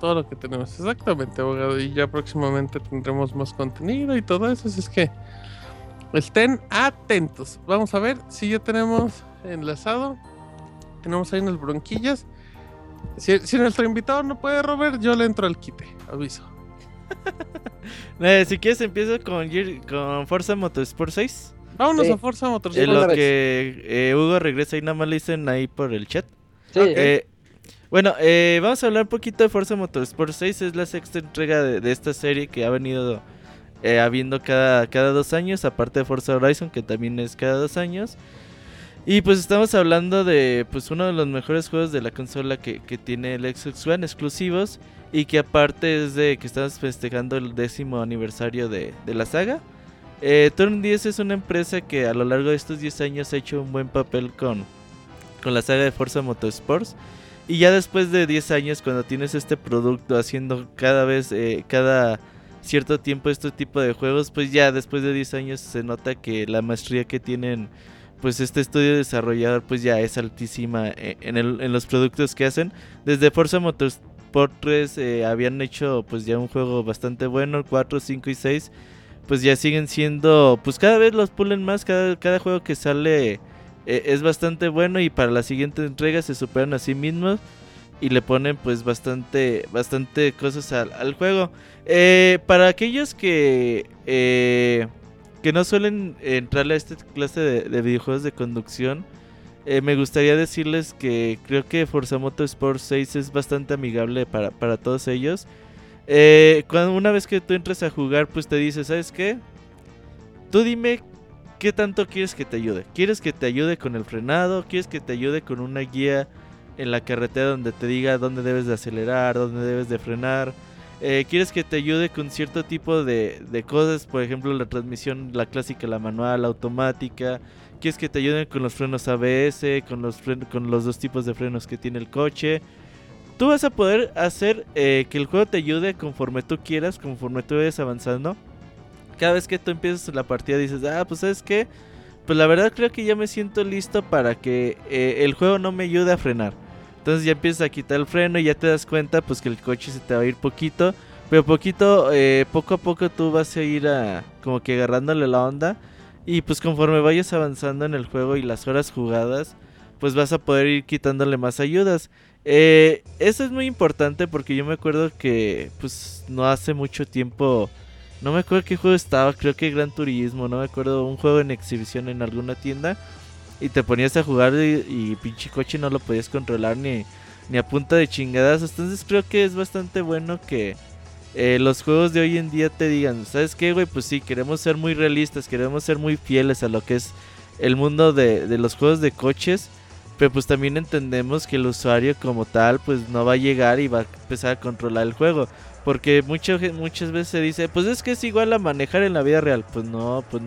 todo lo que tenemos, exactamente, abogado. Y ya próximamente tendremos más contenido y todo eso. Así es que estén atentos. Vamos a ver si ya tenemos enlazado. Tenemos ahí unas bronquillas. Si, si nuestro invitado no puede, Robert, yo le entro al quite. Aviso. (laughs) Eh, si quieres empiezo con, con Forza Motorsport 6. Vámonos Sí. a Forza En Motorsport. una lo que eh, Hugo regresa y nada más le dicen ahí por el chat. Sí, Eh, bueno, eh, vamos a hablar un poquito de Forza Motorsport 6. Es la sexta entrega de, de esta serie que ha venido eh, habiendo cada, cada dos años, aparte de Forza Horizon, que también es cada dos años. Y pues estamos hablando de pues uno de los mejores juegos de la consola que, que tiene el Xbox One exclusivos y que aparte es de que estamos festejando el décimo aniversario de, de la saga. Eh, Turn 10 es una empresa que a lo largo de estos 10 años ha hecho un buen papel con, con la saga de Forza Motorsports. Y ya después de 10 años, cuando tienes este producto haciendo cada vez, eh, cada cierto tiempo este tipo de juegos, pues ya después de 10 años se nota que la maestría que tienen pues este estudio desarrollador pues ya es altísima eh, en, el- en los productos que hacen. Desde Forza Motorsport 3 eh, habían hecho pues ya un juego bastante bueno, el 4, 5 y 6 pues ya siguen siendo, pues cada vez los pulen más, cada, cada juego que sale eh, es bastante bueno y para la siguiente entrega se superan a sí mismos y le ponen pues bastante, bastante cosas al, al juego. Eh, para aquellos que, que no suelen entrarle a esta clase de, de videojuegos de conducción, eh, me gustaría decirles que creo que Forza Motorsport 6 es bastante amigable para, para todos ellos. Eh, cuando una vez que tú entras a jugar, pues te dice, ¿sabes qué? Tú dime qué tanto quieres que te ayude. ¿Quieres que te ayude con el frenado? ¿Quieres que te ayude con una guía en la carretera donde te diga dónde debes de acelerar, dónde debes de frenar? Eh, ¿Quieres que te ayude con cierto tipo de, de cosas? Por ejemplo, la transmisión, la clásica, la manual, la automática. ¿Quieres que te ayuden con los frenos ABS, con los, con los dos tipos de frenos que tiene el coche? Tú vas a poder hacer eh, que el juego te ayude conforme tú quieras, conforme tú vayas avanzando. Cada vez que tú empiezas la partida dices, ah, pues sabes qué, pues la verdad creo que ya me siento listo para que eh, el juego no me ayude a frenar. Entonces ya empiezas a quitar el freno y ya te das cuenta pues que el coche se te va a ir poquito. Pero poquito, eh, poco a poco tú vas a ir a, como que agarrándole la onda. Y pues conforme vayas avanzando en el juego y las horas jugadas, pues vas a poder ir quitándole más ayudas. Eh, eso es muy importante porque yo me acuerdo que pues no hace mucho tiempo, no me acuerdo qué juego estaba, creo que Gran Turismo, no me acuerdo, un juego en exhibición en alguna tienda. Y te ponías a jugar y, pinche coche no lo podías controlar ni, ni a punta de chingadas. Entonces creo que es bastante bueno que eh, los juegos de hoy en día te digan, ¿sabes qué, güey? Pues sí, queremos ser muy realistas, queremos ser muy fieles a lo que es el mundo de, de los juegos de coches. Pero pues también entendemos que el usuario como tal pues no va a llegar y va a empezar a controlar el juego. Porque mucha, gen- muchas veces se dice, pues es que es igual a manejar en la vida real. Pues no, pues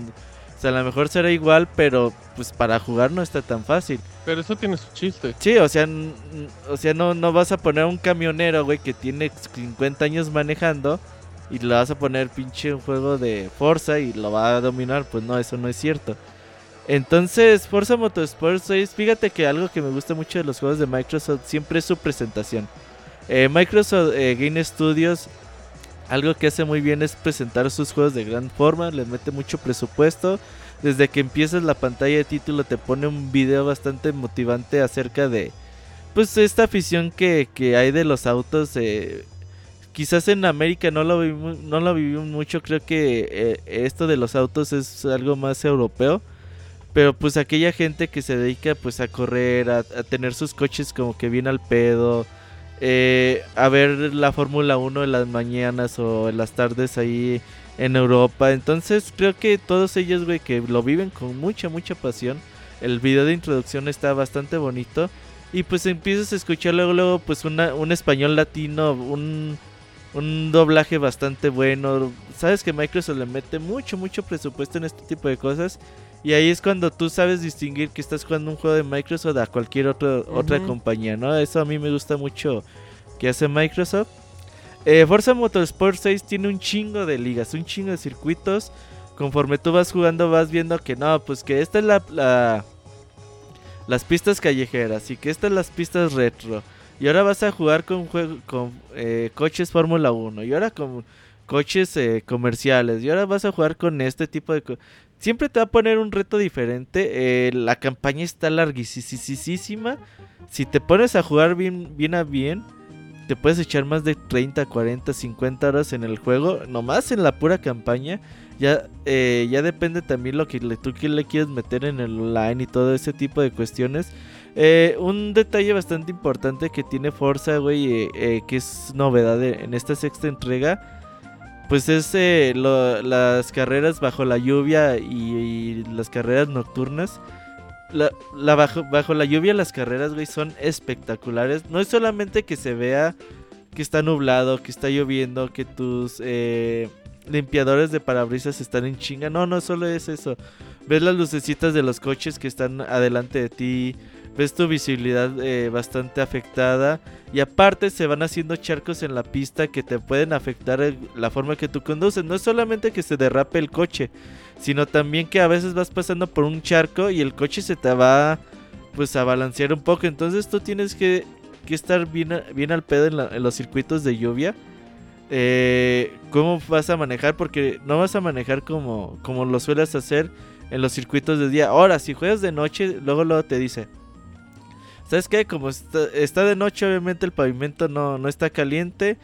a lo mejor será igual, pero pues para jugar no está tan fácil. Pero eso tiene su chiste. Sí, o sea, o sea no, no vas a poner a un camionero, güey, que tiene 50 años manejando y le vas a poner pinche un juego de Forza y lo va a dominar. Pues no, eso no es cierto. Entonces, Forza Motorsport 6, fíjate que algo que me gusta mucho de los juegos de Microsoft siempre es su presentación. Eh, Microsoft eh, Game Studios, algo que hace muy bien es presentar sus juegos de gran forma, les mete mucho presupuesto, desde que empiezas la pantalla de título te pone un video bastante motivante acerca de pues esta afición que, que hay de los autos. Eh, quizás en América no lo vivimos, no lo vivimos mucho, creo que eh, esto de los autos es algo más europeo. Pero pues aquella gente que se dedica pues a correr, a, a tener sus coches como que bien al pedo, eh, a ver la Fórmula 1 en las mañanas o en las tardes ahí en Europa. Entonces creo que todos ellos, güey, que lo viven con mucha, mucha pasión. El video de introducción está bastante bonito. Y pues empiezas a escuchar luego, luego pues un español latino, un, un doblaje bastante bueno. Sabes que Microsoft le mete mucho, mucho presupuesto en este tipo de cosas. Y ahí es cuando tú sabes distinguir que estás jugando un juego de Microsoft a cualquier otro, otra compañía, ¿no? Eso a mí me gusta mucho que hace Microsoft. Eh, Forza Motorsport 6 tiene un chingo de ligas, un chingo de circuitos. Conforme tú vas jugando vas viendo que no, pues que esta es la, la- las pistas callejeras y que estas las pistas retro. Y ahora vas a jugar con, juego, con eh, coches Fórmula 1 y ahora con coches eh, comerciales y ahora vas a jugar con este tipo de... Siempre te va a poner un reto diferente. eh, la campaña está larguísima. Si te pones a jugar bien, bien a bien, te puedes echar más de 30, 40, 50 horas en el juego. Nomás en la pura campaña. Ya, eh, ya depende también lo que tú que le quieres meter en el online y todo ese tipo de cuestiones. Eh, un detalle bastante importante que tiene Forza, güey, que es novedad en esta sexta entrega. Pues es eh, lo- las carreras bajo la lluvia y, las carreras nocturnas. La bajo, bajo la lluvia las carreras, güey, son espectaculares. No es solamente que se vea que está nublado, que está lloviendo, que tus eh, limpiadores de parabrisas están en chinga. No, no solo es eso. Ves las lucecitas de los coches que están adelante de ti. Ves tu visibilidad eh, bastante afectada. Y aparte se van haciendo charcos en la pista que te pueden afectar la forma que tú conduces. No es solamente que se derrape el coche, sino también que a veces vas pasando por un charco y el coche se te va pues a balancear un poco. Entonces tú tienes que, que estar bien, bien al pedo en, la- en los circuitos de lluvia. Eh, ¿Cómo vas a manejar? Porque no vas a manejar como, como lo sueles hacer en los circuitos de día. Ahora, si juegas de noche, luego luego te dice. ¿Sabes qué? Como está, de noche, obviamente el pavimento no, no está caliente.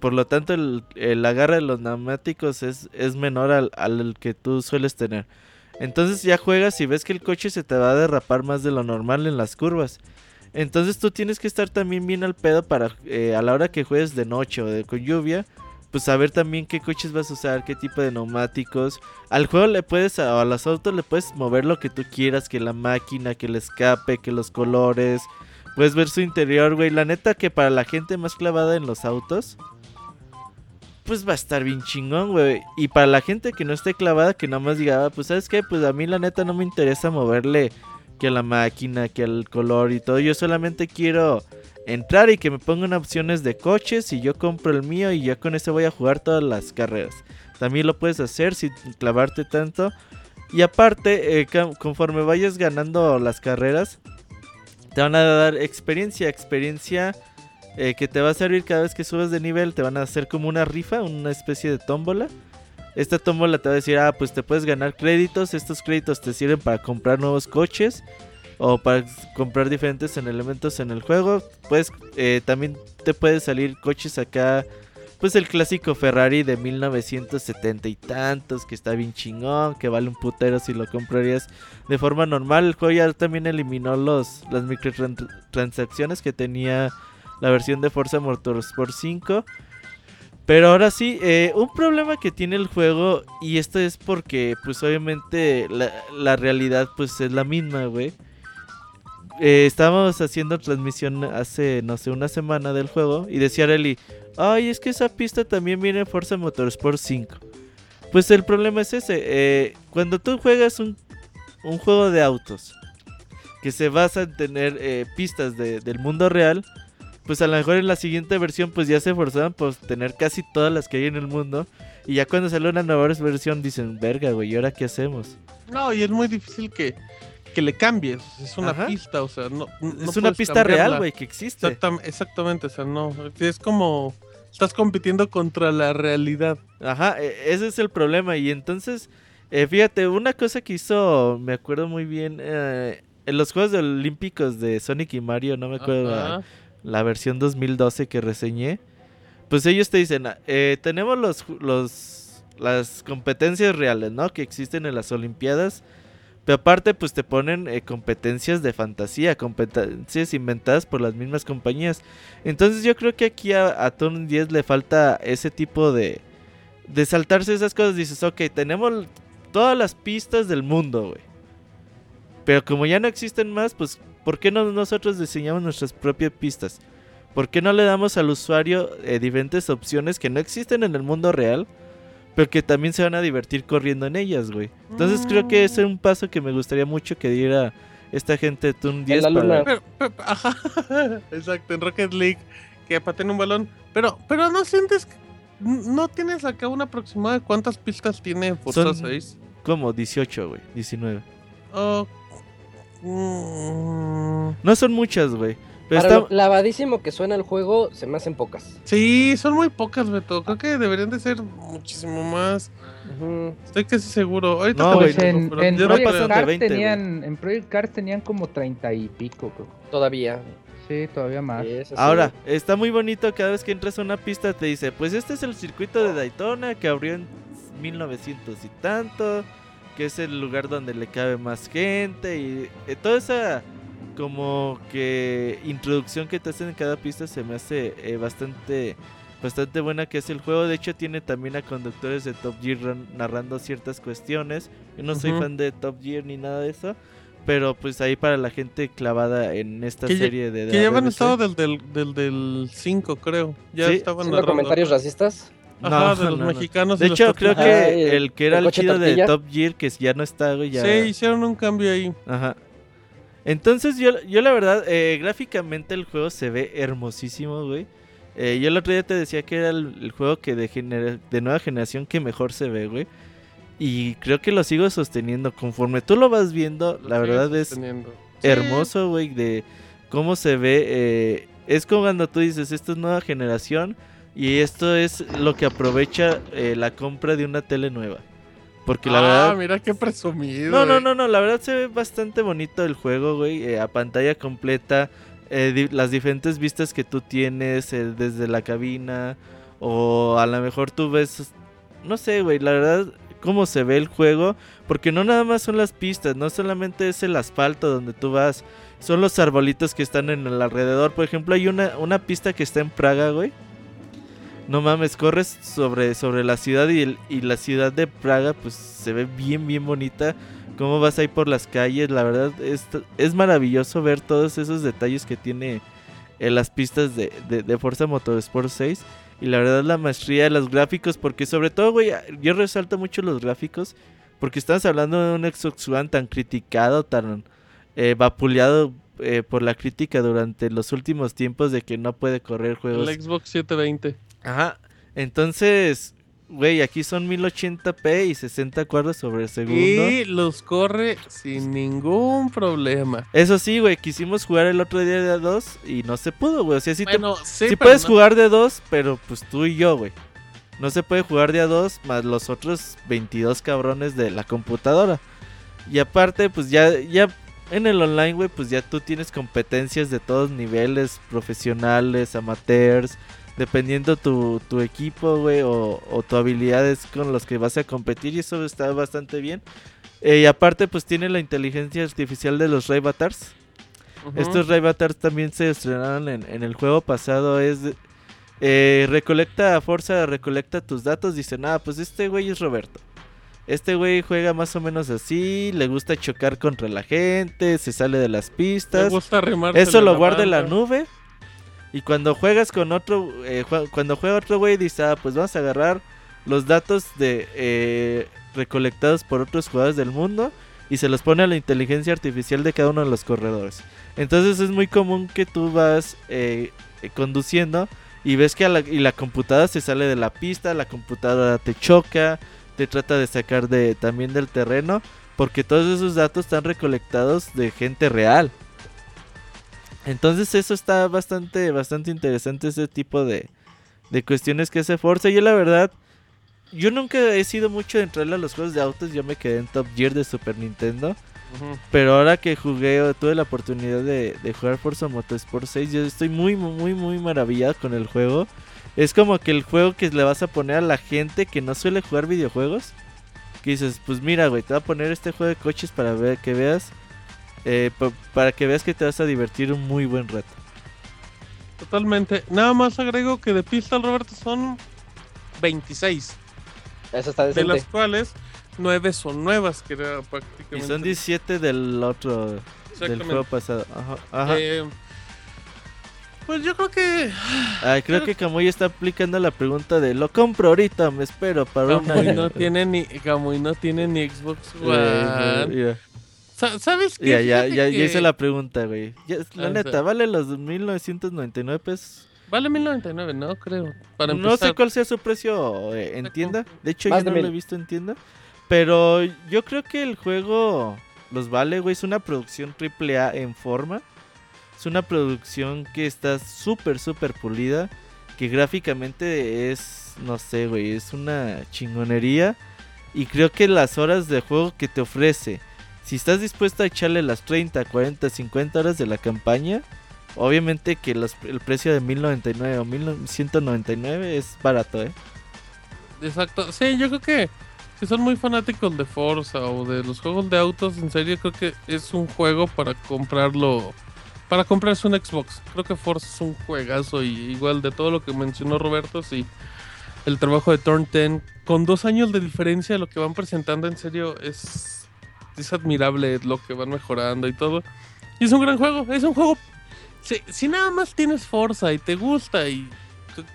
Por lo tanto, el, el agarre de los neumáticos es, es menor al, al que tú sueles tener. Entonces ya juegas y ves que el coche se te va a derrapar más de lo normal en las curvas. Entonces tú tienes que estar también bien al pedo para eh, a la hora que juegues de noche o de, con lluvia. Pues saber también qué coches vas a usar, qué tipo de neumáticos. Al juego le puedes, o a los autos le puedes mover lo que tú quieras, que la máquina, que el escape, que los colores. Puedes ver su interior, güey. La neta que para la gente más clavada en los autos, pues va a estar bien chingón, güey. Y para la gente que no esté clavada, que nada más diga, "Ah, pues sabes qué, pues a mí la neta no me interesa moverle que a la máquina, que al color y todo. Yo solamente quiero entrar y que me pongan opciones de coches y yo compro el mío y ya con ese voy a jugar todas las carreras. También lo puedes hacer sin clavarte tanto. Y aparte, eh, conforme vayas ganando las carreras, te van a dar experiencia, experiencia eh, que te va a servir cada vez que subes de nivel. Te van a hacer como una rifa, una especie de tómbola. Esta tómbola te va a decir, ah, pues te puedes ganar créditos. Estos créditos te sirven para comprar nuevos coches o para comprar diferentes en elementos en el juego. Pues eh, también te puede salir coches acá. Pues el clásico Ferrari de 1970 y tantos, que está bien chingón, que vale un putero si lo comprarías de forma normal. El juego ya también eliminó los, las microtransacciones que tenía la versión de Forza Motorsport 5. Pero ahora sí, eh, un problema que tiene el juego, y esto es porque, pues obviamente, la, la realidad pues es la misma, güey. Eh, estábamos haciendo transmisión hace, no sé, una semana del juego, y decía Areli, ay, es que esa pista también viene en Forza Motorsport 5. Pues el problema es ese, eh, cuando tú juegas un, un juego de autos, que se basa en tener pistas de- del mundo real, pues a lo mejor en la siguiente versión pues ya se forzaban por tener casi todas las que hay en el mundo. Y ya cuando sale una nueva versión dicen, verga, güey, ¿y ahora qué hacemos? No, y es muy difícil que, que le cambies. Es una Ajá. pista, o sea, no. no es una pista real, güey, que existe. Exactam- exactamente, o sea, no. Es como. Estás compitiendo contra la realidad. Ajá, e- ese es el problema. Y entonces Eh, fíjate, una cosa que hizo, me acuerdo muy bien, eh, en los Juegos Olímpicos de Sonic y Mario, no me acuerdo Ajá. La versión 2012 que reseñé, pues ellos te dicen, eh, tenemos los, los, las competencias reales, ¿no? Que existen en las Olimpiadas, pero aparte pues te ponen eh, competencias de fantasía, competencias inventadas por las mismas compañías. Entonces yo creo que aquí a, a Turn 10 le falta ese tipo de, de saltarse esas cosas. Dices, ok, tenemos todas las pistas del mundo, güey. Pero como ya no existen más, pues ¿por qué no nosotros diseñamos nuestras propias pistas? ¿Por qué no le damos al usuario eh, diferentes opciones que no existen en el mundo real? Pero que también se van a divertir corriendo en ellas, güey. Entonces creo que ese es un paso que me gustaría mucho que diera esta gente de Turn 10 la para- luna. Pero, pero- ajá, (laughs) exacto, en Rocket League, que pateen un balón. Pero, pero no sientes que. ¿No tienes acá un aproximado de cuántas pistas tiene Forza Son- 6? Como 18, güey. 19. Oh, mm, No son muchas, güey. Pero Para está... lo lavadísimo que suena el juego, se me hacen pocas. sí, son muy pocas, Beto. Creo que deberían de ser muchísimo más. Ujú. Estoy casi seguro. Ahorita No, güey, Pues en, pero en no Project Cars 20, güey. tenían, en Project Cars tenían como 30 y pico, creo. Todavía. Sí, todavía más. Sí, eso sí. Ahora, está muy bonito cada vez que entras a una pista te dice, pues este es el circuito de Daytona que abrió en 1900 y tanto, que es el lugar donde le cabe más gente y eh, toda esa como que introducción que te hacen en cada pista se me hace eh, bastante bastante buena que es el juego. De hecho tiene también a conductores de Top Gear ran- narrando ciertas cuestiones. Yo no soy fan de Top Gear ni nada de eso. Pero pues ahí para la gente clavada en esta serie de... de Que la ya habían estado del, del, del, del 5, creo. Ya Sí. estaban ¿Haciendo narrando. comentarios racistas? Ajá, No, de los no, no. mexicanos. y De los hecho, creo que Ah, el- que era el chido de. Top Gear, que ya no está, güey, ya... Sí, hicieron un cambio ahí. Ajá. Entonces, yo, yo la verdad, eh, gráficamente el juego se ve hermosísimo, güey. Eh, yo el otro día te decía que era el, el juego que de, genera- de nueva generación que mejor se ve, güey. Y creo que lo sigo sosteniendo. Conforme tú lo vas viendo, la verdad es hermoso, güey, de cómo se ve. eh, es como cuando tú dices, esto es nueva generación y esto es lo que aprovecha eh, la compra de una tele nueva. Porque la ah, verdad... mira qué presumido. No, no, no, no, la verdad se ve bastante bonito el juego, güey, eh, a pantalla completa, eh, di- las diferentes vistas que tú tienes eh, desde la cabina, o a lo mejor tú ves, no sé, güey, la verdad, cómo se ve el juego, porque no nada más son las pistas, no solamente es el asfalto donde tú vas, son los arbolitos que están en el alrededor, por ejemplo, hay una, una pista que está en Praga, güey. No mames, corres sobre, sobre la ciudad y, el- y la ciudad de Praga pues se ve bien, bien bonita. Cómo vas ahí por las calles, la verdad es, es maravilloso ver todos esos detalles que tiene en las pistas de, de, de Forza Motorsport 6. Y la verdad la maestría de los gráficos, porque sobre todo, güey, yo resalto mucho los gráficos. Porque estamos hablando de un Xbox One tan criticado, tan eh, vapuleado eh, por la crítica durante los últimos tiempos de que no puede correr juegos El Xbox 720. Ajá. Entonces, güey, aquí son 1080p y 60 cuadros sobre segundo. Y los corre sin ningún problema. Eso sí, güey, quisimos jugar el otro día de a dos y no se pudo, güey. O sea, sí, te- bueno, sí, sí puedes no- jugar de dos, pero pues tú y yo, güey. No se puede jugar de a dos más los otros 22 cabrones de la computadora. Y aparte, pues ya, ya en el online, güey, pues ya tú tienes competencias de todos niveles, profesionales, amateurs, dependiendo tu, tu equipo, güey, o, o tu habilidades con los que vas a competir y eso está bastante bien. Eh, y aparte, pues tiene la inteligencia artificial de los Raybatars. Ujú. Estos Raybatars también se estrenaron en, en el juego pasado. Es eh, recolecta a fuerza, recolecta tus datos. Dice, nada, pues este güey es Roberto. Este güey juega más o menos así. Le gusta chocar contra la gente. Se sale de las pistas. gusta Eso lo guarda en la nube. Y cuando juegas con otro, eh, cuando juega otro güey, dice, ah, pues vamos a agarrar los datos de eh, recolectados por otros jugadores del mundo y se los pone a la inteligencia artificial de cada uno de los corredores. Entonces es muy común que tú vas eh, conduciendo y ves que la, y la computadora se sale de la pista, la computadora te choca, te trata de sacar de también del terreno, porque todos esos datos están recolectados de gente real. Entonces eso está bastante, bastante interesante ese tipo de, de cuestiones que hace Forza. Yo la verdad, yo nunca he sido mucho de entrarle a los juegos de autos. Yo me quedé en Top Gear de Super Nintendo. Pero ahora que jugué, o tuve la oportunidad de, de jugar Forza Motorsport 6, yo estoy muy, muy, muy, muy maravillado con el juego. Es como que el juego que le vas a poner a la gente que no suele jugar videojuegos. Que dices, pues mira, güey, te voy a poner este juego de coches para ver que veas. Eh, pa- para que veas que te vas a divertir un muy buen rato. Totalmente. Nada más agrego que de Pistol, Roberto, son 26. Eso está De las cuales 9 son nuevas, que era prácticamente. Y son 17 del otro, del juego pasado. Ajá, ajá. Eh, pues yo creo que. Ay, creo que Camuy está aplicando la pregunta de lo compro ahorita, me espero para un Kamui año". (laughs) no tiene ni Kamui no tiene ni Xbox Eh, One. Sa- ¿Sabes qué? Ya, ya, ya, ya hice la pregunta, güey. Ya, la Ah, neta, o sea- ¿vale los 1999 pesos? Vale 1099, ¿no? Creo. Para No sé cuál sea su precio eh, en tienda. De hecho, Más yo de no lo he visto en tienda. Pero yo creo que el juego los vale, güey. Es una producción triple A en forma. Es una producción que está súper, súper pulida. Que gráficamente es, no sé, güey, es una chingonería. Y creo que las horas de juego que te ofrece, si estás dispuesto a echarle las 30, 40, 50 horas de la campaña, obviamente que el precio de 1099 o 1199 es barato, ¿eh? Exacto. Sí, yo creo que si son muy fanáticos de Forza o de los juegos de autos, en serio creo que es un juego para comprarlo. Para comprarse un Xbox. Creo que Forza es un juegazo y igual de todo lo que mencionó Roberto, sí. El trabajo de Turn 10 con dos años de diferencia lo que van presentando en serio es es admirable lo que van mejorando y todo. Y es un gran juego, es un juego si, si nada más tienes Forza y te gusta y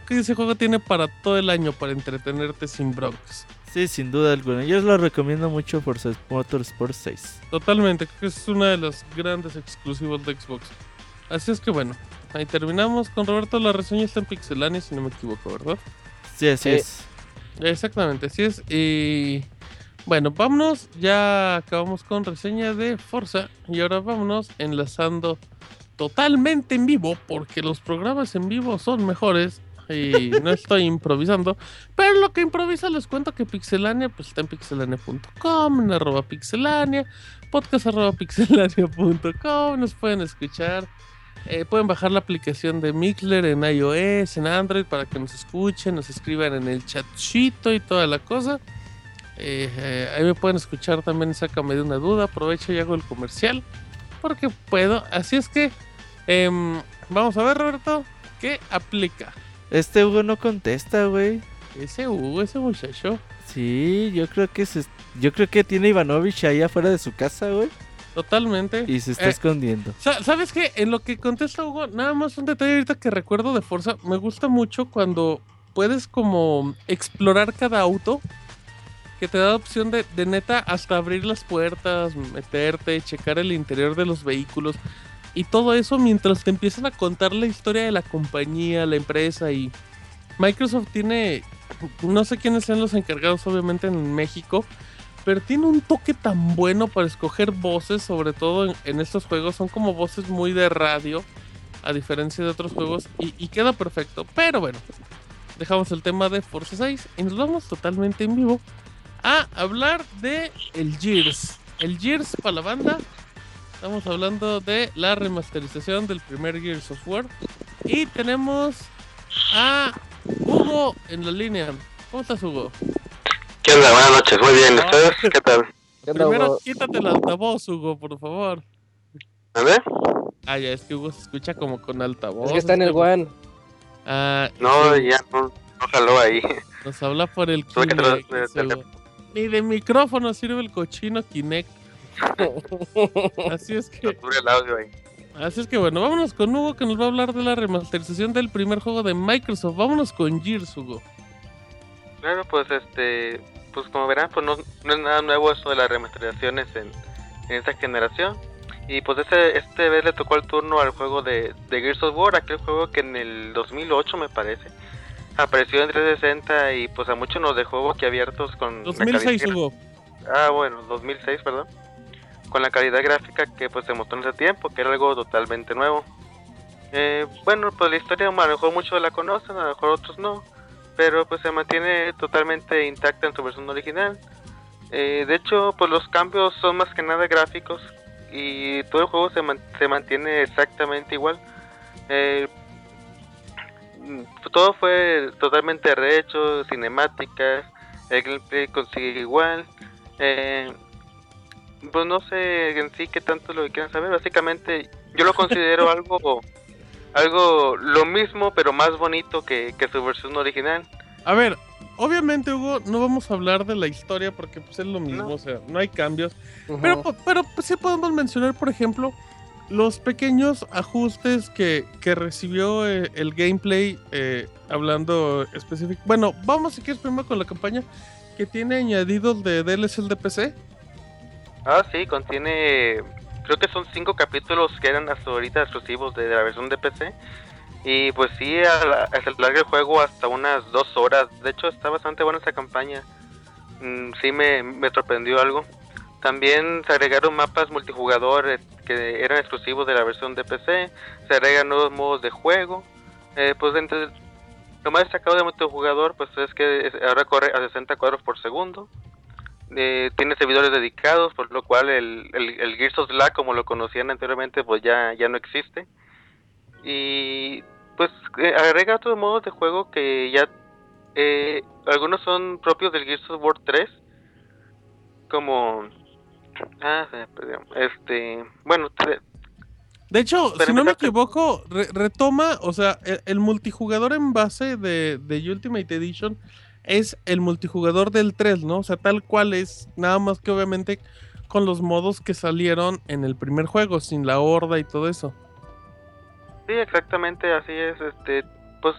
que ese juego tiene para todo el año para entretenerte sin broncas. Sí, sin duda alguna. Yo lo recomiendo mucho por Motorsport 6. Totalmente, creo que es una de las grandes exclusivos de Xbox. Así es que bueno, ahí terminamos con Roberto. La reseña está en Pixelania, si no me equivoco, ¿verdad? Sí, así Sí. es. Exactamente, así es. Y bueno, vámonos. Ya acabamos con reseña de Forza. Y ahora vámonos enlazando totalmente en vivo, porque los programas en vivo son mejores. Y (laughs) no estoy improvisando. Pero lo que improviso les cuento que Pixelania pues está en pixelania.com, en arroba pixelania, podcast arroba pixelania.com. Nos pueden escuchar. Eh, pueden bajar la aplicación de Mixler en iOS, en Android, para que nos escuchen, nos escriban en el chatcito y toda la cosa. Eh, eh, ahí me pueden escuchar también, sácame de una duda. Aprovecho y hago el comercial, porque puedo. Así es que, em, vamos a ver, Roberto, ¿qué aplica? Este Hugo no contesta, güey. Ese Hugo, ese muchacho, Sí, yo creo que se, yo creo que tiene Ivanovich ahí afuera de su casa, güey, totalmente. y se está Eh, escondiendo. Sa- ¿Sabes qué? En lo que contesta Hugo, nada más un detalle ahorita que recuerdo de Forza, me gusta mucho cuando puedes como explorar cada auto, que te da opción de, neta hasta abrir las puertas, meterte, checar el interior de los vehículos y todo eso mientras te empiezan a contar la historia de la compañía, la empresa y Microsoft tiene, no sé quiénes sean los encargados obviamente en México, pero tiene un toque tan bueno para escoger voces, sobre todo en, en estos juegos. Son como voces muy de radio, a diferencia de otros juegos, y, y queda perfecto. Pero bueno, dejamos el tema de Forza 6 y nos vamos totalmente en vivo a hablar de el Gears. El Gears para la banda. Estamos hablando de la remasterización del primer Gears of War. Y tenemos a Hugo en la línea. ¿Cómo estás, Hugo? ¿Qué onda? Buenas noches, muy bien. ¿Ustedes qué tal? ¿Qué onda, Primero quítate el altavoz, Hugo, por favor. ¿A ver? Ah, ya, es que Hugo se escucha como con altavoz. Es que está en el One. Ah, No, ya no, no jaló ahí. Nos habla por el Tuve que Ni de micrófono sirve el cochino Kinect. (laughs) Así es que, el audio ahí. así es que bueno, vámonos con Hugo que nos va a hablar de la remasterización del primer juego de Microsoft. Vámonos con Gears, Hugo. Claro, pues este, pues como verán, pues no, no es nada nuevo eso de las remasterizaciones en, en esta generación. Y pues este, este vez le tocó el turno al juego de, de Gears of War, aquel juego que en el 2008 me parece apareció en 360 y pues a muchos nos dejó boquiabiertos con la 2006, calidad- Hugo. Ah, bueno, 2006, perdón. Con la calidad gráfica que pues se mostró en ese tiempo, que era algo totalmente nuevo. Eh, bueno, pues la historia a lo mejor muchos la conocen, a lo mejor otros no. pero pues se mantiene totalmente intacta en su versión original. Eh, de hecho, pues los cambios son más que nada gráficos y todo el juego se, man- se mantiene exactamente igual. Eh, todo fue totalmente rehecho, cinemáticas, el gameplay consigue igual. Eh, pues no sé en sí qué tanto lo que quieran saber. Básicamente, yo lo considero (laughs) algo, algo lo mismo, pero más bonito que, que su versión original. A ver, obviamente, Hugo, no vamos a hablar de la historia porque pues, es lo mismo, No. o sea, no hay cambios. Pero, pero pues, sí podemos mencionar, por ejemplo, los pequeños ajustes que, que recibió eh, el gameplay, eh, hablando específico. Bueno, vamos si quieres primero con la campaña que tiene añadidos de DLCs de PC. Ah, sí, contiene. Creo que son cinco capítulos que eran hasta ahorita exclusivos de la versión de PC. Y pues sí, a la- se alarga el juego hasta unas dos horas. De hecho, está bastante buena esa campaña. Mm, sí, me, me sorprendió algo. También se agregaron mapas multijugador eh, que eran exclusivos de la versión de PC. Se agregan nuevos modos de juego. Eh, pues entre, lo más destacado de multijugador pues es que ahora corre a 60 cuadros por segundo. Eh, tiene servidores dedicados, por lo cual el, el, el Gears of Slack, como lo conocían anteriormente, pues ya, ya no existe. Y pues eh, agrega otros modos de juego que ya eh, algunos son propios del Gears of War 3, como ah, se me perdió. este, bueno, De hecho, Pero si no me equivoco, re- retoma, o sea, el, el multijugador en base de, de Ultimate Edition es el multijugador del 3, ¿no? O sea, tal cual es, nada más que obviamente con los modos que salieron en el primer juego, sin la horda y todo eso. Sí, exactamente, así es. Este, pues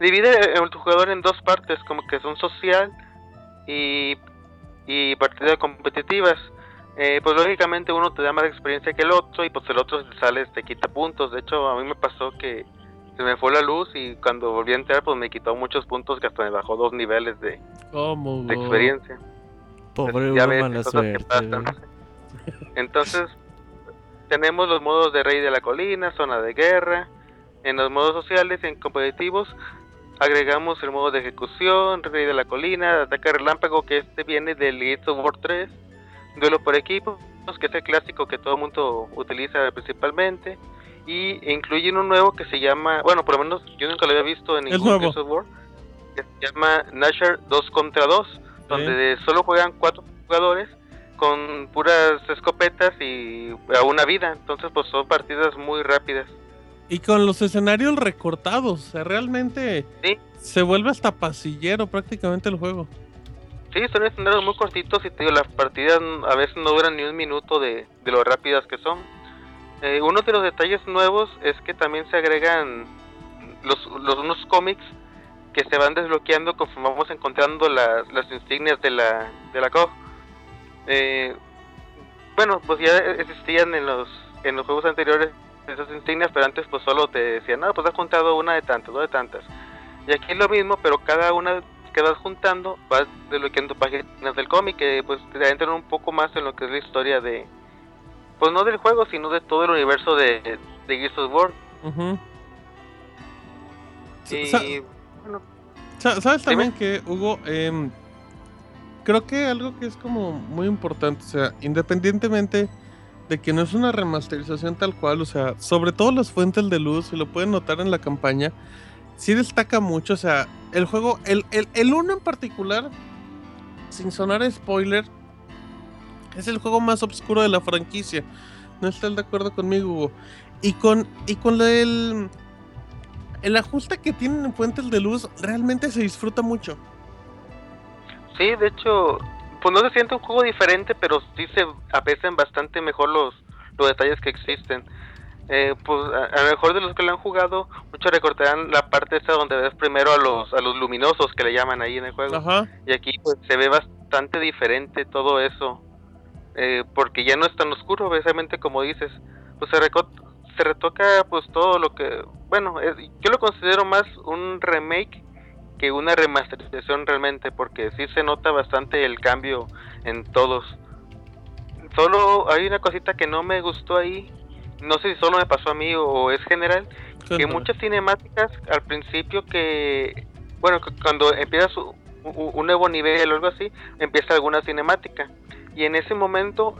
divide el multijugador en dos partes, como que son social y, y partidas competitivas. Eh, pues lógicamente uno te da más experiencia que el otro y pues el otro te sales te quita puntos. De hecho, a mí me pasó que se me fue la luz y cuando volví a entrar pues me quitó muchos puntos que hasta me bajó dos niveles de, ¿Cómo? de Hugo? experiencia. Pobre ya ves, mala cosas que suerte. (laughs) Entonces, tenemos los modos de Rey de la Colina, Zona de Guerra. En los modos sociales y en competitivos, agregamos el modo de ejecución, Rey de la Colina, Ataque Relámpago, que este viene del Gears of War 3, Duelo por equipos, que es el clásico que todo el mundo utiliza principalmente. Y incluye uno nuevo que se llama, bueno, por lo menos yo nunca lo había visto en ningún War, que se llama Nasher 2 contra 2, donde solo juegan cuatro jugadores con puras escopetas y a una vida. Entonces, pues son partidas muy rápidas. Y con los escenarios recortados, realmente Sí. se vuelve hasta pasillero prácticamente el juego. Sí, son escenarios muy cortitos y te digo, las partidas a veces no duran ni un minuto de, de lo rápidas que son. Eh, uno de los detalles nuevos es que también se agregan los, unos cómics que se van desbloqueando conforme vamos encontrando las, las insignias de la, de la COG. Eh, bueno, pues ya existían en los, en los juegos anteriores esas insignias, pero antes pues solo te decían, no, pues has juntado una de tantas, dos de tantas. Y aquí es lo mismo, pero cada una que vas juntando vas desbloqueando páginas del cómic que pues te adentran un poco más en lo que es la historia de, pues no del juego, sino de todo el universo de, de Gears of War. Y Sa- bueno, Sa- ¿Sabes también que, Hugo? Em, creo que algo que es como muy importante, o sea, independientemente de que no es una remasterización tal cual, o sea, sobre todo las fuentes de luz, y lo pueden notar en la campaña, sí destaca mucho, o sea, el juego, el, el, el uno en particular, sin sonar spoiler, es el juego más oscuro de la franquicia. ¿No estás de acuerdo conmigo, Hugo? Y con, y con el, el ajuste que tienen en fuentes de luz realmente se disfruta mucho. sí, de hecho, pues no se siente un juego diferente, pero sí se aprecian bastante mejor los, los detalles que existen. Eh, pues a, lo mejor de los que lo han jugado, muchos recordarán la parte esa donde ves primero a los, a los luminosos que le llaman ahí en el juego. Ajá. Y aquí pues se ve bastante diferente todo eso. eh, porque ya no es tan oscuro, precisamente como dices. Pues se, reco- se retoca pues todo lo que... Bueno, es- yo lo considero más un remake que una remasterización realmente, porque sí se nota bastante el cambio en todos. Solo hay una cosita que no me gustó ahí. No sé si solo me pasó a mí o es general, que muchas cinemáticas al principio que bueno, cu- cuando empiezas u- u- un nuevo nivel o algo así, empieza alguna cinemática. Y en ese momento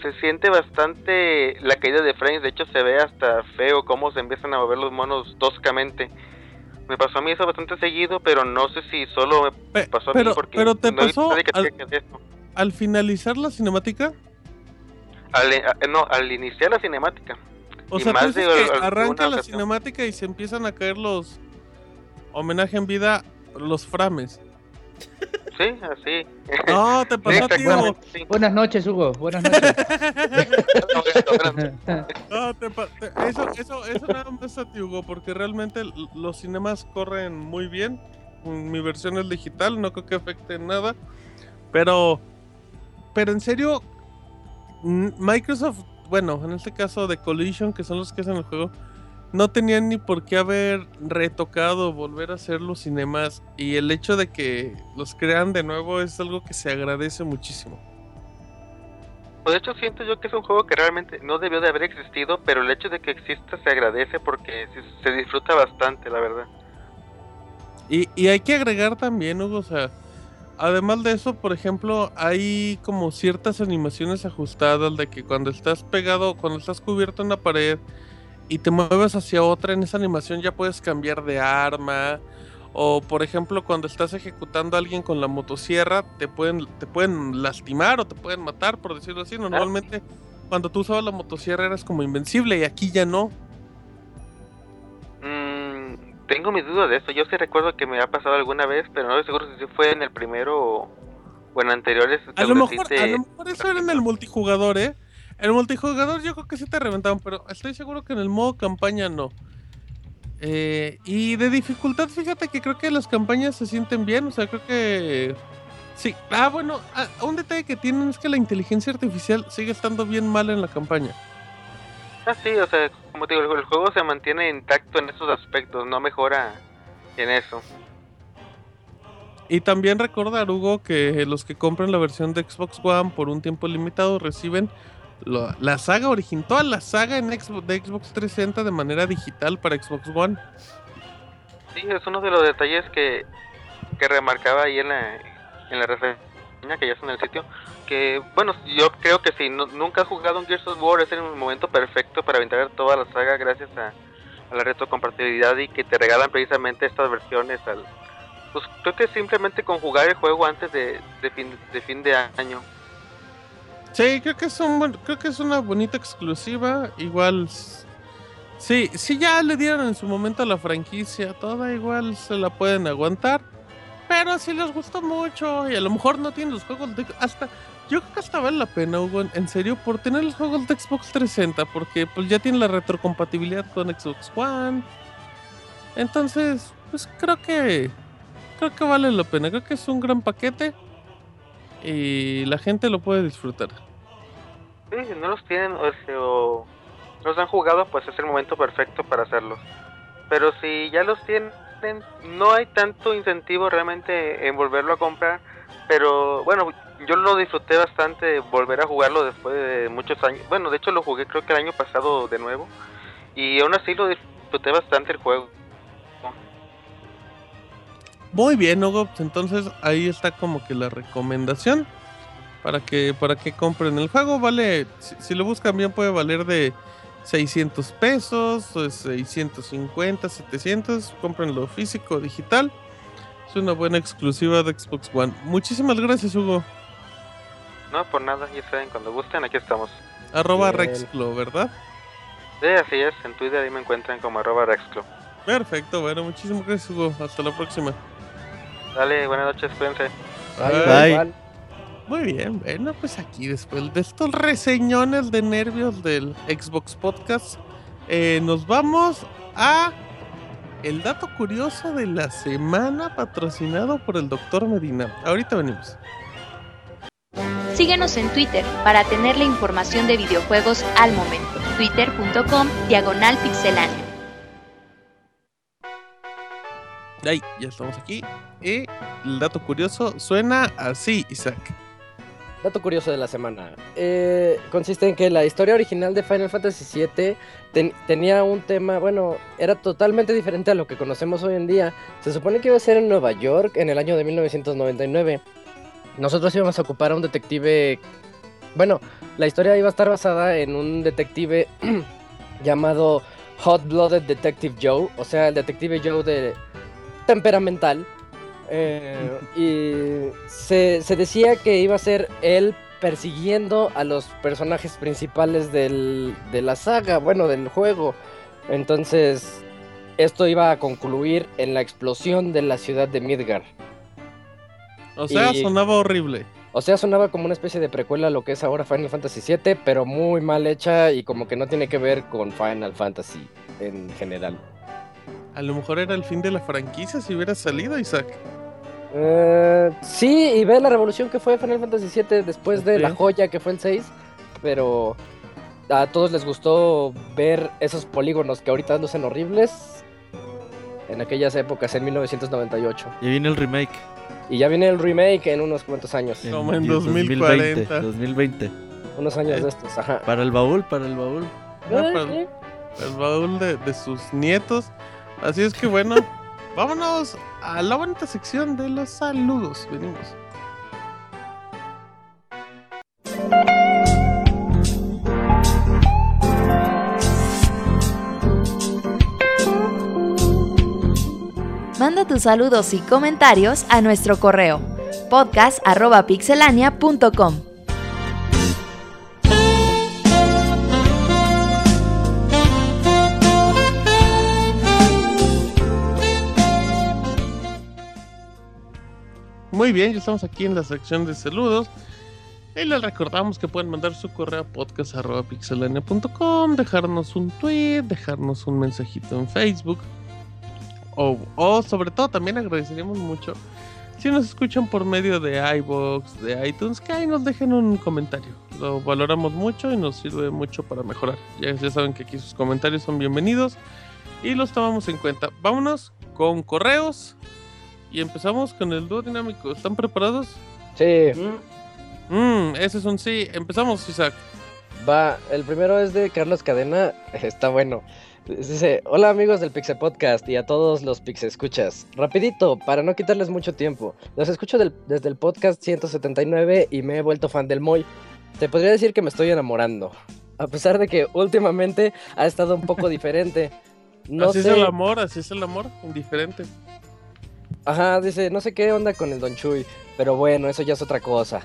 se siente bastante la caída de frames, de hecho se ve hasta feo cómo se empiezan a mover los monos toscamente. Me pasó a mí eso bastante seguido, pero no sé si solo me pasó a mí porque pero te no pasó al finalizar la cinemática. Al, a- no, al iniciar la cinemática. O Y sea, tú más dices de que arranca la ocasión. cinemática y se empiezan a caer los homenaje en vida, los frames. Sí, así. No, te pasó sí. Buenas noches, Hugo. Buenas noches. (laughs) No, te te- eso, eso, eso nada más a ti, Hugo, porque realmente los cinemas corren muy bien. Mm, Mi versión es digital, no creo que afecte en nada. Pero, pero en serio, Microsoft, bueno, en este caso de Collision, que son los que hacen el juego, no tenían ni por qué haber retocado, volver a hacer los cinemas. Y el hecho de que los crean de nuevo es algo que se agradece muchísimo. Pues de hecho siento yo que es un juego que realmente no debió de haber existido, pero el hecho de que exista se agradece porque se- se disfruta bastante, la verdad. Y, y hay que agregar también, Hugo, o sea, además de eso, por ejemplo, hay como ciertas animaciones ajustadas de que cuando estás pegado, cuando estás cubierto en una pared y te mueves hacia otra, en esa animación ya puedes cambiar de arma. O por ejemplo, cuando estás ejecutando a alguien con la motosierra, te pueden, te pueden lastimar o te pueden matar, por decirlo así. Normalmente, cuando tú usabas la motosierra eras como invencible y aquí ya no. Tengo mis dudas de eso. Yo sí recuerdo que me ha pasado alguna vez, pero no estoy seguro si fue en el primero o, o en anteriores. A lo, mejor, a lo mejor eso era en el multijugador, ¿eh? El multijugador yo creo que sí te reventaban, pero estoy seguro que en el modo campaña no. Eh, y de dificultad, fíjate que creo que las campañas se sienten bien, o sea, creo que... Sí, ah, bueno, ah, un detalle que tienen es que la inteligencia artificial sigue estando bien mal en la campaña. Ah, sí, o sea, como te digo, el, el juego se mantiene intacto en esos aspectos, no mejora en eso. Y también recordar, Hugo, que los que compren la versión de Xbox One por un tiempo limitado reciben lo- la saga original, toda la saga en Xbox, de Xbox 360 de manera digital para Xbox One. Sí, es uno de los detalles que, que remarcaba ahí en la, en la reseña que ya está en el sitio. Que, bueno, yo creo que si nunca has jugado un Gears of War, es el momento perfecto para aventar toda la saga gracias a, a la retrocompatibilidad y que te regalan precisamente estas versiones al. Pues creo que simplemente con jugar el juego antes de, fin, de fin de año. Sí, creo que es un creo que es una bonita exclusiva. Igual, sí, si ya le dieron en su momento a la franquicia toda, igual se la pueden aguantar. Pero si les gustó mucho y a lo mejor no tienen los juegos de hasta yo creo que hasta vale la pena, Hugo, en, serio, por tener los juegos de Xbox 360, porque pues ya tiene la retrocompatibilidad con Xbox One. Entonces, pues creo que creo que vale la pena. Creo que es un gran paquete y la gente lo puede disfrutar. Sí, si no los tienen o, si- o los han jugado, pues es el momento perfecto para hacerlos. Pero si ya los tienen, no hay tanto incentivo realmente en volverlo a comprar. Pero bueno, yo lo disfruté bastante volver a jugarlo después de muchos años. Bueno, de hecho lo jugué creo que el año pasado de nuevo. Y aún así lo disfruté bastante el juego. Muy bien, Hugo. pues Entonces ahí está como que la recomendación para que para que compren el juego. Vale, si, si lo buscan bien puede valer de 600 pesos, o 650, 700. Cómprenlo físico digital. Es una buena exclusiva de Xbox One. Muchísimas gracias, Hugo. No, por nada, ya saben, cuando gusten, aquí estamos. Arroba. Rexclo, ¿verdad? Sí, así es, en Twitter ahí me encuentran como arroba Rexclo. Perfecto, bueno, muchísimas gracias, Hugo. Hasta la próxima. Dale, buenas noches, cuídense. Bye. igual. Muy bien, bueno, pues aquí después de estos reseñones de nervios del Xbox Podcast, eh, nos vamos a el dato curioso de la semana patrocinado por el Doctor Medina. Ahorita venimos. Síguenos en Twitter para tener la información de videojuegos al momento. Twitter.com Diagonal Pixeláneo. Ahí, ya estamos aquí. Y el dato curioso suena así, Isaac. Dato curioso de la semana. Eh, consiste en que la historia original de Final Fantasy VII ten- tenía un tema, bueno, era totalmente diferente a lo que conocemos hoy en día. Se supone que iba a ser en Nueva York en el año de 1999. Nosotros íbamos a ocupar a un detective... Bueno, la historia iba a estar basada en un detective (clears throat) llamado Hot Blooded Detective Joe, o sea, el detective Joe de temperamental. Eh, y se, se decía que iba a ser él persiguiendo a los personajes principales del- de la saga, bueno, del juego. Entonces, esto iba a concluir en la explosión de la ciudad de Midgar. O sea, Y- sonaba horrible. O sea, sonaba como una especie de precuela a lo que es ahora Final Fantasy VII, pero muy mal hecha y como que no tiene que ver con Final Fantasy en general. A lo mejor era el fin de la franquicia si hubiera salido, Isaac. Eh, sí, y ve la revolución que fue Final Fantasy VII después de la joya que fue el 6, pero a todos les gustó ver esos polígonos que ahorita lucen horribles en aquellas épocas, en 1998. Ya viene el remake. Y ya viene el remake en unos cuantos años, Como en die- 2040. 2020. unos años Eh. de estos, ajá. Para el baúl, para el baúl. Ah, Ah, para- el baúl de, de sus nietos. Así es que bueno, vámonos a la bonita sección de los saludos. Venimos. Manda tus saludos y comentarios a nuestro correo podcast.pixelania.com. Muy bien, ya estamos aquí en la sección de saludos. Y les recordamos que pueden mandar su correo a podcast.pixelania.com, dejarnos un tweet, dejarnos un mensajito en Facebook. O, o sobre todo también agradeceríamos mucho si nos escuchan por medio de iBox, de iTunes, que ahí nos dejen un comentario. Lo valoramos mucho y nos sirve mucho para mejorar. Ya, ya saben que aquí sus comentarios son bienvenidos y los tomamos en cuenta. Vámonos con correos y empezamos con el dúo dinámico. ¿Están preparados? Sí, Mmm, ese es un sí. Empezamos, Isaac. va. El primero es de Carlos Cadena. (laughs) Está bueno. Dice, hola amigos del Pixel Podcast y a todos los Pixel Escuchas. Rapidito, para no quitarles mucho tiempo. Los escucho del- desde el podcast 179 y me he vuelto fan del Moy. Te podría decir que me estoy enamorando. A pesar de que últimamente ha estado un poco (laughs) diferente. No así sé... es el amor, así es el amor, indiferente. Ajá, dice, no sé qué onda con el Don Chuy, pero bueno, eso ya es otra cosa.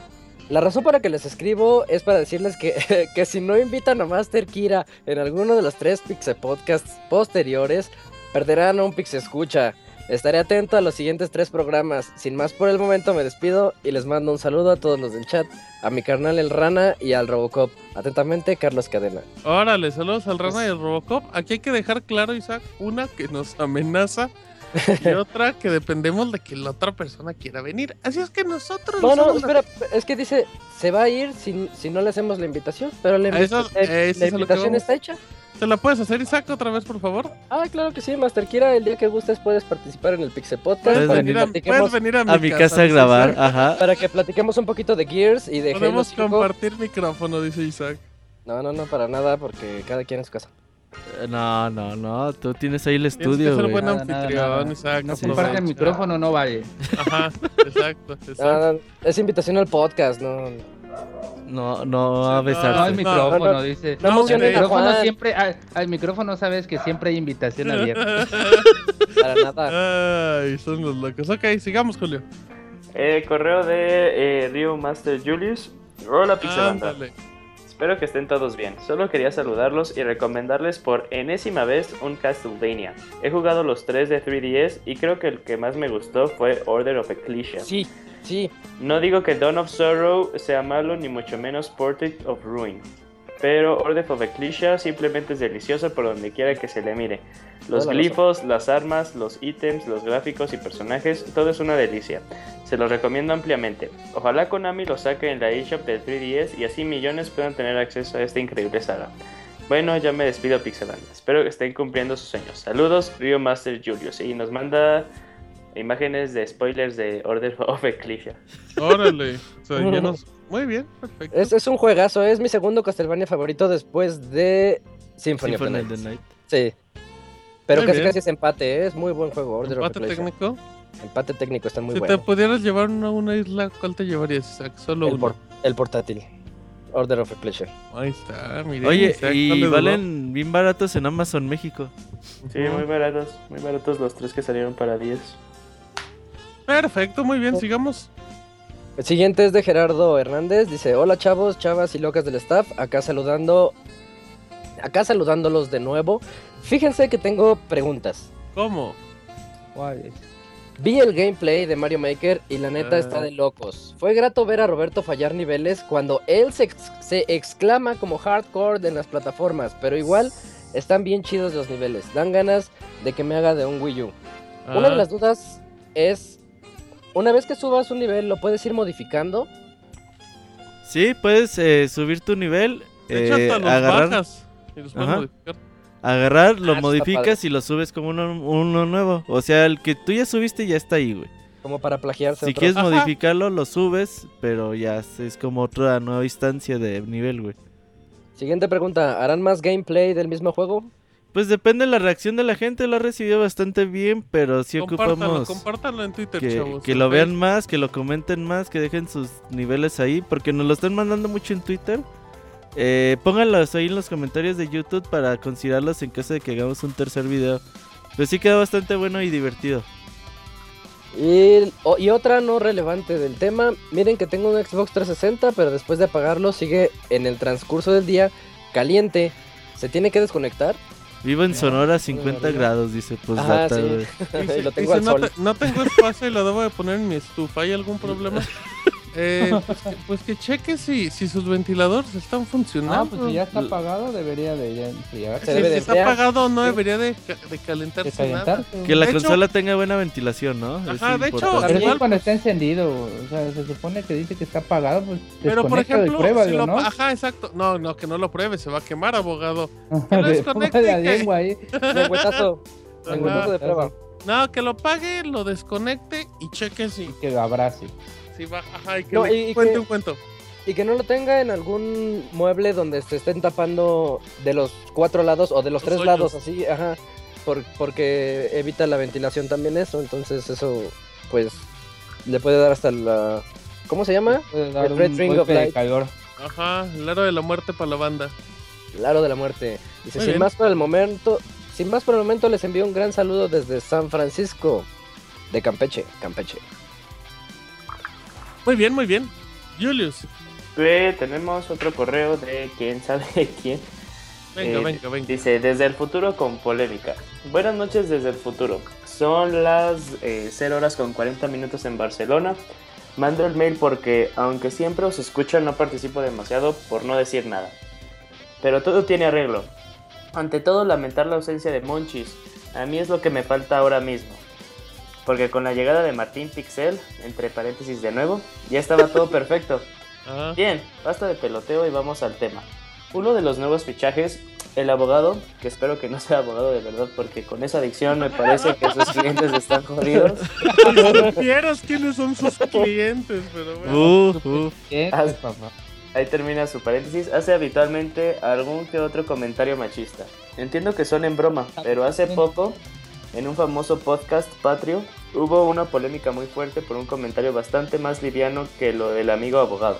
La razón para que les escribo es para decirles que, (laughs) que si no invitan a Master Kira en alguno de los tres Pixel Podcasts posteriores, perderán un Pixel Escucha. Estaré atento a los siguientes tres programas. Sin más por el momento me despido y les mando un saludo a todos los del chat, a mi carnal el Rana y al Robocop. Atentamente, Carlos Cadena. Órale, saludos al Rana y al Robocop. Aquí hay que dejar claro, Isaac, una que nos amenaza y (laughs) otra que dependemos de que la otra persona quiera venir. Así es que nosotros No, no, espera, es que dice, se va a ir si, si no le hacemos la invitación, pero la, eso- invita- la- eso es invitación está hecha. ¿Se la puedes hacer, Isaac, otra vez, por favor? Ah, claro que sí, Master Kira, el día que gustes puedes participar en el Pixel Podcast Puedes venir a, platiquemos, puedes venir a mi, A mi casa a grabar, Isaac. ajá. para que platiquemos un poquito de Gears y de Halo Podemos 5. compartir micrófono, dice Isaac. No, no, no, para nada, porque cada quien en su casa. No, no, no. Tú tienes ahí el que estudio, ser güey. buen Nada, nada, anfitrión, nada. Isaac. No aprovecha. comparte el micrófono, no vale. Ajá, exacto, (laughs) exacto. Ah, es invitación al podcast, no. No, no a Sí, no. No, el micrófono, no, no. dice. No el emociones a micrófono Juan. siempre, al, al micrófono sabes que siempre hay invitación (laughs) abierta. Para nada. Ay, son los locos. Ok, sigamos, Julio. Eh, correo de eh, Rio Master Julius. Hola Pixelanda. Ándale. Espero que estén todos bien. Solo quería saludarlos y recomendarles por enésima vez un Castlevania. He jugado los tres de 3DS y creo que el que más me gustó fue Order of Ecclesia. Sí, sí. No digo que Dawn of Sorrow sea malo ni mucho menos Portrait of Ruin. Pero Order of Ecclesia simplemente es delicioso por donde quiera que se le mire. Los Toda glifos, las armas, los ítems, los gráficos y personajes, todo es una delicia. Se los recomiendo ampliamente. Ojalá Konami lo saque en la eShop del 3DS y así millones puedan tener acceso a esta increíble saga. Bueno, ya me despido Pixeland. Espero que estén cumpliendo sus sueños. Saludos, Rio Master Julius. Y nos manda imágenes de spoilers de Order (laughs) of Ecclesia. Órale. O sea, (laughs) ya nos- Muy bien, perfecto. Es, es un juegazo, es mi segundo Castlevania favorito después de Symphony, Symphony of of the Night. Night. Sí. Pero Muy casi bien. casi es empate, ¿eh? es muy buen juego. Order of Empate Ecclesia. técnico. Empate técnico, está muy si bueno. te pudieras llevar una, una isla, ¿cuál te llevarías? Isaac? Solo El, uno. por- el portátil. Order of Ecclesia. Ahí está, miren. Oye, Isaac, y valen bien baratos en Amazon México. Sí, muy baratos, muy baratos los tres que salieron para 10. Perfecto, muy bien, sigamos. El siguiente es de Gerardo Hernández. Dice: Hola chavos, chavas y locas del staff. Acá saludando. Acá saludándolos de nuevo. Fíjense que tengo preguntas. ¿Cómo? Vi el gameplay de Mario Maker y la neta Ah. está de locos. Fue grato ver a Roberto fallar niveles cuando él se, ex- se exclama como hardcore en las plataformas, pero igual están bien chidos los niveles. Dan ganas de que me haga de un Wii U. Una de Ah, las dudas es, una vez que subas un nivel, ¿lo puedes ir modificando? Sí, puedes eh, subir tu nivel, De hecho, eh, hasta los agarrar, bajas. Y los puedes Ajá. modificar. agarrar, lo Ah, modificas y lo subes como uno, uno nuevo. O sea, el que tú ya subiste ya está ahí, güey. Como para plagiarse. Si otro? quieres Ajá. modificarlo, lo subes, pero ya es- es como otra nueva instancia de nivel, güey. Siguiente pregunta, ¿harán más gameplay del mismo juego? Pues depende de la reacción de la gente, lo ha recibido bastante bien, pero sí Compártalo, ocupamos compártalo en Twitter, que, chavos. que lo vean más, que lo comenten más, que dejen sus niveles ahí, porque nos lo están mandando mucho en Twitter. Eh, pónganlos ahí en los comentarios de YouTube para considerarlos en caso de que hagamos un tercer video. Pero sí quedó bastante bueno y divertido. Y, o- y otra no relevante del tema, miren que tengo un Xbox 360, pero después de apagarlo sigue en el transcurso del día caliente. ¿Se tiene que desconectar? Vivo en Sonora a 50 arriba. grados, dice pues Ajá, sí. güey. (laughs) Dice- lo tengo dice, al no, te- no tengo espacio y lo debo de poner en mi estufa. ¿Hay algún problema? (laughs) Eh, pues, que, pues que cheque si, si sus ventiladores están funcionando. No, pues si ya está apagado, debería de ya enfriarse. Se Si debe de está enfriar. apagado no Sí. debería de, ca- de De calentarse nada. calentarse. Que la De hecho- consola tenga buena ventilación, ¿no? Es Ajá, de hecho, eso igual- cuando está encendido, o sea, se supone que dice que está apagado, pues Pero por y ejemplo, si lo, ¿no? ajá, exacto. No, no, que no lo pruebe, se va a quemar, abogado. (laughs) que lo De- desconecte ponga la y que- lengua ahí. (laughs) Lengüetazo. Ajá. Lengüetazo de prueba. No, que lo apague, lo desconecte y cheque si, Que lo abrace. Si va. Ajá, y que No, le y- y cuente que- un cuento. Y que no lo tenga en algún mueble donde se estén tapando de los cuatro lados o de los, Los tres hoyos. lados, así, ajá. por- porque evita la ventilación también eso, entonces eso, pues, le puede dar hasta la... ¿Cómo se llama? El Red un Ring of Light. calor. Ajá, el aro de la muerte para la banda. El aro de la muerte. Dice, Muy sin bien. más por el momento, sin más por el momento les envío un gran saludo desde San Francisco, de Campeche, Campeche. Muy bien, muy bien. Julius, Eh, tenemos otro correo de quién sabe quién. venga, Eh, venga, venga. Dice, desde el futuro con polémica. Buenas noches desde el futuro. Son las eh, 0 horas con 40 minutos en Barcelona. Mando el mail porque, aunque siempre os escucho, no participo demasiado por no decir nada. Pero todo tiene arreglo. Ante todo, lamentar la ausencia de Monchis. A mí es lo que me falta ahora mismo. Porque con la llegada de Martín Pixel, entre paréntesis de nuevo, ya estaba todo perfecto. (laughs) Ajá. Bien, basta de peloteo y vamos al tema. Uno de los nuevos fichajes, el abogado, que espero que no sea abogado de verdad, porque con esa adicción me parece que sus clientes están jodidos. (laughs) Si supieras quiénes son sus clientes, pero bueno. Uh, uh. ¿Qué? Ah? Ahí termina su paréntesis. Hace habitualmente algún que otro comentario machista. Entiendo que son en broma, pero hace poco, en un famoso podcast patrio, hubo una polémica muy fuerte por un comentario bastante más liviano que lo del amigo abogado.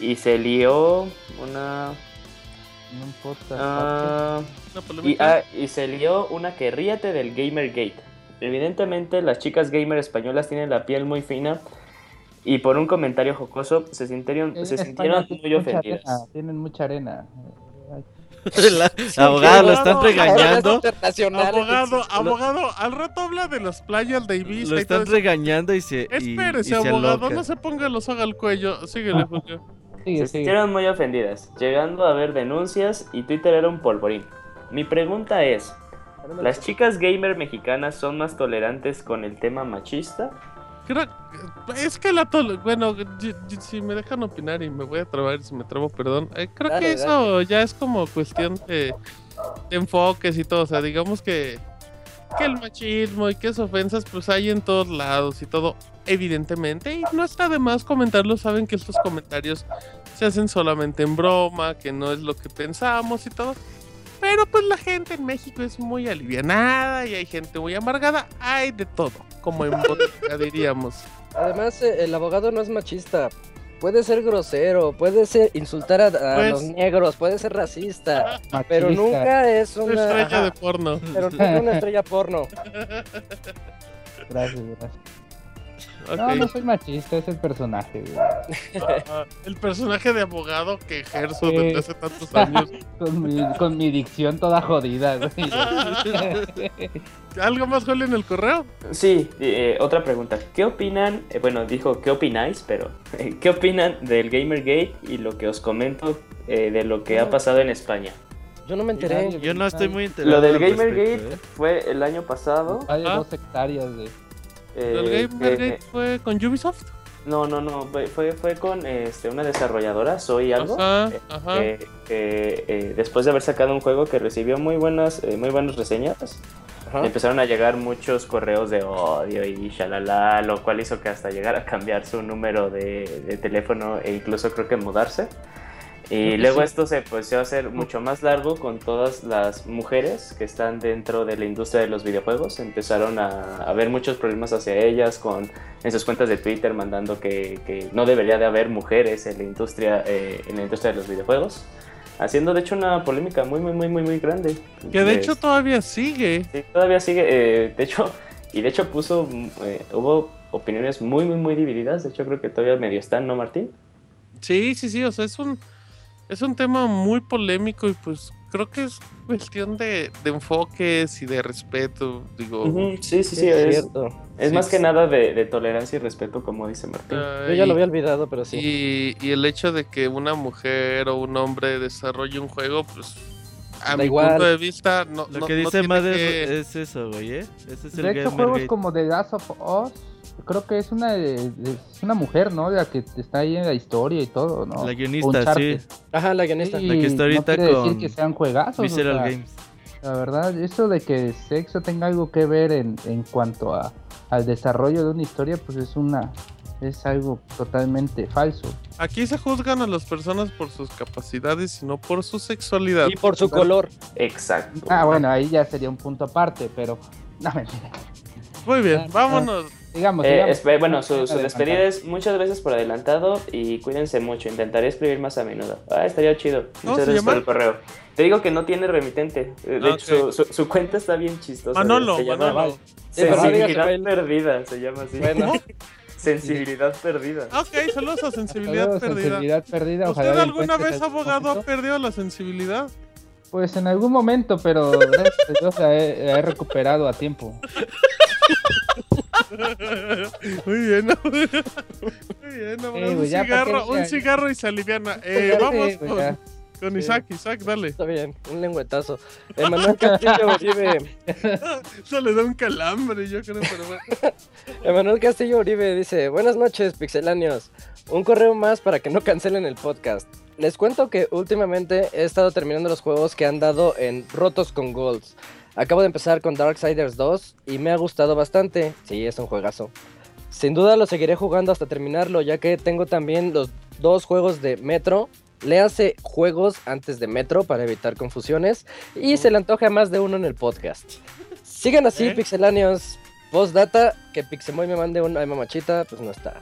Y se lió una... Un podcast. ah, Una Y, ah, y se lió una que ríete del Gamergate. Evidentemente las chicas gamer españolas tienen la piel muy fina y por un comentario jocoso se sintieron, se sintieron muy ofendidas. arena, tienen mucha arena. (laughs) La- abogado, lo están regañando. Abogado, abogado, al rato habla de las playas de Ibiza Lo y todo están regañando y se. y- y Espérese, se abogado, no se ponga los soga al cuello. Síguele, Julio. Sigue, Se sintieron muy ofendidas, llegando a haber denuncias y Twitter era un polvorín. Mi pregunta es, ¿las chicas gamer mexicanas son más tolerantes con el tema machista? Creo, es que la tol bueno, si me dejan opinar y me voy a trabar, si me trabo, perdón. eh, creo Dale, que eso ya es como cuestión de, de enfoques y todo. O sea, digamos que que el machismo y que ofensas, pues hay en todos lados y todo, evidentemente. Y no está de más comentarlo, saben que estos comentarios se hacen solamente en broma, que no es lo que pensamos y todo. Pero pues la gente en México es muy alivianada y hay gente muy amargada, hay de todo, como en bodega (laughs) diríamos. Además, eh, el abogado no es machista. Puede ser grosero, puede ser insultar a, a Pues- los negros, puede ser racista, pero nunca es Una una, estrella de porno. pero nunca una estrella porno. (laughs) Gracias, gracias. No, no soy machista, es el personaje, güey. Ah, el personaje de abogado que ejerzo Sí. desde hace tantos años. (laughs) Con mi, con mi dicción toda jodida, güey. (laughs) ¿Algo más, Julio, en el correo? Sí, eh, otra pregunta. ¿Qué opinan? eh, bueno, dijo, ¿qué opináis? Pero, ¿qué opinan del Gamergate y lo que os comento eh, de lo que ha pasado en España? Yo no me enteré. Yo no estoy muy enterado. Lo del respecto, Gamergate ¿eh? fue el año pasado. Hay Ah. dos hectáreas de. Eh, ¿El que- Gamergate fue con Ubisoft? no, no, no, fue, fue, con este, una desarrolladora, Soy Algo. Ajá, eh, ajá. eh, después de haber sacado un juego que recibió muy buenas, eh, muy buenas reseñas, Ajá. empezaron a llegar muchos correos de odio y shalala, lo cual hizo que hasta llegara a cambiar su número de, de teléfono e incluso creo que mudarse. Y que luego sí. esto se empezó a hacer mucho más largo con todas las mujeres que están dentro de la industria de los videojuegos. Empezaron a haber muchos problemas hacia ellas con en sus cuentas de Twitter mandando que, que no debería de haber mujeres en la industria eh, en la industria de los videojuegos. Haciendo de hecho una polémica muy muy muy muy muy grande. Que de hecho todavía sigue. Sí, todavía sigue, eh, de hecho, y de hecho puso, eh, hubo opiniones muy, muy, muy divididas, de hecho creo que todavía medio están, ¿no, Martín? Sí, sí, sí, o sea, es un, es un tema muy polémico y pues creo que es cuestión de, de enfoques y de respeto, digo. Sí, sí, sí, Sí, es es, cierto. es Sí, más que sí. nada de, de tolerancia y respeto, como dice Martín. ah, Yo ya lo había olvidado, pero sí. Y, y el hecho de que una mujer o un hombre desarrolle un juego, pues a Da mi igual. punto de vista no, Lo no- que no dice Mad es- que- es, eso, güey, ¿eh? Ese es el De hecho, juegos como The Last of Us, creo que es una es una mujer, ¿no? La que está ahí en la historia y todo, ¿no? La guionista, Uncharted. sí. Ajá, la guionista. La que está no ahorita quiere decir con que sean juegazos. o Visceral sea, Games. La verdad, eso de que sexo tenga algo que ver en, en cuanto a, al desarrollo de una historia, pues es una es algo totalmente falso. Aquí se juzgan a las personas por sus capacidades y no por su sexualidad. Y por su color. Exacto. Ah, bueno, ahí ya sería un punto aparte, pero no mentira. Muy bien, Ah, vámonos. Digamos, Eh, digamos. bueno, su, despedida es muchas gracias por adelantado y cuídense mucho. Intentaré escribir más a menudo. Ah, estaría chido. ¿Cómo Muchas se gracias por el correo. Te digo que no tiene remitente. De Ah, hecho, su, su- su cuenta está bien chistosa. Manolo, se llama Manolo. Sensibilidad perdida, se llama así. Bueno, Sensibilidad perdida. Ok, saludos a sensibilidad Saludos, perdida. sensibilidad perdida. ojalá ¿Usted alguna vez, abogado, ha perdido la sensibilidad? Pues en algún momento, pero gracias a Dios la he, la he recuperado a tiempo. (laughs) Muy bien, ¿no? Muy bien, ¿no? Eh, un güey, ya, ¿para cigarro, un y se aliviana. Eh, sé, vamos con, ya. con Sí. Isaac, Isaac, dale. está bien, un lengüetazo. Emanuel Castillo (laughs) Uribe. (laughs) Eso le da un calambre, yo creo, pero bueno. Emanuel Castillo Uribe dice: Buenas noches, pixeláneos. Un correo más para que no cancelen el podcast. Les cuento que últimamente he estado terminando los juegos que han dado en Rotos con Golds. Acabo de empezar con Darksiders 2 y me ha gustado bastante. Sí, es un juegazo. Sin duda lo seguiré jugando hasta terminarlo, ya que tengo también los dos juegos de Metro. Le hace juegos antes de Metro para evitar confusiones y se le antoja a más de uno en el podcast. Sigan así, ¿Eh? pixeláneos. Postdata, que Pixemoy me mande una mamachita, pues no está.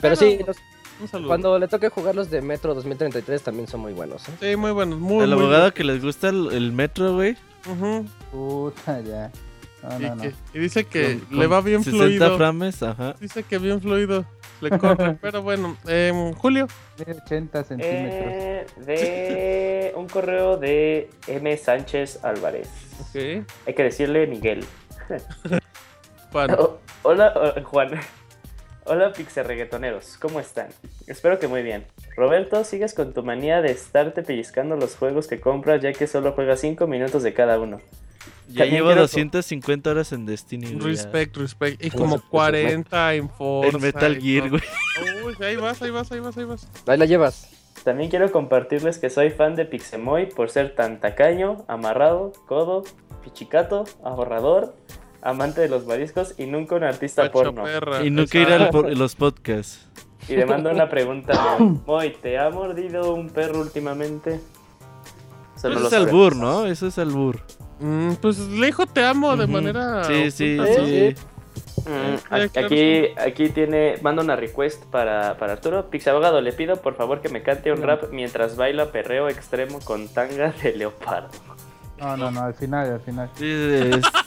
Pero sí, Bueno, los- Un saludo. cuando le toque jugar los de Metro 2033 también son muy buenos. ¿eh? Sí, muy buenos, muy, Al muy abogado que les gusta el, el metro, güey. Ujú. Puta, ya. No, y, no, no. que- y dice que con- le va bien 60 fluido. frames, ajá. Dice que bien fluido. Le corre. (laughs) pero bueno, em, Julio. De 80 centímetros. Eh, de (laughs) un correo de M. Sánchez Álvarez. Ok. Hay que decirle Miguel. Juan. (laughs) Hola, oh, Juan. Hola, pixerreguetoneros. ¿Cómo están? Espero que muy bien. Roberto, sigues con tu manía de estarte pellizcando los juegos que compras ya que solo juegas 5 minutos de cada uno. Ya También llevo quiero- 250 horas en Destiny, güey. Respect, respect. Y como supuesto, 40 en Forza. En Metal Gear, güey. Uy, ahí vas, ahí vas, ahí vas, ahí vas. Ahí la llevas. También quiero compartirles que soy fan de Pixemoy por ser tan tacaño, amarrado, codo, pichicato, ahorrador, amante de los mariscos y nunca un artista porno. perra. Y nunca ir a los podcasts. Y le mando una pregunta. Moy. (laughs) Moy, ¿te ha mordido un perro últimamente? Eso no lo es sabemos. albur, ¿no? Eso es albur. Mm, pues le dijo te amo de manera. Sí, sí, sí. Mm, Eh, aquí, claro, aquí, aquí tiene, manda una request para, para Arturo. Pixabogado, le pido por favor que me cante un rap mientras baila perreo extremo con tanga de leopardo. No, no, no, al final, al final.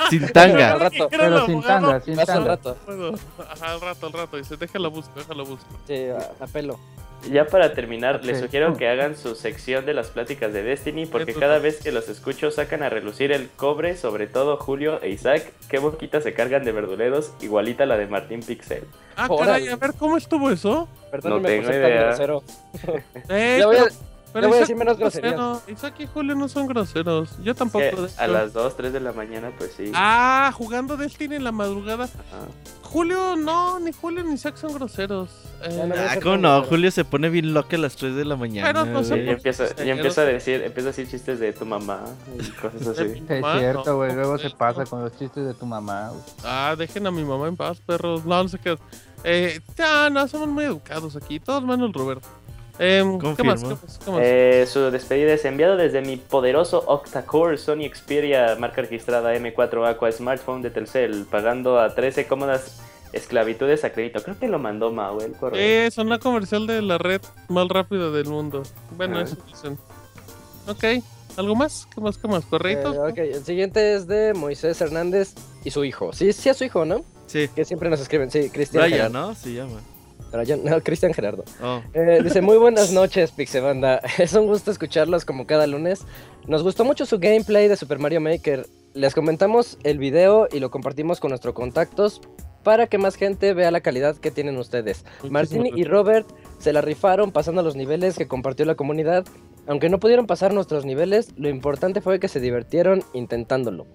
Sin Al tanga. rato. Era el Pero sin tanga, sin Más al tanga. rato. Ajá, al rato, al rato. Dice, déjalo busco, déjalo busco. Sí, a, pelo. Ya para terminar, les sugiero que hagan su sección de las pláticas de Destiny, porque cada vez que los escucho sacan a relucir el cobre, sobre todo Julio e Isaac. Qué boquita se cargan de verduleros, igualita a la de Martín Pixel. Ah, caray, a ver, ¿cómo estuvo eso? Perdónenme tengo por ser tan idea. grosero. (laughs) Eh, voy a- pero- voy a Isaac decir menos no es grosero. Isaac y Julio no son groseros. Yo tampoco. Que de a las 2, 3 de la mañana, pues sí. Ah, jugando Destiny en la madrugada. Ajá. Julio, no, ni Julio ni Isaac son groseros. Eh, no Ah, ¿cómo no? grosero. Julio se pone bien loca a las 3 de la mañana. Pero no sé güey. Y empieza, y Groseros. empieza a decir, empieza a decir chistes de tu mamá y cosas así. Es cierto, no, güey. Luego se pasa con los chistes de tu mamá. Ah, dejen a mi mamá en paz, perros. No, no sé qué. Eh, ya, no, somos muy educados aquí. Todos menos Roberto. Eh, ¿Qué más? ¿Qué Confirmo. más? ¿Qué más? Eh, su despedida es enviado desde mi poderoso octa-core Sony Xperia marca registrada M4 Aqua smartphone de Telcel, pagando a 13 cómodas esclavitudes a crédito. Creo que lo mandó Mau el correo. Eh, son una comercial de la red más rápida del mundo. Bueno, Ah. eso dicen. Ok, ¿algo más? ¿Qué más? ¿Qué más? ¿Correitos? Eh, ok, el siguiente es de Moisés Hernández y su hijo. Sí, sí es su hijo, ¿no? Sí. Que siempre nos escriben. Sí, Cristian Brian, Gerardo. ¿no? Se llama. Brian- no, (laughs) Cristian Gerardo. Oh. Eh, dice, muy buenas (laughs) noches, Pixebanda. (laughs) Es un gusto escucharlos como cada lunes. Nos gustó mucho su gameplay de Super Mario Maker. Les comentamos el video y lo compartimos con nuestros contactos para que más gente vea la calidad que tienen ustedes. Martín y. Robert se la rifaron pasando los niveles que compartió la comunidad. Aunque no pudieron pasar nuestros niveles, lo importante fue que se divirtieron intentándolo.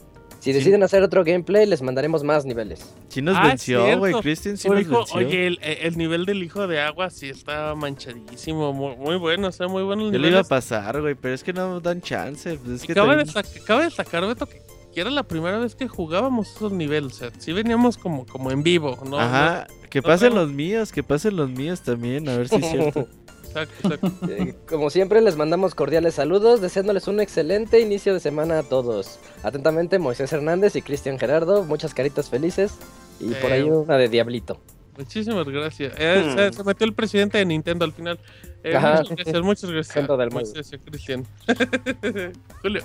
Si deciden hacer otro gameplay, les mandaremos más niveles. Sí nos Ah, venció, güey. Christian sí nos hijo- venció. oye, el, el nivel del hijo de agua sí está manchadísimo. Muy, muy bueno, o sea, muy bueno. Yo le iba a pasar, güey, pero es que no dan chance. pues, es que cabe, también- destacar, cabe destacar, Beto, que, que era la primera vez que jugábamos esos niveles. O sea, sí veníamos como, como en vivo, ¿no? Ajá, que no pasen los míos, que pasen los míos también, a ver si es cierto. (laughs) No, exacto, exacto. Eh, Como siempre, les mandamos cordiales saludos, deseándoles un excelente inicio de semana a todos. Atentamente, Moisés Hernández y Cristian Gerardo, muchas caritas felices. Y por ahí Eh, una de Diablito. Muchísimas gracias. Eh, se, se metió el presidente de Nintendo al final. Eh, muchas gracias, muchas gracias. Del Cristian. (laughs) Julio,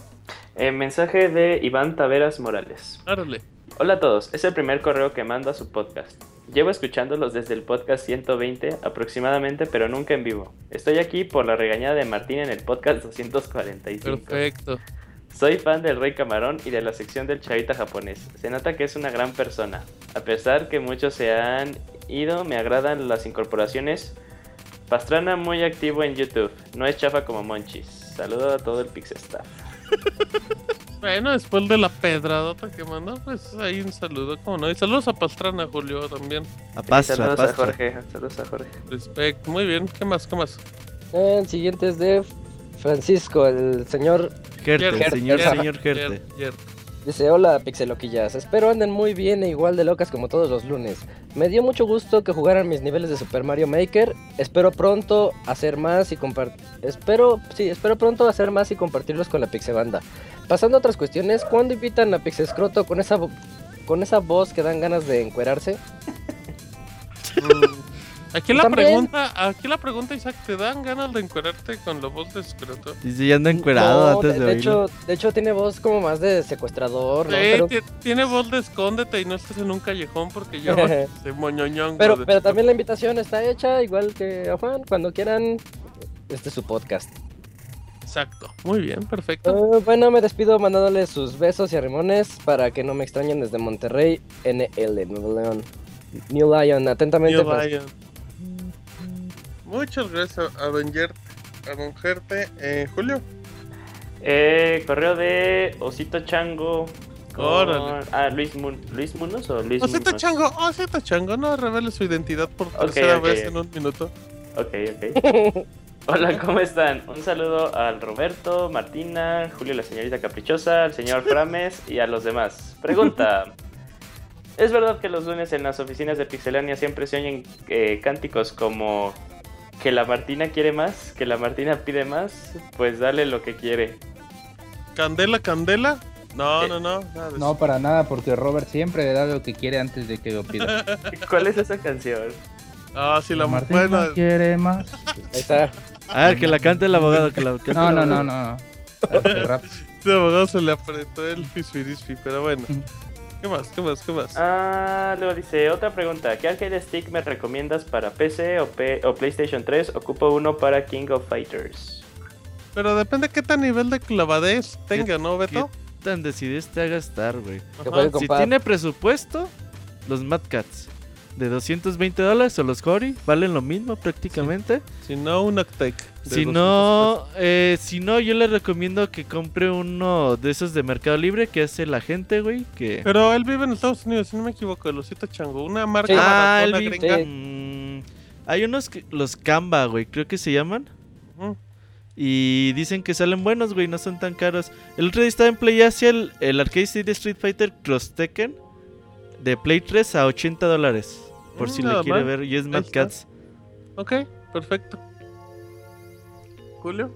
Eh, mensaje de Iván Taveras Morales. árale. Hola a todos, es el primer correo que mando a su podcast. Llevo escuchándolos desde el podcast 120 aproximadamente, pero nunca en vivo. Estoy aquí por la regañada de Martín en el podcast 245. Perfecto. Soy fan del Rey Camarón y de la sección del Chavita japonés. Se nota que es una gran persona. A pesar que muchos se han ido, me agradan las incorporaciones. Pastrana muy activo en YouTube. No es chafa como Monchis. Saludo a todo el Pixestaff. (laughs) Bueno, después de la pedradota que mandó, pues ahí un saludo, como no. Y saludos a Pastrana, Julio, también. A Pastra, a Saludos a Pastra. Jorge. Saludos a Jorge. Respect. Muy bien. ¿Qué más? ¿Qué más? El siguiente es de Francisco, el señor. Gerte, Gerte, señor, Gerte, señor Gerte. Dice: Hola, Pixeloquillas. Espero anden muy bien e igual de locas como todos los lunes. Me dio mucho gusto que jugaran mis niveles de Super Mario Maker. Espero pronto hacer más y compartir. Espero, sí, espero pronto hacer más y compartirlos con la Pixebanda. Pasando a otras cuestiones, ¿cuándo invitan a Pixescroto con esa, con esa voz que dan ganas de encuerarse? (laughs) Aquí la También- pregunta, aquí la pregunta, Isaac, ¿te dan ganas de encuerarte con la voz de escroto? Dice, ya anda encuerado No, antes de, de, de oírlo. hecho, de hecho tiene voz como más de secuestrador, ¿no? Sí, pero, tiene voz de escóndete y no estés en un callejón porque yo (laughs) de moñoñón. pero, de- pero también la invitación está hecha, igual que a Juan, cuando quieran. Este es su podcast. Exacto. Muy bien, perfecto. Eh, bueno, me despido mandándoles sus besos y arrimones para que no me extrañen desde Monterrey, NL, Nuevo León. New Lion, atentamente. New Fran- Lion. Muchas gracias a Don Gert, a Don Gerte. Eh, Julio. Eh, correo de Osito Chango. Órale. Ah, Luis, Mun Luis Munoz o Luis Osito? Chango, Osito Chango, no revele su identidad por Ok, tercera ok. vez en un minuto. Ok, ok. (laughs) Hola, ¿cómo están? Un saludo al Roberto, Martina, Julio la señorita Caprichosa, al señor Frames y a los demás. Pregunta. (laughs) ¿Es verdad que los lunes en las oficinas de Pixelania siempre se oyen eh, cánticos como que la Martina quiere más, que la Martina pide más? Pues dale lo que quiere. ¿Candela, candela? No, no, no. nada No, eso. para nada, porque Robert siempre le da lo que quiere antes de que lo pida. (laughs) ¿Cuál es esa canción? Ah, sí, la no quiere más. Ahí está. A ver, que la cante el abogado, que la No, no, no, no. no. Este rap. este abogado se le apretó el fisfirisfi, pero bueno. ¿Qué más? ¿Qué más? ¿Qué más? Ah, luego dice, otra pregunta. ¿Qué arcade stick me recomiendas para PC o, P- o PlayStation 3? Ocupo uno para King of Fighters. Pero depende qué tan nivel de clavadez tenga, ¿no, Beto? ¿Qué tan decidido te haga estar, güey? Si tiene presupuesto, los Mad Cats de 220 dólares o los Hori valen lo mismo prácticamente. Si no, un Octec. Si 200 no, eh, si no, yo le recomiendo que compre uno de esos de Mercado Libre que hace la gente, güey. Que... Pero él vive en Estados Unidos, si no me equivoco, el osito chango. Una marca Sí. ah, el baratona vi- gringa. Mm, hay unos que los Canva, güey, creo que se llaman. Y dicen que salen buenos, güey, no son tan caros. El otro día estaba en Play Asia el, el arcade de Street Fighter Cross Tekken de Play 3 a 80 dólares. Por Mm, si le quiere mal. ver. Y es Mad. Cats. Ok, perfecto. Julio.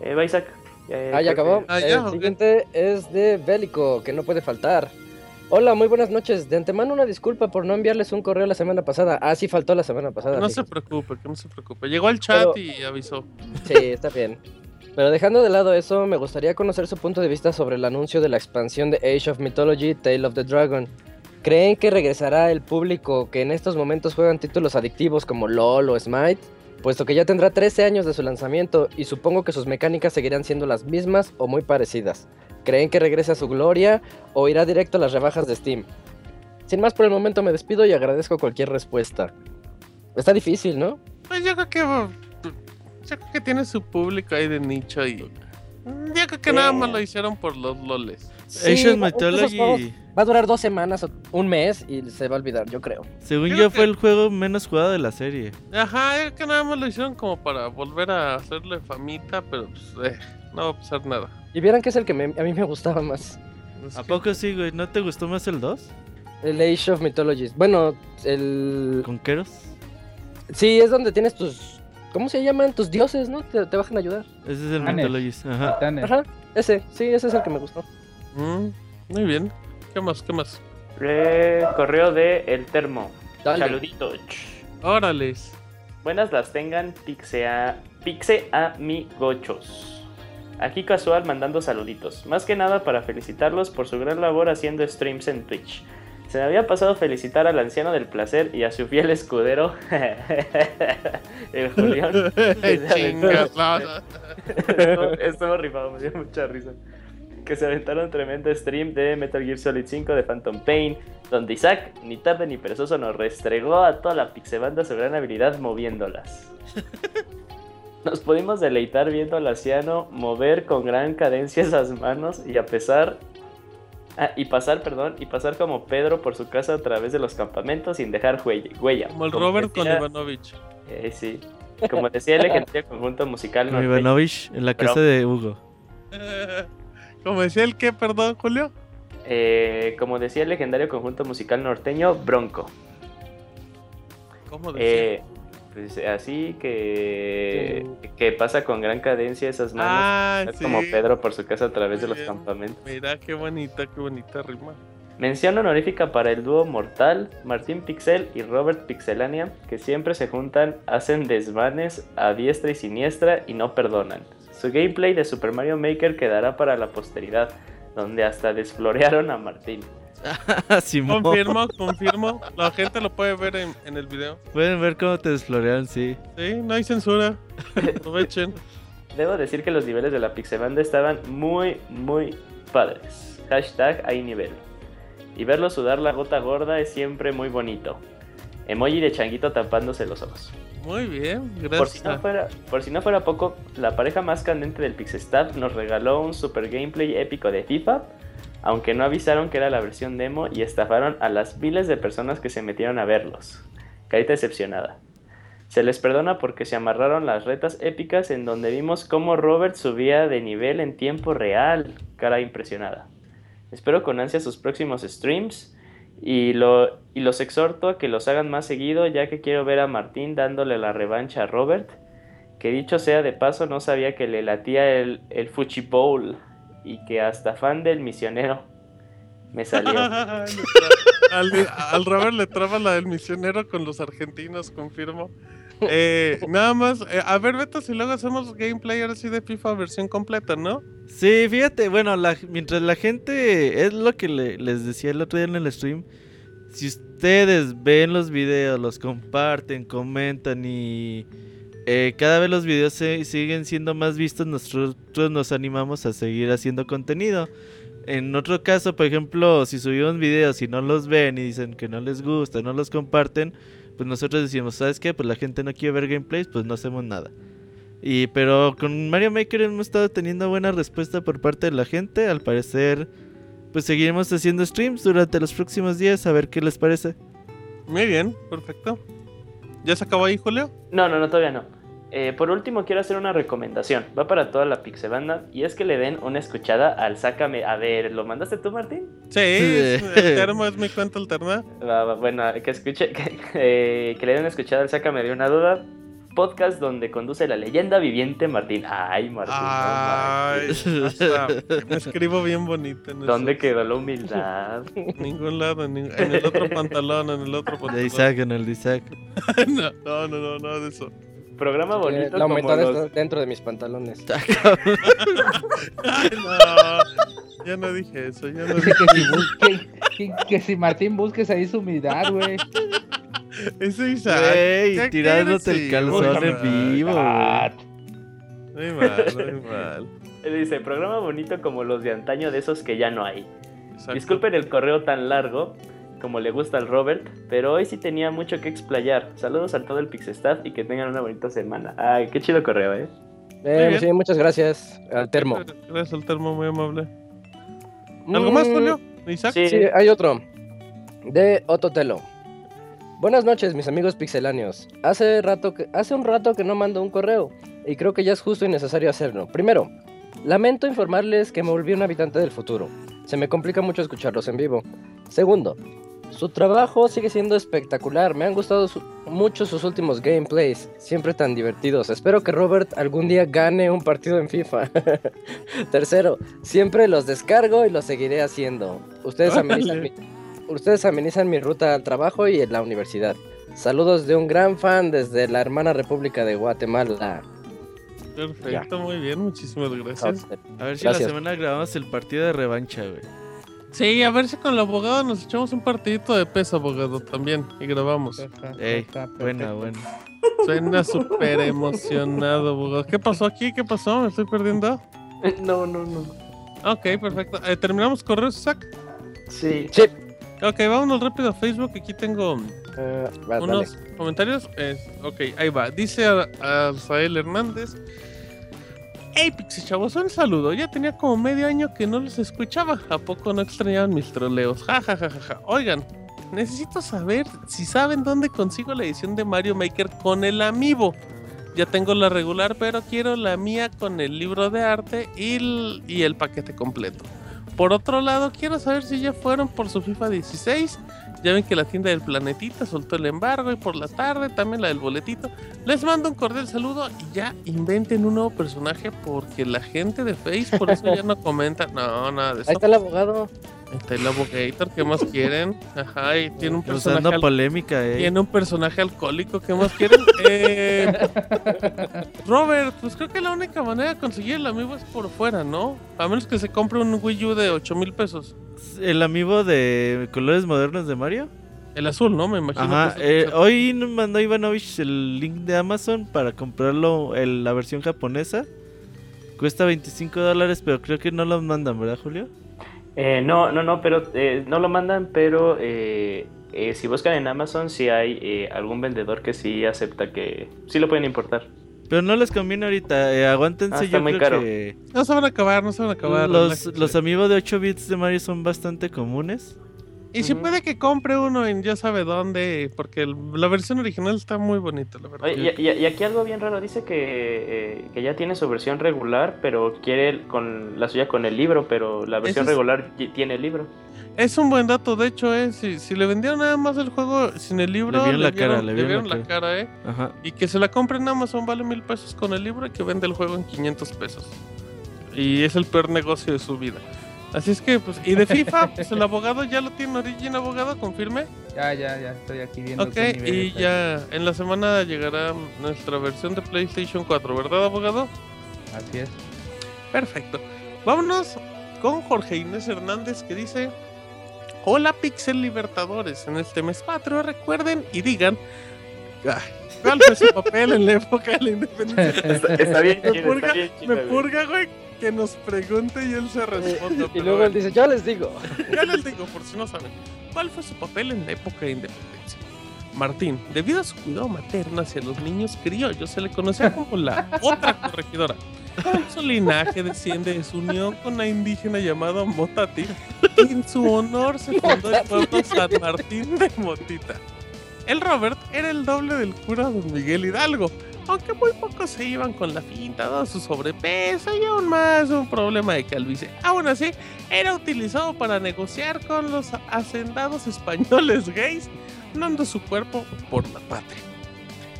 Eh, va Isaac. Eh, Ah, ya acabó. Ah, el siguiente es de Bélico, que no puede faltar. Hola, muy buenas noches. De antemano una disculpa por no enviarles un correo la semana pasada. Ah, sí, faltó la semana pasada. No se preocupe, que no se preocupe. Llegó al chat Pero- y avisó. Sí, está bien. Pero dejando de lado eso, me gustaría conocer su punto de vista sobre el anuncio de la expansión de Age of Mythology, Tale of the Dragon. ¿Creen que regresará el público que en estos momentos juegan títulos adictivos como LOL o Smite? Puesto que ya tendrá 13 años de su lanzamiento y supongo que sus mecánicas seguirán siendo las mismas o muy parecidas. ¿Creen que regrese a su gloria o irá directo a las rebajas de Steam? Sin más por el momento me despido y agradezco cualquier respuesta. Está difícil, ¿no? Pues yo creo que. que tiene su público ahí de nicho y. mm, Yo creo que nada más lo hicieron por los loles. Age of va- esos juegos Mythology, Va a durar dos semanas o un mes y se va a olvidar, yo creo. según Creo yo, que- fue el juego menos jugado de la serie. Ajá, yo creo que nada más lo hicieron como para volver a hacerle famita, pero pues, eh, no va a pasar nada. Y vieran que es el que me- a mí me gustaba más. Es ¿A que- poco sí, güey? ¿No te gustó más el 2? El Age of Mythologies. Bueno, el... ¿Con Keros? Sí, es donde tienes tus... ¿Cómo se llaman? Tus dioses, ¿no? Te, te bajan a ayudar. Ese es el. Mythologies. Ajá. Titanes. Ajá, ese. Sí, ese es el que me gustó. Mm, muy bien. ¿Qué más? ¿Qué más? Eh, correo de El Termo. Dale. Saluditos. Órales. Buenas las tengan, pixea, pixe amigochos. Aquí casual mandando saluditos. Más que nada para felicitarlos por su gran labor haciendo streams en Twitch. Se me había pasado felicitar al anciano del placer y a su fiel escudero, (laughs) el Julián. Estuvo, rifado, me dio mucha risa. Que se aventaron tremendo stream de Metal Gear Solid 5 de Phantom Pain, donde Isaac, ni tarde ni perezoso, nos restregó a toda la pixebanda su gran habilidad moviéndolas. Nos pudimos deleitar viendo al anciano mover con gran cadencia esas manos y a pesar ah, y pasar, perdón, y pasar como Pedro por su casa a través de los campamentos sin dejar huella. huella. Como el Robert con Ivanovich. eh, sí. Como decía el legendario (laughs) conjunto musical Con norteño. Ivanovich en la Pero- casa de Hugo. (laughs) Como decía el que, perdón, Julio. Eh, como decía el legendario conjunto musical norteño, Bronco. ¿Cómo decía? Eh, pues así que, que pasa con gran cadencia esas manos. ah, es sí. como Pedro por su casa a través de los bien. campamentos. Mira qué bonita, qué bonita rima. Mención honorífica para el dúo mortal, Martín Pixel y Robert Pixelania, que siempre se juntan, hacen desvanes a diestra y siniestra y no perdonan. Su gameplay de Super Mario Maker quedará para la posteridad, donde hasta desflorearon a Martín. (laughs) Confirmo, confirmo. La gente lo puede ver en, en el video. Pueden ver cómo te desflorean, sí. Sí, no hay censura. (laughs) Aprovechen. Debo decir que los niveles de la Pixebanda estaban muy, muy padres. Hashtag hay nivel. Y verlo sudar la gota gorda es siempre muy bonito. Emoji de changuito tapándose los ojos. Muy bien, Por si, no gracias. fuera, por si no fuera poco, la pareja más candente del Pixestab nos regaló un super gameplay épico de FIFA, aunque no avisaron que era la versión demo y estafaron a las miles de personas que se metieron a verlos. Carita decepcionada. Se les perdona porque se amarraron las retas épicas en donde vimos cómo Robert subía de nivel en tiempo real. Cara impresionada. Espero con ansia sus próximos streams y, lo, y los exhorto a que los hagan más seguido ya que quiero ver a Martín dándole la revancha a Robert. Que dicho sea de paso, no sabía que le latía el, el Fuchi Bowl y que hasta fan del misionero me salió. (laughs) al, al Robert le traba la del misionero con los argentinos, confirmo. Eh, nada más, eh, a ver, Beto, si luego hacemos gameplay ahora sí de FIFA versión completa, ¿no? Sí, fíjate, bueno, la- mientras la gente, es lo que le- les decía el otro día en el stream, si ustedes ven los videos, los comparten, comentan y eh, cada vez los videos se- siguen siendo más vistos, nosotros nos animamos a seguir haciendo contenido. En otro caso, por ejemplo, si subimos videos y no los ven y dicen que no les gusta, no los comparten, pues nosotros decimos, ¿sabes qué? Pues la gente no quiere ver gameplays, pues no hacemos nada. Y pero con Mario Maker hemos estado teniendo buena respuesta por parte de la gente. Al parecer, pues seguiremos haciendo streams durante los próximos días a ver qué les parece. Muy bien, perfecto. ¿Ya se acabó ahí, Julio? No, no, no, todavía no. Eh, por último, quiero hacer una recomendación. Va para toda la Pixebanda. Y es que le den una escuchada al Sácame. A ver, ¿lo mandaste tú, Martín? Sí, es- el termo es mi cuenta alterna. Va, va, bueno, que escuche, (laughs) que, eh, que le den una escuchada al Sácame de una duda. Podcast donde conduce la leyenda viviente Martín. Ay, Martín. no Ay, hasta me escribo bien bonito en ¿Dónde eso. quedó la humildad? En (laughs) ningún lado, en, en el otro pantalón, en el otro De pantalón. Isaac en el de Isaac. (laughs) no, no, no, no, de eso. Programa Eh, bonito la como humedad los... está dentro de mis pantalones. (laughs) Ay, no. Ya no dije eso, ya no Dice dije que si, bus- que, que- que si Martín busques ahí su humildad, güey. Ese Isaac. Güey, ¿qué tirándote el calzón en vivo. Ah, Muy mal, muy mal. (laughs) Dice, programa bonito como los de antaño de esos que ya no hay. Exacto. Disculpen el correo tan largo, como le gusta al Robert, pero hoy sí tenía mucho que explayar. Saludos a todo el Pixestaff y que tengan una bonita semana. Ay, qué chido correo, ¿eh? Eh, sí, muchas gracias al termo. Gracias al termo, muy amable. ¿Algo más, Mm, Julio? ¿Isaac? Sí. Sí, hay otro. De Ototelo. Buenas noches, mis amigos pixeláneos. Hace rato que, hace un rato que no mando un correo y creo que ya es justo y necesario hacerlo. Primero, lamento informarles que me volví un habitante del futuro. Se me complica mucho escucharlos en vivo. Segundo, su trabajo sigue siendo espectacular. Me han gustado su- mucho sus últimos gameplays, siempre tan divertidos. Espero que Robert algún día gane un partido en FIFA. (laughs) Tercero, siempre los descargo y los seguiré haciendo. Ustedes amenizan, mi, ustedes amenizan mi ruta al trabajo y en la universidad. Saludos de un gran fan desde la hermana República de Guatemala. Perfecto, muy bien, muchísimas gracias. A ver si Gracias. la semana grabamos el partido de revancha, güey. Sí, a ver si con el abogado nos echamos un partidito de peso, abogado, también, y grabamos. Ey, Está buena, perfecto. buena. Suena súper emocionado, abogado. ¿Qué pasó aquí? ¿Qué pasó? ¿Me estoy perdiendo? (laughs) No, no, no. Ok, perfecto. Eh, ¿Terminamos correos, Isaac? Sí. Sí. Ok, vámonos rápido a Facebook. Aquí tengo Eh, va, dale. unos comentarios. Eh, ok, ahí va. Dice a, a Azael Hernández. Hey Pixie chavos, un saludo. Ya tenía como medio año que no los escuchaba. ¿A poco no extrañaban mis troleos? Ja, ja, ja, ja, ja. Oigan, necesito saber si saben dónde consigo la edición de Mario Maker con el Amiibo. Ya tengo la regular, pero quiero la mía con el libro de arte y el, y el paquete completo. Por otro lado, quiero saber si ya fueron por su FIFA 16. Ya ven que la tienda del planetita soltó el embargo y por la tarde también la del boletito. Les mando un cordial saludo y ya inventen un nuevo personaje porque la gente de Face por eso ya no (laughs) comenta. No, nada de eso. Ahí está el abogado. Ahí está el Abogator, ¿qué más quieren? Ajá, y tiene un personaje, polémica, eh. tiene un personaje alcohólico, ¿qué más quieren? (laughs) Eh, Robert, pues creo que la única manera de conseguir el amigo es por fuera, ¿no? A menos que se compre un Wii U de 8 mil pesos. El amigo de colores modernos de Mario. El azul, ¿no? Me imagino. Ajá, que eh, hoy nos mandó Ivanovich el link de Amazon para comprarlo, el- la versión japonesa. Cuesta 25 dólares, pero creo que no lo mandan, ¿verdad, Julio? Eh, no, no, no, pero eh, no lo mandan, pero eh, eh, si buscan en Amazon, si hay eh, algún vendedor que sí acepta que sí lo pueden importar. Pero no les conviene ahorita, eh, aguántense, Ah, está yo muy creo caro. que No se van a acabar, no se van a acabar. los, los amigos de 8 bits de Mario son bastante comunes. Y si puede que compre uno en ya sabe dónde, porque el- la versión original está muy bonita, la verdad. Oye, y, y- y aquí algo bien raro, dice que, eh, que ya tiene su versión regular, pero quiere con la suya con el libro, pero la versión es- regular tiene el libro. Es un buen dato, de hecho, eh, si, si le vendieron nada más el juego sin el libro, Le vieron la cara, le vieron la la cara, eh. Ajá. Y que se la compren en Amazon vale mil pesos con el libro y que vende el juego en 500 pesos. Y es el peor negocio de su vida. Así es que, pues, y de FIFA, pues el abogado ya lo tiene Origin abogado, confirme. Ya, ya, ya estoy aquí viendo. Ok, qué nivel y ya en la semana llegará nuestra versión de PlayStation 4, ¿verdad, abogado? Así es. Perfecto. Vámonos con Jorge Inés Hernández que dice: Hola Pixel Libertadores en este mes patrio. Recuerden y digan ay, cuál fue su papel en la época de la independencia. (laughs) Está, está bien Me chido, está purga, bien chido, me purga, güey, que nos pregunte y él se responda. Y pero luego él dice, yo les digo. (laughs) Ya les digo, por si no saben, ¿cuál fue su papel en la época de independencia? Martín, debido a su cuidado materno hacia los niños criollos, se le conocía como la (laughs) otra corregidora. Su linaje desciende de su unión con la indígena llamada Motati, y en su honor se fundó el pueblo San Martín de Motita. El Robert era el doble del cura don Miguel Hidalgo, aunque muy pocos se iban con la finta, dado su sobrepeso y aún más un problema de calvicie. Aún así, era utilizado para negociar con los hacendados españoles gays, dando su cuerpo por la patria.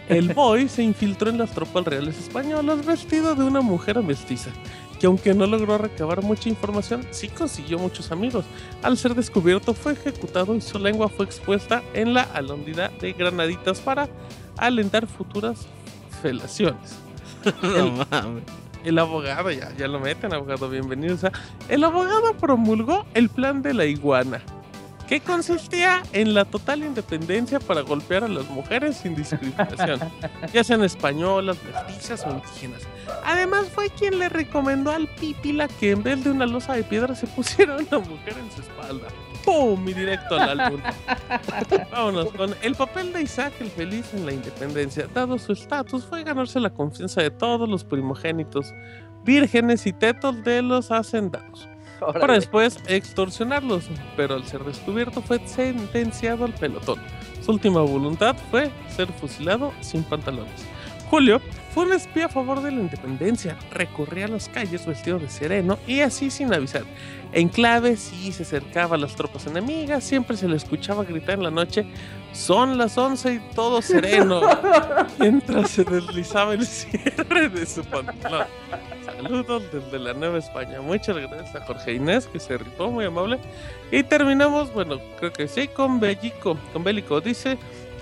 El (laughs) boy se infiltró en las tropas reales españolas vestido de una mujer mestiza, que aunque no logró recabar mucha información, sí consiguió muchos amigos. Al ser descubierto fue ejecutado y su lengua fue expuesta en la alondida de granaditas para alentar futuras felaciones. (laughs) No mames. El abogado, ya, ya lo meten, abogado, bienvenido. O sea, el abogado promulgó el plan de la iguana, que consistía en la total independencia para golpear a las mujeres sin discriminación, ya sean españolas, mestizas o indígenas. Además, fue quien le recomendó al Pípila que en vez de una losa de piedra se pusiera una mujer en su espalda. ¡Pum! Y directo al álbum. (laughs) Vámonos con el papel de Isaac el Feliz en la independencia. Dado su estatus, fue ganarse la confianza de todos los primogénitos, vírgenes y tetos de los hacendados para después extorsionarlos, pero al ser descubierto fue sentenciado al pelotón. Su última voluntad fue ser fusilado sin pantalones. Julio fue un espía a favor de la independencia, recorría las calles vestido de sereno y así sin avisar. En clave sí se acercaba a las tropas enemigas, siempre se le escuchaba gritar en la noche, son las 11 y todo sereno, (laughs) mientras se deslizaba el cierre de su pantalón. Saludos desde la Nueva España. Muchas gracias a Jorge Inés, que se rifó, muy amable. Y terminamos, bueno, creo que sí, con Bellico. Con Bélico dice: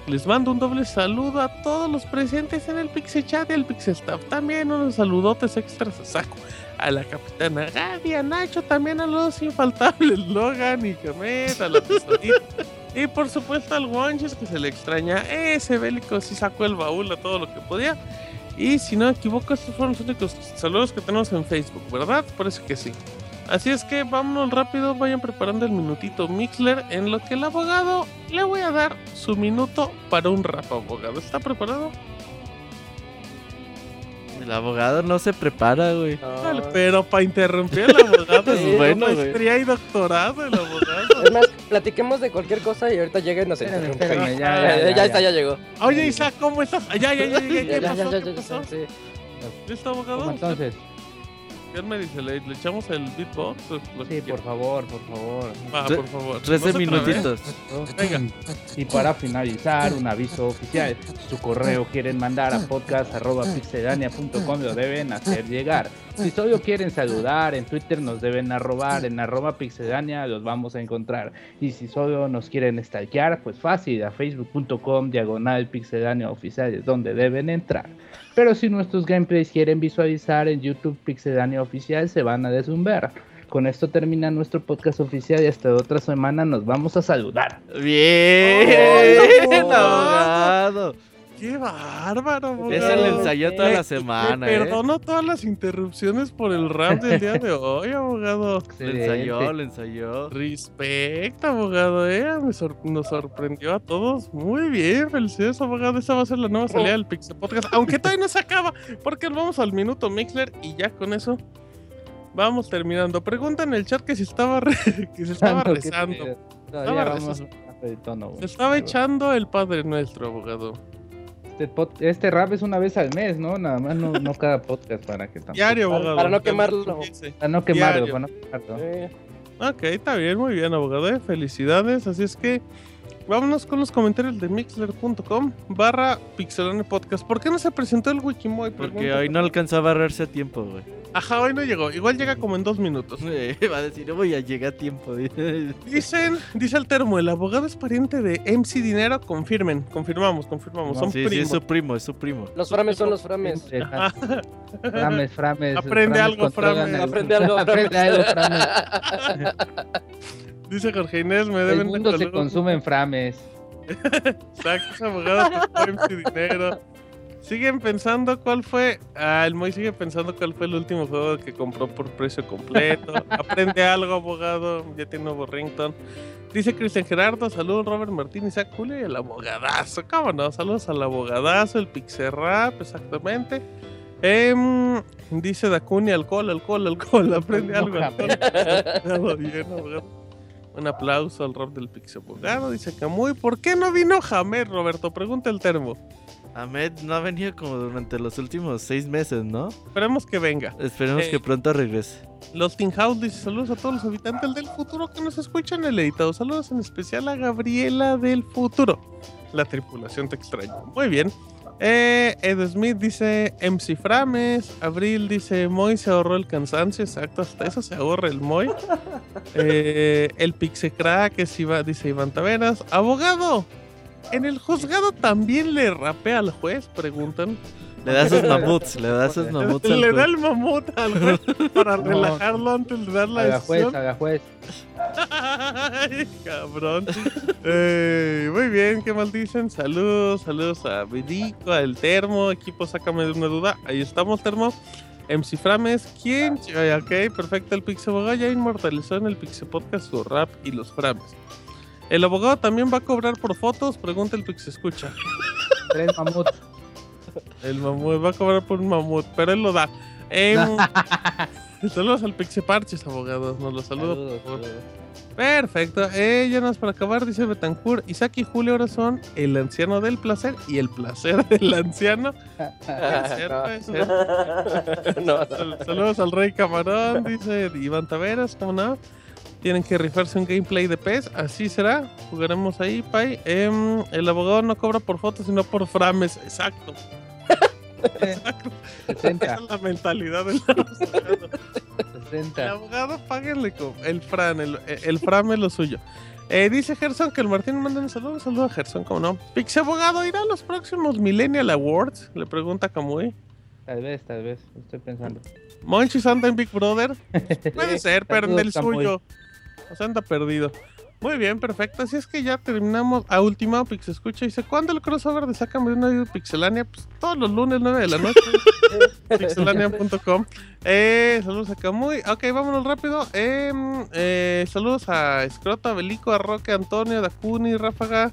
Les mando un doble saludo a todos los presentes en el Pixel Chat y el Pixel Staff. También unos saludotes extras a Saco. A la capitana Gaby, a Nacho, también a los infaltables (laughs) Logan y Camet, a la. Y por supuesto al Wanches que se le extraña. Ese bélico sí sacó el baúl a todo lo que podía. Y si no me equivoco, estos fueron los únicos saludos que tenemos en Facebook, ¿verdad? Parece que sí. Así es que vámonos rápido, vayan preparando el minutito Mixler, en lo que el abogado le voy a dar su minuto para un rap abogado. ¿Está preparado? El abogado no se prepara, güey. Dale, pero para interrumpir al abogado, Es es bueno, güey. maestría y doctorado el abogado. Es más, platiquemos de cualquier cosa y ahorita llega y nos interrumpe. Ya, ya, ya, ya, está, ya. ya llegó. Oye, Isaac, ¿cómo estás? Ah, Ya, ya, ya, ya, ya, Ya, ¿qué ya, pasó? ya, ¿Qué ya, ya, pasó? sí. ¿Listo, abogado? ¿Cómo entonces? ¿Qué me dice? ¿Le, le echamos el beatbox? lo que Sí, por favor, por favor. Va, Tre- por favor. 13 ¿No se trabé? minutitos. (laughs) Venga. Y para finalizar, un aviso oficial. Su correo quieren mandar a podcast.pixelania.com lo deben hacer llegar. Si solo quieren saludar, en Twitter nos deben arrobar, en arroba pixelania los vamos a encontrar. Y si solo nos quieren stalkear, pues fácil, a facebook.com diagonal pixelania oficial es donde deben entrar. Pero si nuestros gameplays quieren visualizar en YouTube Pixelania Oficial, se van a desumber. Con esto termina nuestro podcast oficial y hasta otra semana nos vamos a saludar. Bien, Oh, (laughs) abogado. ¡Qué bárbaro, abogado! Ese lo ensayó toda Le- la semana, le ¿eh? perdono todas las interrupciones por el rap del día de hoy, abogado. Lo ensayó, lo ensayó. Respecto, abogado, eh. Me sor- nos sorprendió a todos. Muy bien, felicidades, abogado. Esa va a ser la nueva salida del Pixel Podcast. Aunque todavía no se acaba, porque vamos al minuto Mixler y ya con eso vamos terminando. Pregunta en el chat que si estaba, re- (laughs) que se estaba rezando. Estaba tono, güey. Se estaba echando el Padre Nuestro, abogado. Este, pod- este rap es una vez al mes, ¿no? Nada más no, no cada podcast para que tampoco. Diario, Para- abogado. para no quemarlo. Para no quemarlo, para no quemarlo. Eh, Ok, está bien, muy bien, abogado. eh, Felicidades. Así es que vámonos con los comentarios de mixler.com barra pixelane podcast. ¿Por qué no se presentó el Wikimoy? Porque hoy no alcanzaba a barrerse a tiempo, güey. Ajá, hoy no llegó. Igual llega como en dos minutos. (laughs) Va a decir, no voy a llegar a tiempo. (laughs) Dicen, dice el termo, el abogado es pariente de MC Dinero. Confirmen, confirmamos, confirmamos. Son Sí, sí, es primos. su primo, es su primo. los frames son los frames. (laughs) Frames, frames. Aprende frames algo, frames. Aprende algo, Aprende frames. algo, frames. Dice Jorge Inés, me El deben de mundo se consume en frames. (laughs) Exacto, ese abogado que Dinero. Siguen pensando cuál fue. Ah, el Moy sigue pensando cuál fue el último juego que compró por precio completo. (laughs) Aprende algo, abogado. Ya tiene nuevo rington. Dice Cristian Gerardo, saludos Robert Martín, Isaac Julio y el abogadazo. ¿Cómo no? Saludos al abogadazo, el Pixerrap, exactamente. Em, dice Dakuni, alcohol, alcohol, alcohol. Aprende algo, alcohol. Bien, abogado. Un aplauso al rap del Pixel Abogado. Dice Camuy, ¿por qué no vino Jamet, Roberto? Pregunta el termo. Ahmed no ha venido como durante los últimos seis meses, ¿no? Esperemos que venga. Esperemos Eh. que pronto regrese. Los Team House dice saludos a todos los habitantes del futuro que nos escuchan el editado. Saludos en especial a Gabriela del futuro. La tripulación te extraña. Muy bien. Eh, Ed Smith dice MC Frames. Abril dice Moy se ahorró el cansancio. Exacto, hasta eso se ahorra el Moy. Eh, el Pixecrack dice Iván Taveras. Abogado, ¿en el juzgado también le rapea al juez? Preguntan. Le da sus (laughs) mamuts, le da sus mamuts al Le da el mamut al juez para (laughs) relajarlo antes de dar la Haga juez, juez. Ay, (laughs) cabrón. Eh, muy bien, ¿qué mal dicen? Saludos, saludos a Vidico, al Termo, equipo, sácame de una duda. Ahí estamos, Termo. MC Frames, ¿quién? Ay, Ok, perfecto. El Pixel Abogado ya inmortalizó en el Pixel Podcast su rap y los Frames. ¿El abogado también va a cobrar por fotos? Pregunta el Pixel Escucha. Tres mamuts. El mamut va a cobrar por un mamut, pero él lo da. Em, (laughs) saludos al Pixel Parches, abogados. Nos lo saludo, Saludos, por favor. saludos. Perfecto. Eh, ya nada más para acabar, dice Betancourt. Isaac y Julio ahora son el anciano del placer y el placer (laughs) del anciano. Es cierto, (laughs) es cierto. no, no. Sal- Saludos al Rey Camarón, dice Iván Taveras, ¿cómo no? Tienen que rifarse un gameplay de PES, así será. Jugaremos ahí, Pai. Em, el abogado no cobra por fotos, sino por frames. Exacto. (laughs) Esa 60, es la mentalidad del abogado. El 60. abogado, páguenle con el Fran, el, el Fran es lo suyo. Eh, dice Gerson que el Martín manda un saludo. Un saludo a Gerson, ¿cómo no? Pixie Abogado irá a los próximos Millennial Awards. Le pregunta Kamui. Tal vez, tal vez. Estoy pensando. Monchis anda en Big Brother. (laughs) Puede ser, pero en el suyo. O sea, anda perdido. Muy bien, perfecto. Así es que ya terminamos. A última, Pixel Escucha. Dice: ¿Cuándo el crossover de Sácame una de Pixelania? Pues todos los lunes, 9 de la noche. (laughs) pixelania.com. Eh, saludos a Camuy. Ok, vámonos rápido. Em, eh, saludos a Escrota, Belico, a Roque, Antonio, Dakuni, Ráfaga,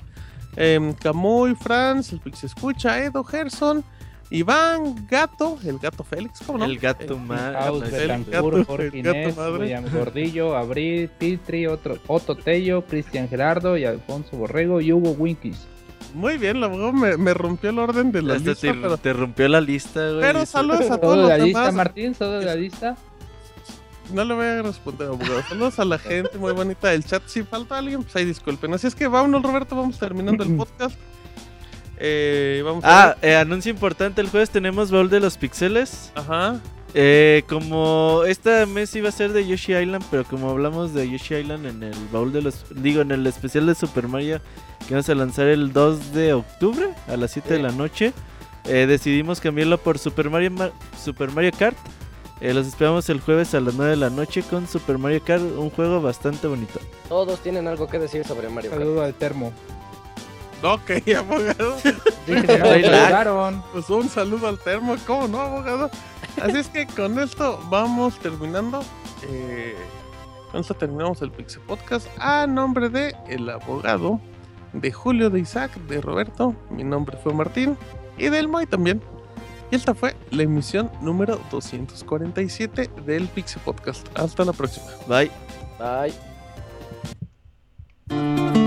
em, Camuy, Franz, el Pix Escucha, Edo, Gerson, Iván, Gato, el gato Félix, ¿cómo no? El gato Eh, más. House, el Betancourt, gato- Jorge el gato Inés, madre. William Gordillo, Abril, Pitri, otro, Otto Tello, Cristian Gerardo y Alfonso Borrego y Hugo Winkies. Muy bien, la me, me rompió el orden de la Hasta lista, te, pero, te rompió la lista, güey. pero saludos a todos ¿Todo de los la lista, demás. Martín? ¿Todo de la lista? No le voy a responder, abogado. Saludos a la gente muy bonita del chat. Si falta alguien, pues ahí disculpen. Así es que vámonos, Roberto, vamos terminando el (laughs) podcast. Eh, vamos a Ah, eh, anuncio importante, el jueves tenemos baúl de los pixeles. Ajá. Eh, como esta mes iba a ser de Yoshi Island, pero como hablamos de Yoshi Island en el baúl de los... Digo, en el especial de Super Mario que vamos a lanzar el 2 de octubre a las 7 de la noche, eh, decidimos cambiarlo por Super Mario, Ma- Super Mario Kart. Eh, los esperamos el jueves a las 9 de la noche con Super Mario Kart, un juego bastante bonito. Todos tienen algo que decir sobre Mario Kart. Saludo al termo. Ok, (laughs) abogado. Dije. Pues un saludo al termo. ¿Cómo no, abogado? Así es que con esto vamos terminando. Eh, con esto terminamos el Pixel Podcast. A nombre de el abogado, de Julio, de Isaac, de Roberto. Mi nombre fue Martín. Y del Moy también. Y esta fue la emisión número 247 del Pixel Podcast. Hasta la próxima. Bye. Bye.